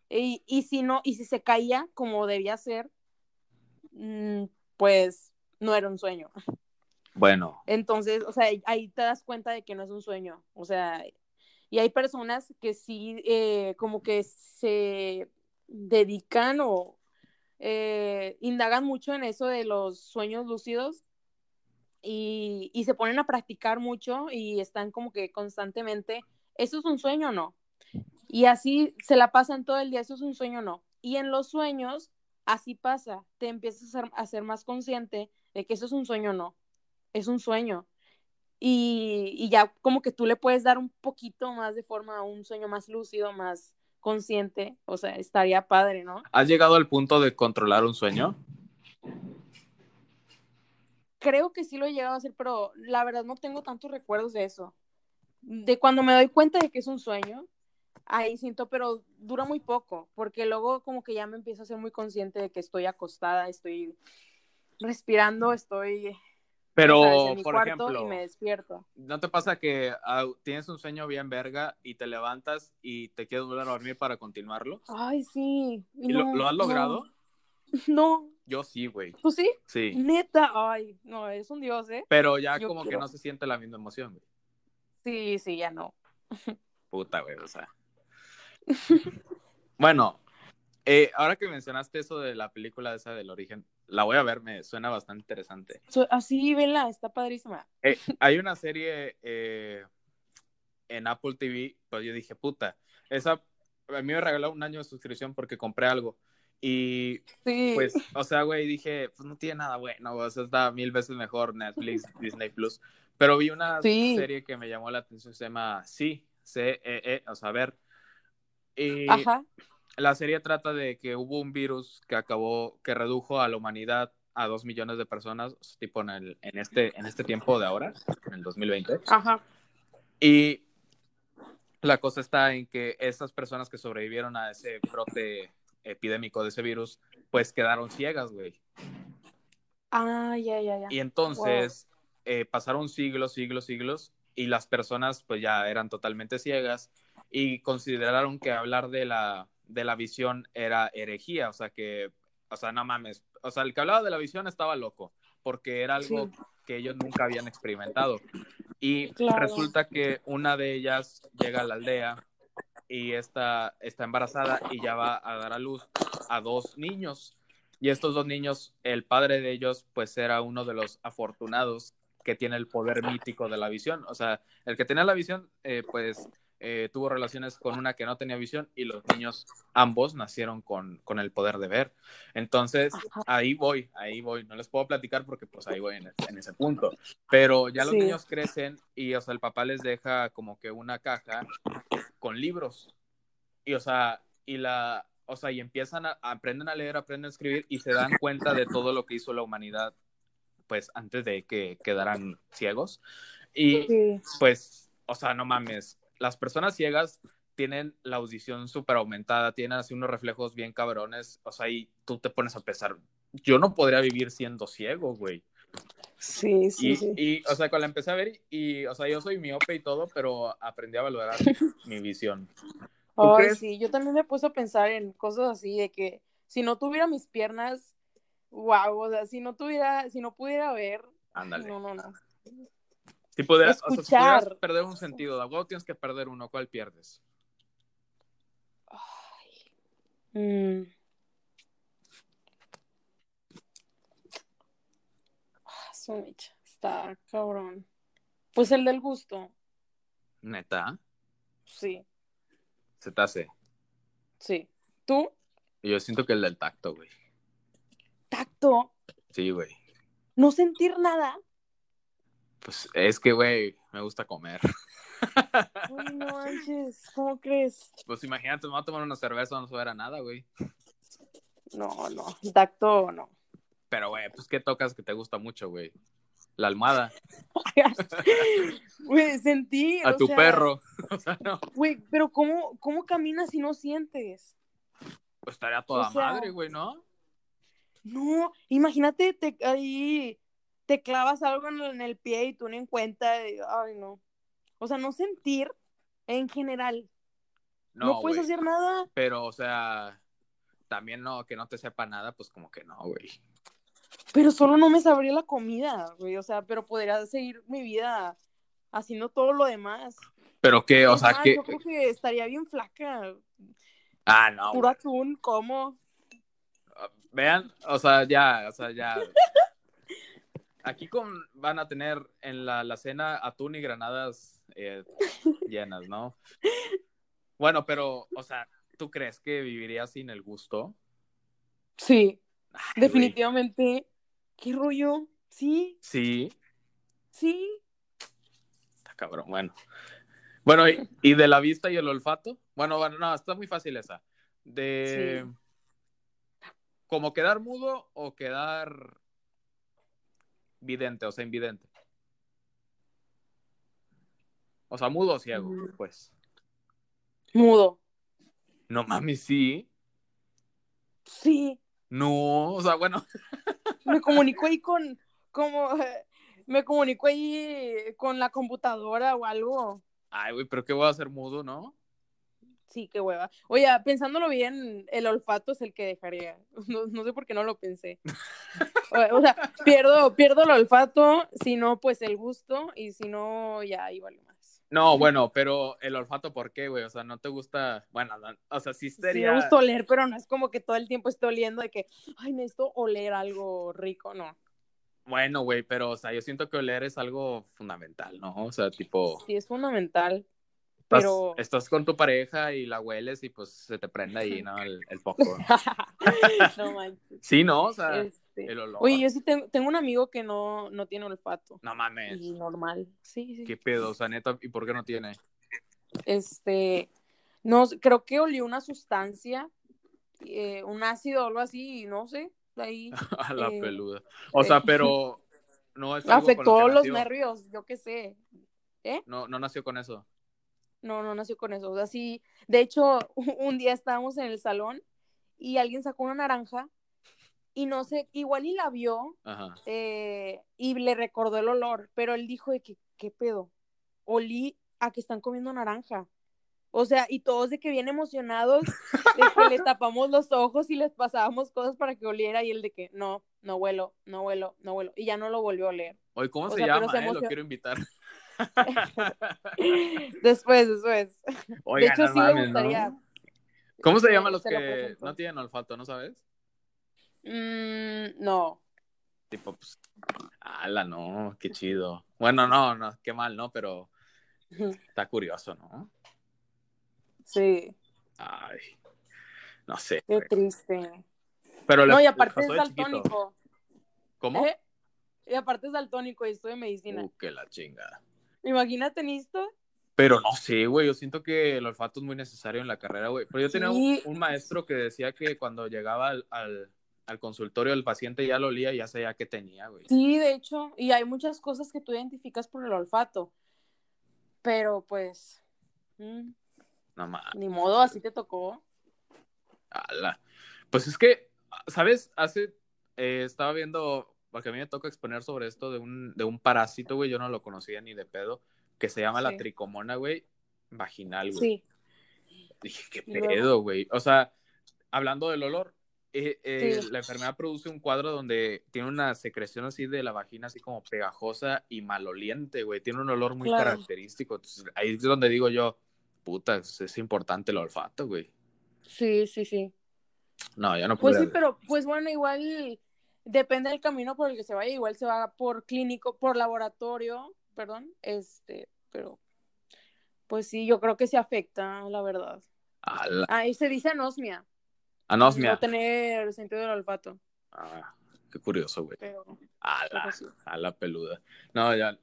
Y, y si no, y si se caía como debía ser, mm, pues no era un sueño. Bueno. Entonces, o sea, ahí te das cuenta de que no es un sueño. O sea, y hay personas que sí, eh, como que se dedican o eh, indagan mucho en eso de los sueños lúcidos y, se ponen a practicar mucho y están como que constantemente, ¿eso es un sueño o no? Y así se la pasan todo el día, ¿eso es un sueño o no? Y en los sueños, así pasa, te empiezas a a ser más consciente de que eso es un sueño o no, es un sueño y, ya como que tú le puedes dar un poquito más de forma a un sueño más lúcido, más consciente, o sea, estaría padre, ¿no? ¿Has llegado al punto de controlar un sueño? Creo que sí lo he llegado a hacer, pero la verdad no tengo tantos recuerdos de eso. De cuando me doy cuenta de que es un sueño, ahí siento, pero dura muy poco, porque luego como que ya me empiezo a ser muy consciente de que estoy acostada, estoy respirando, estoy Pero, por ejemplo, y me despierto. ¿no te pasa que ah, tienes un sueño bien verga y te levantas y te quieres volver a dormir para continuarlo? Ay, sí. ¿Y lo, no, lo has logrado? [LAUGHS] No, Yo sí, güey. ¿tú sí? Sí. Neta, ay, no, es un dios, ¿eh? Pero ya Yo como que no se siente la misma emoción, güey. Sí, sí, ya no. [LAUGHS] Puta, güey, o sea. [LAUGHS] bueno, eh, ahora que mencionaste eso de la película esa del origen, la voy a ver, me suena bastante interesante. So- así, vela, está padrísima. Eh, hay una serie eh, en Apple TV, pues yo dije, puta, esa, a mí me regaló un año de suscripción porque compré algo. Y Sí. pues, o sea, güey, dije, pues no tiene nada bueno, o sea, está mil veces mejor Netflix, [LAUGHS] Disney Plus. Pero vi una Sí. serie que me llamó la atención, se llama Sí, C, E, E, o sea, a ver. Y Ajá. La serie trata de que hubo un virus que acabó, que redujo a la humanidad a dos millones de personas, tipo en, el, en, este, en este tiempo de ahora, en el 2020. Ajá. Y la cosa está en que esas personas que sobrevivieron a ese brote epidémico de ese virus, pues quedaron ciegas, güey. Ah, ya, ya, ya. Y entonces eh, pasaron siglos, siglos, siglos, y las personas pues ya eran totalmente ciegas y consideraron que hablar de la, de la visión era herejía, o sea que, o sea, no mames, o sea, el que hablaba de la visión estaba loco, porque era algo Sí. que ellos nunca habían experimentado. Y Claro. resulta que una de ellas llega a la aldea y está, está embarazada y ya va a dar a luz a dos niños. Y estos dos niños, el padre de ellos, pues era uno de los afortunados que tiene el poder mítico de la visión. O sea, el que tenía la visión, eh, pues eh, tuvo relaciones con una que no tenía visión y los niños ambos nacieron con, con el poder de ver. Entonces, Ajá. ahí voy, ahí voy. No les puedo platicar porque pues ahí voy en, en ese punto. Pero ya los Sí. niños crecen y, o sea, el papá les deja como que una caja con libros. Y, o sea, y la, o sea, y empiezan a, aprenden a leer, aprenden a escribir y se dan cuenta de todo lo que hizo la humanidad, pues, antes de que quedaran ciegos. Y, Sí. pues, o sea, no mames, las personas ciegas tienen la audición súper aumentada, tienen así unos reflejos bien cabrones, o sea, y tú te pones a pensar, yo no podría vivir siendo ciego, güey. Sí, sí, Y, sí. y, o sea, cuando la empecé a ver, y, o sea, yo soy miope y todo, pero aprendí a valorar mi [LAUGHS] visión. ¿Tú Ay, crees? sí, yo también me puse a pensar en cosas así de que si no tuviera mis piernas, wow, o sea, si no tuviera, si no pudiera ver, Ándale. no, no, no. Si pudieras, o sea, si pudieras perder un sentido, de huevo tienes que perder uno, ¿cuál pierdes? Mm. Ah, Está cabrón. Pues el del gusto, Neta, sí, se te hace. sí. ¿Tú? Yo siento que el del tacto, güey. Tacto, Sí, güey. no sentir nada. Pues es que, güey, me gusta comer. [LAUGHS] Uy, no manches, [LAUGHS] ¿cómo crees? Pues imagínate, me voy a tomar una cerveza, no saber a nada, güey. No, no, tacto no. Pero, güey, pues ¿qué tocas que te gusta mucho, güey? La almohada, [LAUGHS] Güey, sentí. a o tu sea, perro. O sea, no. Güey, pero ¿cómo, ¿cómo caminas si no sientes? Pues estaría toda O sea- madre, güey, ¿no? No, imagínate, te, ahí te clavas algo en el, pie y tú ni en cuenta. y- ay, no. O sea, no sentir en general. No, No, puedes hacer nada. Pero, o sea, también no, que no te sepa nada, pues como que no, güey. Pero solo no me sabría la comida, güey. O sea, pero podría seguir mi vida haciendo todo lo demás. Pero que, o sea, que... Yo creo que estaría bien flaca. Ah, no, Puro atún, ¿cómo? Vean, o sea, ya, o sea, ya. [LAUGHS] Aquí con, van a tener en la, la cena atún y granadas eh, llenas, ¿no? Bueno, pero, o sea, ¿tú crees que vivirías sin el gusto? Sí, Ay, güey. definitivamente. ¿Qué rollo? Sí, Sí, sí. está cabrón, bueno. Bueno, ¿y, y de la vista y el olfato? Bueno, bueno, no, está muy fácil esa. De... ¿Como quedar mudo o quedar vidente, o sea, invidente? O sea, mudo o ciego, pues. Mudo. No mames, sí. Sí. No, o sea, bueno. [LAUGHS] me comunico ahí con, como, [LAUGHS] me comunico ahí con la computadora o algo. Ay, güey, pero qué voy a hacer mudo, ¿no? Sí, qué hueva. Oye, pensándolo bien, el olfato es el que dejaría. [LAUGHS] No, sé por qué no lo pensé. o, sea, pierdo, pierdo el olfato, si no, pues el gusto, y si no, ya igual más. No, bueno, pero el olfato, ¿por qué, güey? O sea, no te gusta, bueno, o sea, sí sería... Sí me gusta oler, pero no es como que todo el tiempo estoy oliendo de que, ay, necesito oler algo rico, no. Bueno, güey, pero, o sea, yo siento que oler es algo fundamental, ¿no? O sea, tipo... Sí, es fundamental. Pero... Estás, con tu pareja y la hueles y pues se te prende ahí, ¿no? El, el foco. [LAUGHS] no manches. Sí, ¿no? O sea, este... el olor. Oye, yo sí tengo, tengo, un amigo que no, no tiene olfato. No mames. Y normal. Sí, sí. ¿Qué pedo? O sea, neta, ¿y por qué no tiene? Este, no, creo que olió una sustancia, eh, un ácido o algo así, y no sé, ahí. [LAUGHS] A la eh, peluda. O sea, pero [LAUGHS] no es Afectó los nervios, yo qué sé. ¿Eh? No, no nació con eso. No, no nació con eso. O sea, sí, de hecho, [LAUGHS] un día estábamos en el salón y alguien sacó una naranja y no sé, igual y la vio eh, y le recordó el olor, pero él dijo de que, ¿qué pedo? Olí a que están comiendo naranja. O sea, y todos de que bien emocionados, de que le [LAUGHS] tapamos los ojos y les pasábamos cosas para que oliera y él de que, no, no huelo, no huelo, no huelo. Y ya no lo volvió a oler. Oye, ¿cómo se llama? Eh? Lo quiero invitar. [LAUGHS] después, después. de hecho, sí me gustaría. ¿Cómo se llaman los que no tienen olfato, no sabes? Mm, no. Tipo, pues, ala, no, qué chido. Bueno, no, no, qué mal, ¿no? Pero [LAUGHS] está curioso, ¿no? Sí. Ay, no sé. Qué triste. Pero no, y aparte es daltónico. ¿Cómo? ¿Eh? Y aparte es daltónico y estoy medicina. Uh, que la chingada. Imagínate esto. Pero no sé, güey, yo siento que el olfato es muy necesario en la carrera, güey. Pero yo tenía un, maestro que decía que cuando llegaba al, al, consultorio el paciente ya lo olía y ya sabía qué tenía, güey. Sí, de hecho, y hay muchas cosas que tú identificas por el olfato. Pero pues... Mm, no más. Ni modo, así te tocó. Ala. Pues es que, ¿sabes? Hace... Eh, estaba viendo porque a mí me toca exponer sobre esto de un, de un parásito, güey, yo no lo conocía ni de pedo, que se llama la tricomona, güey, vaginal, güey. Sí. Dije, qué pedo, güey. O sea, hablando del olor, eh, eh, la enfermedad produce un cuadro donde tiene una secreción así de la vagina, así como pegajosa y maloliente, güey. Tiene un olor muy característico. Entonces, ahí es donde digo yo, puta, es, importante el olfato, güey. Sí, sí, sí. No, ya no puedo. Pues sí, pero pues bueno, igual depende del camino por el que se vaya, igual se va por clínico, por laboratorio, perdón, este, pero pues sí, yo creo que se afecta, la verdad. Ahí se dice anosmia. Anosmia. No tener sentido del olfato. Ah, qué curioso, güey. a, la, a la peluda. No, ya.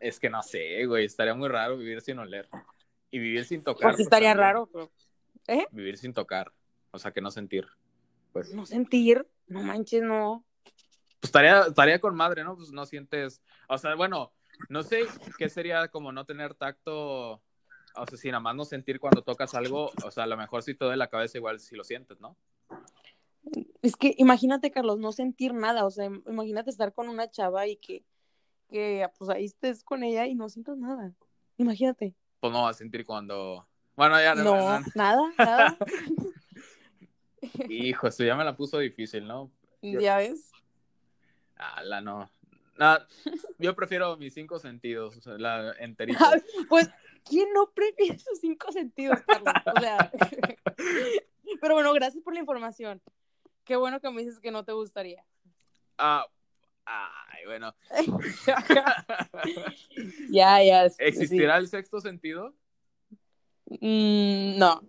es que no sé, güey. Estaría muy raro vivir sin oler. Y vivir sin tocar. Pues estaría raro, pero... ¿Eh? Vivir sin tocar. O sea, que no sentir. Pues. No sentir. No manches, no. Pues estaría, estaría con madre, ¿no? Pues no sientes, o sea, bueno, no sé qué sería como no tener tacto, o sea, si nada más no sentir cuando tocas algo, o sea, a lo mejor si todo de la cabeza igual si lo sientes, ¿no? Es que imagínate, Carlos, no sentir nada, o sea, imagínate estar con una chava y que, que pues ahí estés con ella y no sientas nada. Imagínate. Pues no vas a sentir cuando... Bueno, ya no. No, nada, nada. [LAUGHS] Hijo, eso ya me la puso difícil, ¿no? Ya ves. la no. yo prefiero mis cinco sentidos, o sea, la enterita. [LAUGHS] pues, ¿quién no prefiere sus cinco sentidos, Carlos? O sea, [LAUGHS] pero bueno, gracias por la información. Qué bueno que me dices que no te gustaría. Ah, ay, bueno. [LAUGHS] ya, ya. ¿Existirá el sexto sentido? Mm, no.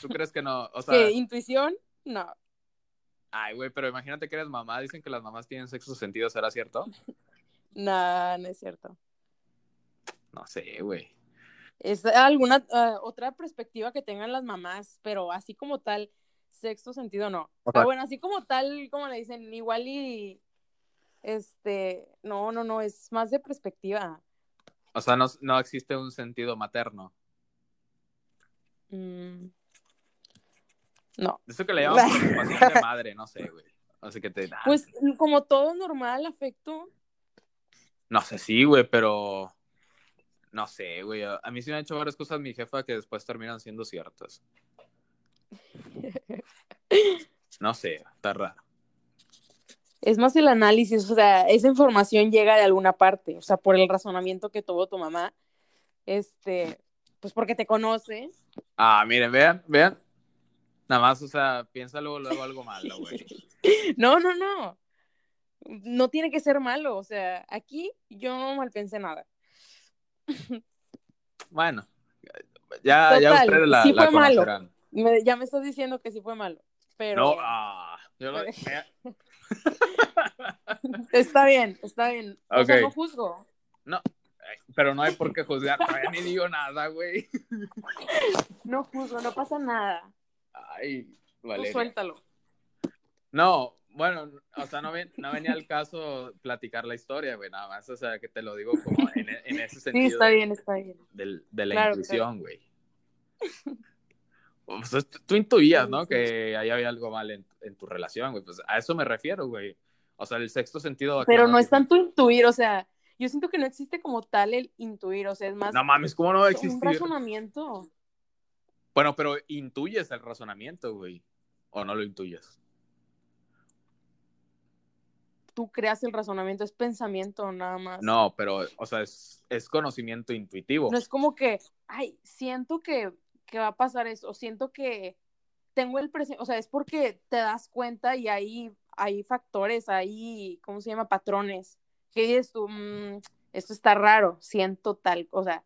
¿Tú crees que no? O [LAUGHS] sea, ¿Qué? ¿Intuición? No. Ay, güey, pero imagínate que eres mamá. Dicen que las mamás tienen sexo sentido. ¿Será cierto? [LAUGHS] No, no es cierto. No sé, güey. Es alguna ah, otra perspectiva que tengan las mamás, pero así como tal, sexto sentido no. O sea, bueno, así como tal, como le dicen, igual y este, no, no, no, es más de perspectiva. O sea, no, no existe un sentido materno. Mm. No. Eso que le [LAUGHS] preocupación de madre, no sé, güey. Así que te. Pues como todo normal, afecto. No sé, sí, güey, pero. No sé, güey. A mí sí me han hecho varias cosas mi jefa que después terminan siendo ciertas. [LAUGHS] No sé, está raro. Es más el análisis, o sea, esa información llega de alguna parte, o sea, por el razonamiento que tuvo tu mamá, este, pues porque te conoce. Ah, miren, vean, vean. Nada más, o sea, piensa luego, luego algo malo, güey. [LAUGHS] no, no, no. No tiene que ser malo, o sea, aquí yo no mal pensé nada. bueno, ya, ya ustedes la, sí la fue malo. ya me estás diciendo que sí fue malo, pero... No, ah, yo no... [LAUGHS] está bien, está bien. O sea, no juzgo. No, pero no hay por qué juzgar, todavía ni digo nada, güey. [LAUGHS] No juzgo, no pasa nada. Ay, vale. Suéltalo. No, bueno, o sea, no, ven, no venía al caso platicar la historia, güey, nada más, o sea, que te lo digo como en, en ese sentido. Sí, está bien, está bien. De, de la intuición, güey. O sea, tú intuías, ¿no? Que ahí había algo mal en, en tu relación, güey. Pues a eso me refiero, güey. O sea, el sexto sentido. Pero no es tanto intuir, o sea, yo siento que no existe como tal el intuir, o sea, es más. No mames, ¿cómo no va a existir? Un razonamiento. Bueno, pero intuyes el razonamiento, güey. ¿O no lo intuyes? Tú creas el razonamiento, es pensamiento nada más. No, pero, o sea, es, es conocimiento intuitivo. No es como que, ay, siento que, que va a pasar eso, siento que tengo el presente, o sea, es porque te das cuenta y hay, hay factores, hay, ¿cómo se llama? Patrones. Que dices tú, mm, esto está raro, siento tal, o sea,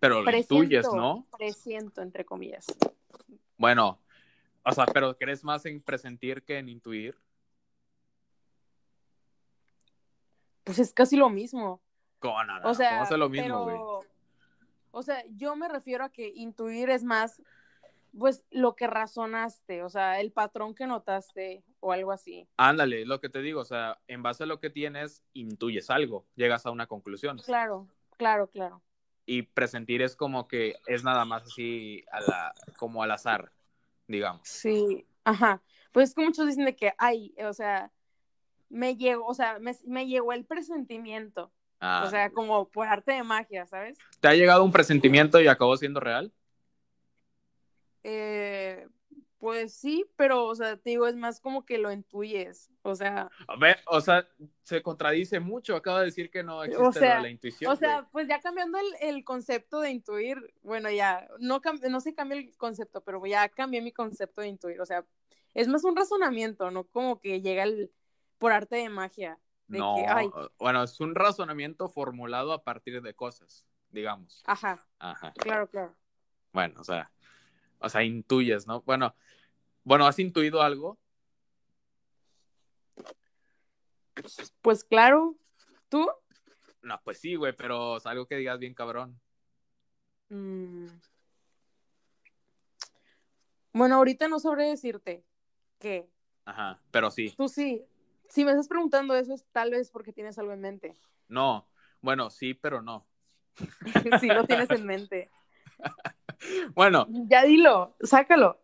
pero lo intuyes, ¿no? Presiento, entre comillas. Bueno, o sea, pero ¿crees más en presentir que en intuir? Pues es casi lo mismo. ¿Cómo nada? O sea, ¿Cómo es lo mismo, güey? O sea, yo me refiero a que intuir es más, pues, lo que razonaste, o sea, el patrón que notaste o algo así. Ándale, lo que te digo, o sea, en base a lo que tienes, intuyes algo, llegas a una conclusión. Claro, claro, claro y presentir es como que es nada más así a la, como al azar, digamos. Sí, ajá. Pues es que muchos dicen de que, ay, o sea, me llegó, o sea, me, llegó el presentimiento. Ah, o sea, como por arte de magia, ¿sabes? ¿Te ha llegado un presentimiento y acabó siendo real? Eh, pues sí, pero, o sea, te digo, es más como que lo intuyes, o sea... A ver, o sea, se contradice mucho, acaba de decir que no existe la intuición. O sea, pues ya cambiando el, concepto de intuir, bueno, ya, no, no se cambia el concepto, pero ya cambié mi concepto de intuir, o sea, es más un razonamiento, ¿no? Como que llega el, por arte de magia. no, bueno, es un razonamiento formulado a partir de cosas, digamos. Ajá. Ajá. Claro, claro. Bueno, o sea, o sea, intuyes, ¿no? Bueno, bueno, ¿has intuido algo? Pues claro, ¿tú? No, pues sí, güey, pero es algo que digas bien cabrón. Mm. Bueno, ahorita no sabré decirte qué. Ajá, pero sí. Tú sí. Si me estás preguntando eso es tal vez porque tienes algo en mente. No, bueno, sí, pero no. [LAUGHS] sí, lo tienes en mente. [LAUGHS] [LAUGHS] bueno. Ya dilo, sácalo.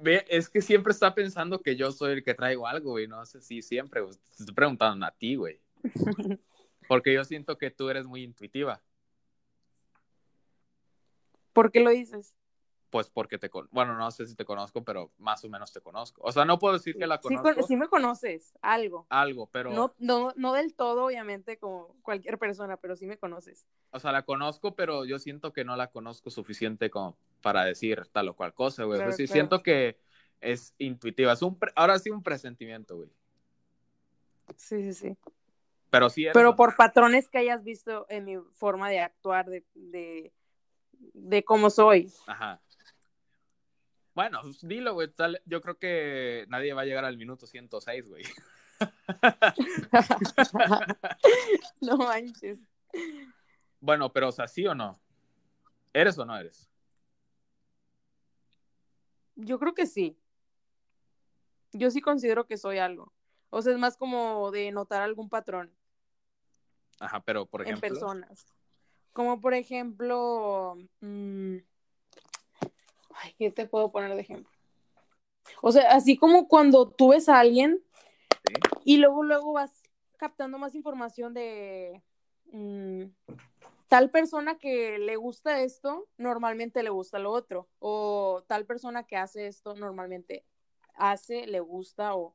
Ve, es que siempre está pensando que yo soy el que traigo algo, güey. No sé si siempre, Te estoy preguntando a ti, güey. [LAUGHS] Porque yo siento que tú eres muy intuitiva. ¿Por qué lo dices? Pues porque te bueno, no sé si te conozco, pero más o menos te conozco. O sea, no puedo decir que la conozco. Sí, sí me conoces, algo. Algo, pero. No, no, no del todo, obviamente, como cualquier persona, pero sí me conoces. O sea, la conozco, pero yo siento que no la conozco suficiente como para decir tal o cual cosa, güey. sí, siento que es intuitiva. Es un ahora sí un presentimiento, güey. Sí, sí, sí. Pero sí. Pero por patrones que hayas visto en mi forma de actuar, de, de, de cómo soy. Ajá. Bueno, dilo, güey. Yo creo que nadie va a llegar al minuto 106, güey. [LAUGHS] no manches. Bueno, pero, o sea, ¿sí o no? ¿Eres o no eres? Yo creo que sí. Yo sí considero que soy algo. O sea, es más como de notar algún patrón. Ajá, pero por ejemplo. En personas. Como por ejemplo. Mmm, ¿qué te puedo poner de ejemplo? O sea, así como cuando tú ves a alguien Y luego, luego vas captando más información de mm, tal persona que le gusta esto, normalmente le gusta lo otro. O tal persona que hace esto, normalmente hace, le gusta o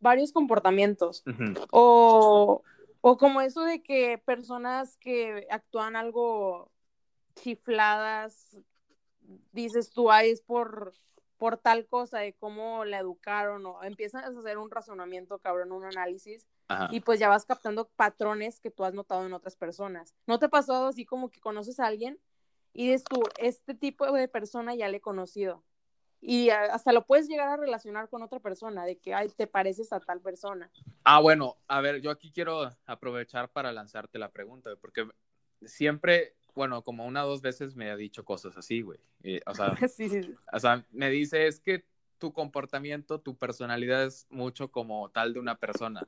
varios comportamientos. o, o como eso de que personas que actúan algo chifladas, dices tú, ahí es por, por tal cosa de cómo la educaron o empiezas a hacer un razonamiento, cabrón, un análisis y pues ya vas captando patrones que tú has notado en otras personas. ¿No te ha pasado así como que conoces a alguien y dices tú, este tipo de persona ya le he conocido? Y hasta lo puedes llegar a relacionar con otra persona, de que, ay, te pareces a tal persona. Ah, bueno, a ver, yo aquí quiero aprovechar para lanzarte la pregunta, porque siempre bueno, como una o dos veces me ha dicho cosas así, güey. o, sea, [LAUGHS] o sea, me dice, es que tu comportamiento, tu personalidad es mucho como tal de una persona.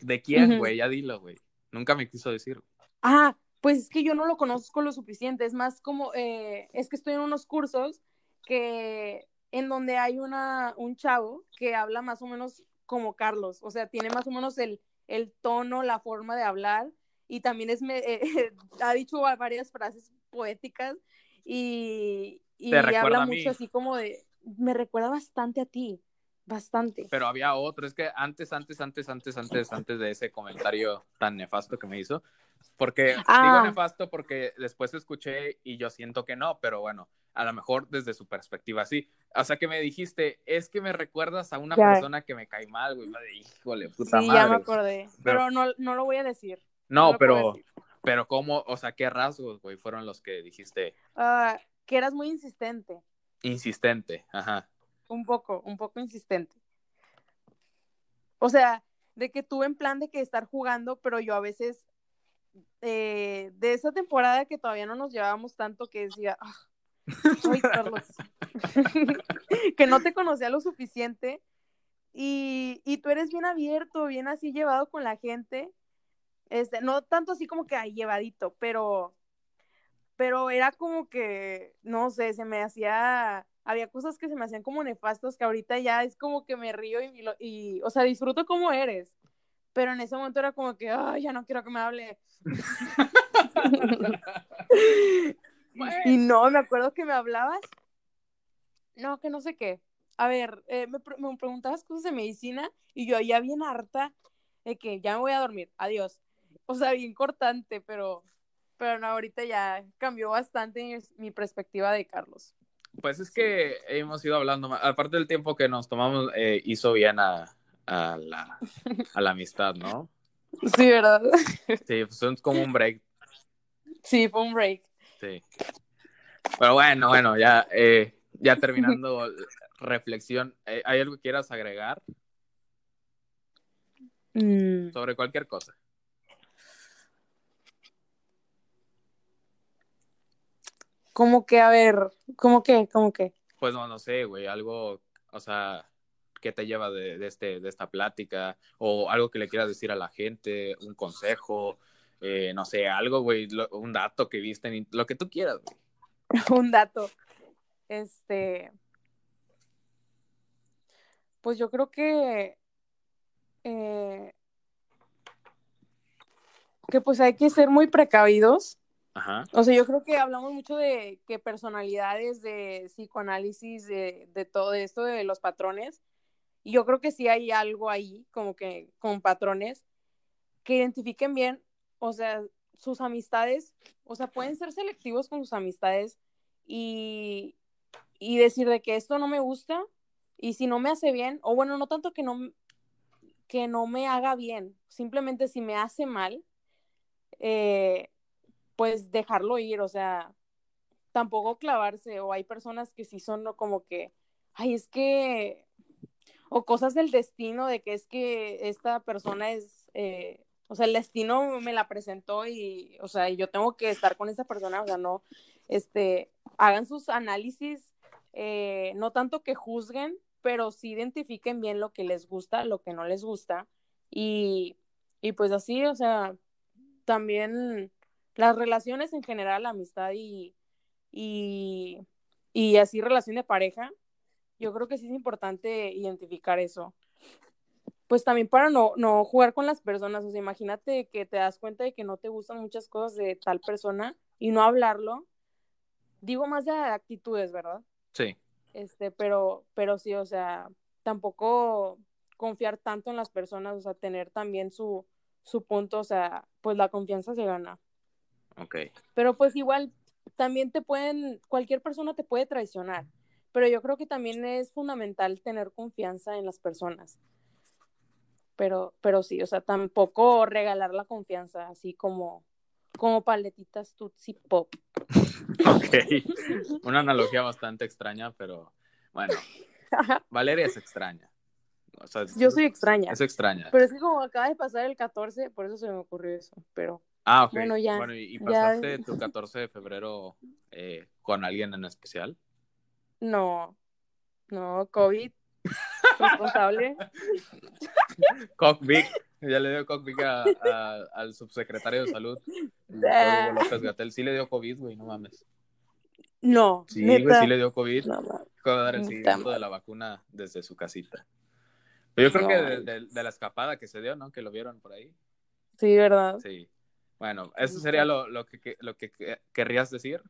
¿De quién, güey? Ya dilo, güey. Nunca me quiso decir. Ah, pues es que yo no lo conozco lo suficiente. Es más como, eh, es que estoy en unos cursos que, en donde hay una, un chavo que habla más o menos como Carlos. O sea, tiene más o menos el, el tono, la forma de hablar y también es me, eh, [LAUGHS] ha dicho varias frases poéticas y, y habla mucho así como de, me recuerda bastante a ti, bastante. Pero había otro, es que antes, antes, antes, antes, antes, antes de ese comentario tan nefasto que me hizo, porque digo ah. nefasto porque después escuché y yo siento que no, pero bueno, a lo mejor desde su perspectiva sí. O sea que me dijiste, es que me recuerdas a una persona que me cae mal, güey. Híjole, puta sí, madre. ya me acordé, pero, pero no, no lo voy a decir. No, pero, pero ¿cómo? O sea, ¿qué rasgos, güey, fueron los que dijiste? Ah, que eras muy insistente. Insistente, ajá. Un poco, un poco insistente. O sea, de que tuve en plan de que estar jugando, pero yo a veces, eh, de esa temporada que todavía no nos llevábamos tanto, que decía, ah, ay, [LAUGHS] Carlos, [LAUGHS] que no te conocía lo suficiente y, y tú eres bien abierto, bien así llevado con la gente este, no tanto así como que ahí llevadito, pero, pero era como que, no sé, se me hacía, había cosas que se me hacían como nefastas que ahorita ya es como que me río y, y o sea, disfruto como eres, pero en ese momento era como que, ay, ya no quiero que me hable. [LAUGHS] [LAUGHS] y no, me acuerdo que me hablabas, no, que no sé qué. A ver, eh, me, me preguntabas cosas de medicina y yo ya bien harta de que ya me voy a dormir, adiós [LAUGHS] o sea, bien cortante, pero, pero no, ahorita ya cambió bastante mi, perspectiva de Carlos. Pues es que hemos ido hablando, aparte del tiempo que nos tomamos, eh, hizo bien a, a, la, a la amistad, ¿no? Sí, ¿verdad? [LAUGHS] Sí, pues es como un break. Sí, fue un break. Sí. Pero bueno, bueno, ya, eh, ya terminando [LAUGHS] reflexión, eh, ¿hay algo que quieras agregar? Mm. Sobre cualquier cosa. Como que, a ver, ¿cómo que? ¿Cómo que? Pues no, no sé, güey, algo, o sea, ¿qué te lleva de, este, de esta plática? O algo que le quieras decir a la gente, un consejo, eh, no sé, algo, güey, un dato que viste, lo que tú quieras, güey. [LAUGHS] un dato. Este. Pues yo creo que. Eh, que pues hay que ser muy precavidos o sea, yo creo que hablamos mucho de personalidades, de psicoanálisis, de, de todo esto, de los patrones. Y yo creo que sí hay algo ahí, como que con patrones, que identifiquen bien, o sea, sus amistades, o sea, pueden ser selectivos con sus amistades y, y decir de que esto no me gusta y si no me hace bien, o bueno, no tanto que no, que no me haga bien, simplemente si me hace mal, eh, pues dejarlo ir, o sea, tampoco clavarse, o hay personas que sí son como que, ay, es que, o cosas del destino, de que es que esta persona es, eh, o sea, el destino me la presentó y, o sea, yo tengo que estar con esa persona, o sea, no, este, hagan sus análisis, eh, no tanto que juzguen, pero sí identifiquen bien lo que les gusta, lo que no les gusta, y, y pues así, o sea, también las relaciones en general, la amistad y, y, y así relación de pareja, yo creo que sí es importante identificar eso. pues también para no, no jugar con las personas, o sea, imagínate que te das cuenta de que no te gustan muchas cosas de tal persona y no hablarlo. Digo más de actitudes, ¿verdad? Sí. Este, pero, pero sí, o sea, tampoco confiar tanto en las personas, o sea, tener también su, su punto, o sea, pues la confianza se gana. Ok. Pero pues igual, también te pueden, cualquier persona te puede traicionar, pero yo creo que también es fundamental tener confianza en las personas. Pero, pero sí, o sea, tampoco regalar la confianza, así como, como paletitas Tutsi Pop. [LAUGHS] ok, una analogía bastante extraña, pero bueno, Valeria es extraña. yo soy extraña. Es extraña. Pero es que como acaba de pasar el 14, por eso se me ocurrió eso, pero... Ah, ok. Bueno, ya. Bueno, ¿y pasaste tu 14 de febrero eh, con alguien en especial? No, no, COVID, [LAUGHS] responsable. Cockvic, ya le dio Cockvic a, al subsecretario de salud, Ah. López Gatel. Sí le dio COVID, güey, no mames. No, Sí, güey, sí le dio COVID. No, Acaba de dar el seguimiento de la vacuna desde su casita. Pero yo creo que de- de la escapada que se dio, ¿no? Que lo vieron por ahí. Sí, ¿verdad? Sí. Bueno, ¿eso sería lo, lo que, lo que que- querrías decir?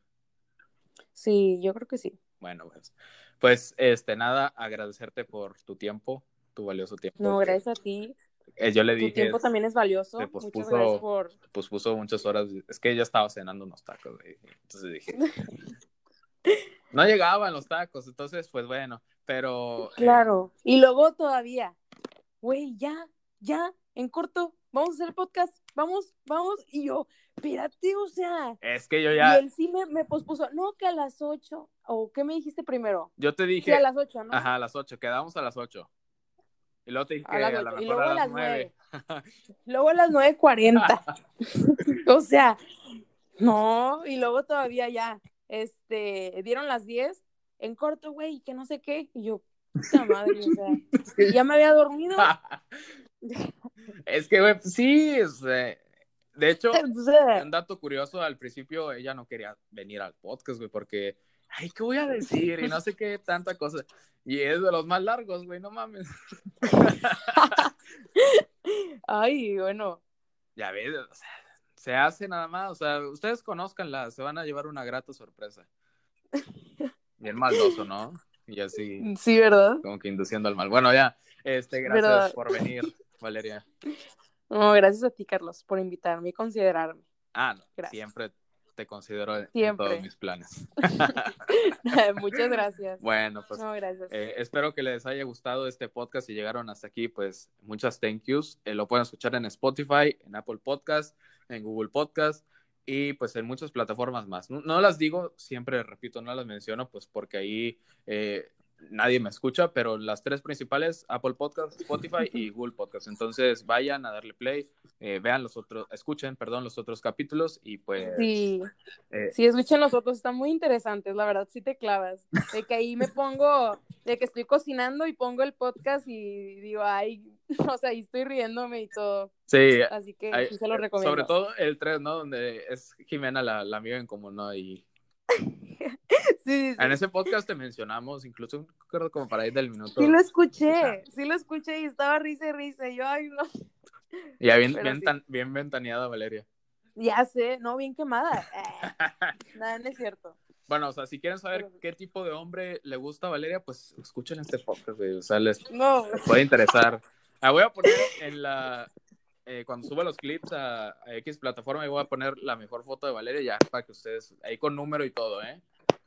Sí, yo creo que sí. Bueno, pues, pues, este, nada, agradecerte por tu tiempo, tu valioso tiempo. No, gracias a ti. Eh, yo le Tu dije, tiempo también es valioso. Muchas pospuso- gracias por... pues puso muchas horas, es que ella estaba cenando unos tacos, güey. entonces dije, [LAUGHS] no llegaban los tacos, entonces, pues bueno, pero... eh, Claro. Y luego todavía, güey, ya, ya, en corto, vamos a hacer el podcast, vamos, vamos. Y yo, espérate, o sea. es que yo Y ya, él sí me, me pospuso, no, que a las 8. ¿O qué me dijiste primero? yo te Sí, dije, a las 8, ¿no? ajá, a las 8, quedamos a las 8. Y luego te dije A que las a ocho, lo y luego a a las las 9. [LAUGHS] Luego a las 9.40. [LAUGHS] o sea, no, y luego todavía ya, este, dieron las 10 en corto, güey, que no sé qué. Y yo, puta madre, o sea, [LAUGHS] ya me había dormido. Es que, güey, pues sí, sea, de hecho, un dato curioso, al principio ella no quería venir al podcast, güey, porque, ay, ¿qué voy a decir? Y no sé qué, tanta cosa. Y es de los más largos, güey, no mames. [LAUGHS] Ay, bueno, Ya ves, o sea, se hace nada más, o sea, ustedes conózcanla, se van a llevar una grata sorpresa. [LAUGHS] Bien maldoso, ¿no? Y así, sí, ¿verdad? como que induciendo al mal. Bueno, ya, este, gracias por venir, Valeria. No, gracias a ti, Carlos, por invitarme y considerarme. Ah, no, Gracias. siempre te considero en todos mis planes. [LAUGHS] [LAUGHS] Muchas gracias. Bueno, pues No, gracias. Eh, espero que les haya gustado este podcast. Si llegaron hasta aquí, pues muchas thank yous. Eh, lo pueden escuchar en Spotify, en Apple Podcast, en Google Podcast y pues en muchas plataformas más. No, no las digo, siempre repito, no las menciono, pues porque ahí eh, nadie me escucha, pero las tres principales, Apple Podcast, Spotify y [LAUGHS] Google Podcast. Entonces vayan a darle play, eh, vean los otros, escuchen, perdón, los otros capítulos y pues... Sí, eh, sí, escuchen los otros, están muy interesantes, la verdad, sí te clavas. De que ahí me pongo, de que estoy cocinando y pongo el podcast y digo, ay, [LAUGHS] o sea, ahí estoy riéndome y todo. sí, Así que sí se lo eh, recomiendo. Sobre todo el 3, ¿no? Donde es Jimena la, la amiga en común, ¿no? Y [LAUGHS] [LAUGHS] Sí, sí, en ese podcast te mencionamos, incluso creo como para ir del minuto. sí lo escuché, sí lo escuché y estaba risa y risa. Y yo, ay, no. Ya bien, bien, sí. tan- bien ventaneada, Valeria. Ya sé, no, bien quemada. [LAUGHS] Eh, nada, no es cierto. bueno, o sea, si quieren saber qué tipo de hombre le gusta a Valeria, pues escuchen este podcast, güey. O sea, les No, puede interesar. Ah, voy a poner en la. eh, cuando suba los clips a, a X plataforma, ahí voy a poner la mejor foto de Valeria ya para que ustedes, ahí con número y todo, ¿eh?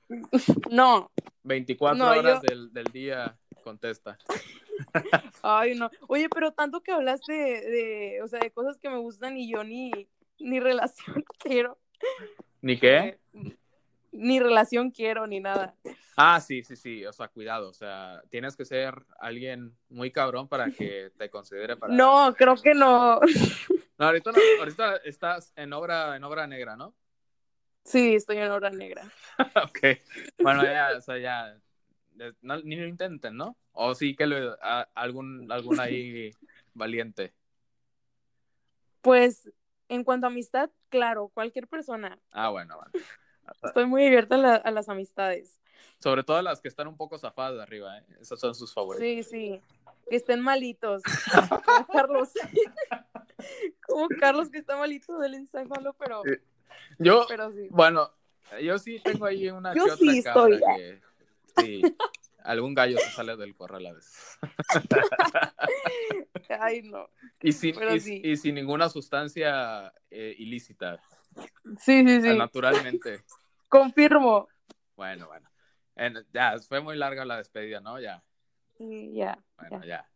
[LAUGHS] no, 24 No, horas yo- del, del día contesta. [LAUGHS] ay, no. Oye, pero tanto que hablaste de, de, o sea, de cosas que me gustan y yo ni, ni relación [LAUGHS] quiero. ¿Ni qué? Eh, Ni relación quiero, ni nada. Ah, sí, sí, sí, o sea, cuidado, o sea, tienes que ser alguien muy cabrón para que te considere para... No, creo que no. No, ahorita, no, ahorita estás en obra, en obra negra, ¿no? Sí, estoy en obra negra. [LAUGHS] ok, bueno, ya, o sea, ya, eh, no, ni lo intenten, ¿no? O sí que lo, a- algún, algún ahí [LAUGHS] valiente. Pues, en cuanto a amistad, claro, cualquier persona. Ah, bueno, bueno. [LAUGHS] Estoy muy abierta a, las amistades. Sobre todo las que están un poco zafadas de arriba, ¿eh? Esos son sus favoritos. Sí, sí. Que estén malitos. Carlos. Como Carlos que está malito del encéfalo, pero. Yo, [LAUGHS] pero sí. bueno, yo sí tengo ahí una yo sí estoy que, sí, algún gallo se sale del corral a veces. [LAUGHS] Ay, no. Y sin, y, sin ninguna sustancia eh, ilícita. Sí, sí, sí. Naturalmente. Confirmo. Bueno, bueno. ya, fue muy larga la despedida, ¿no? Ya. Ya. Bueno, ya.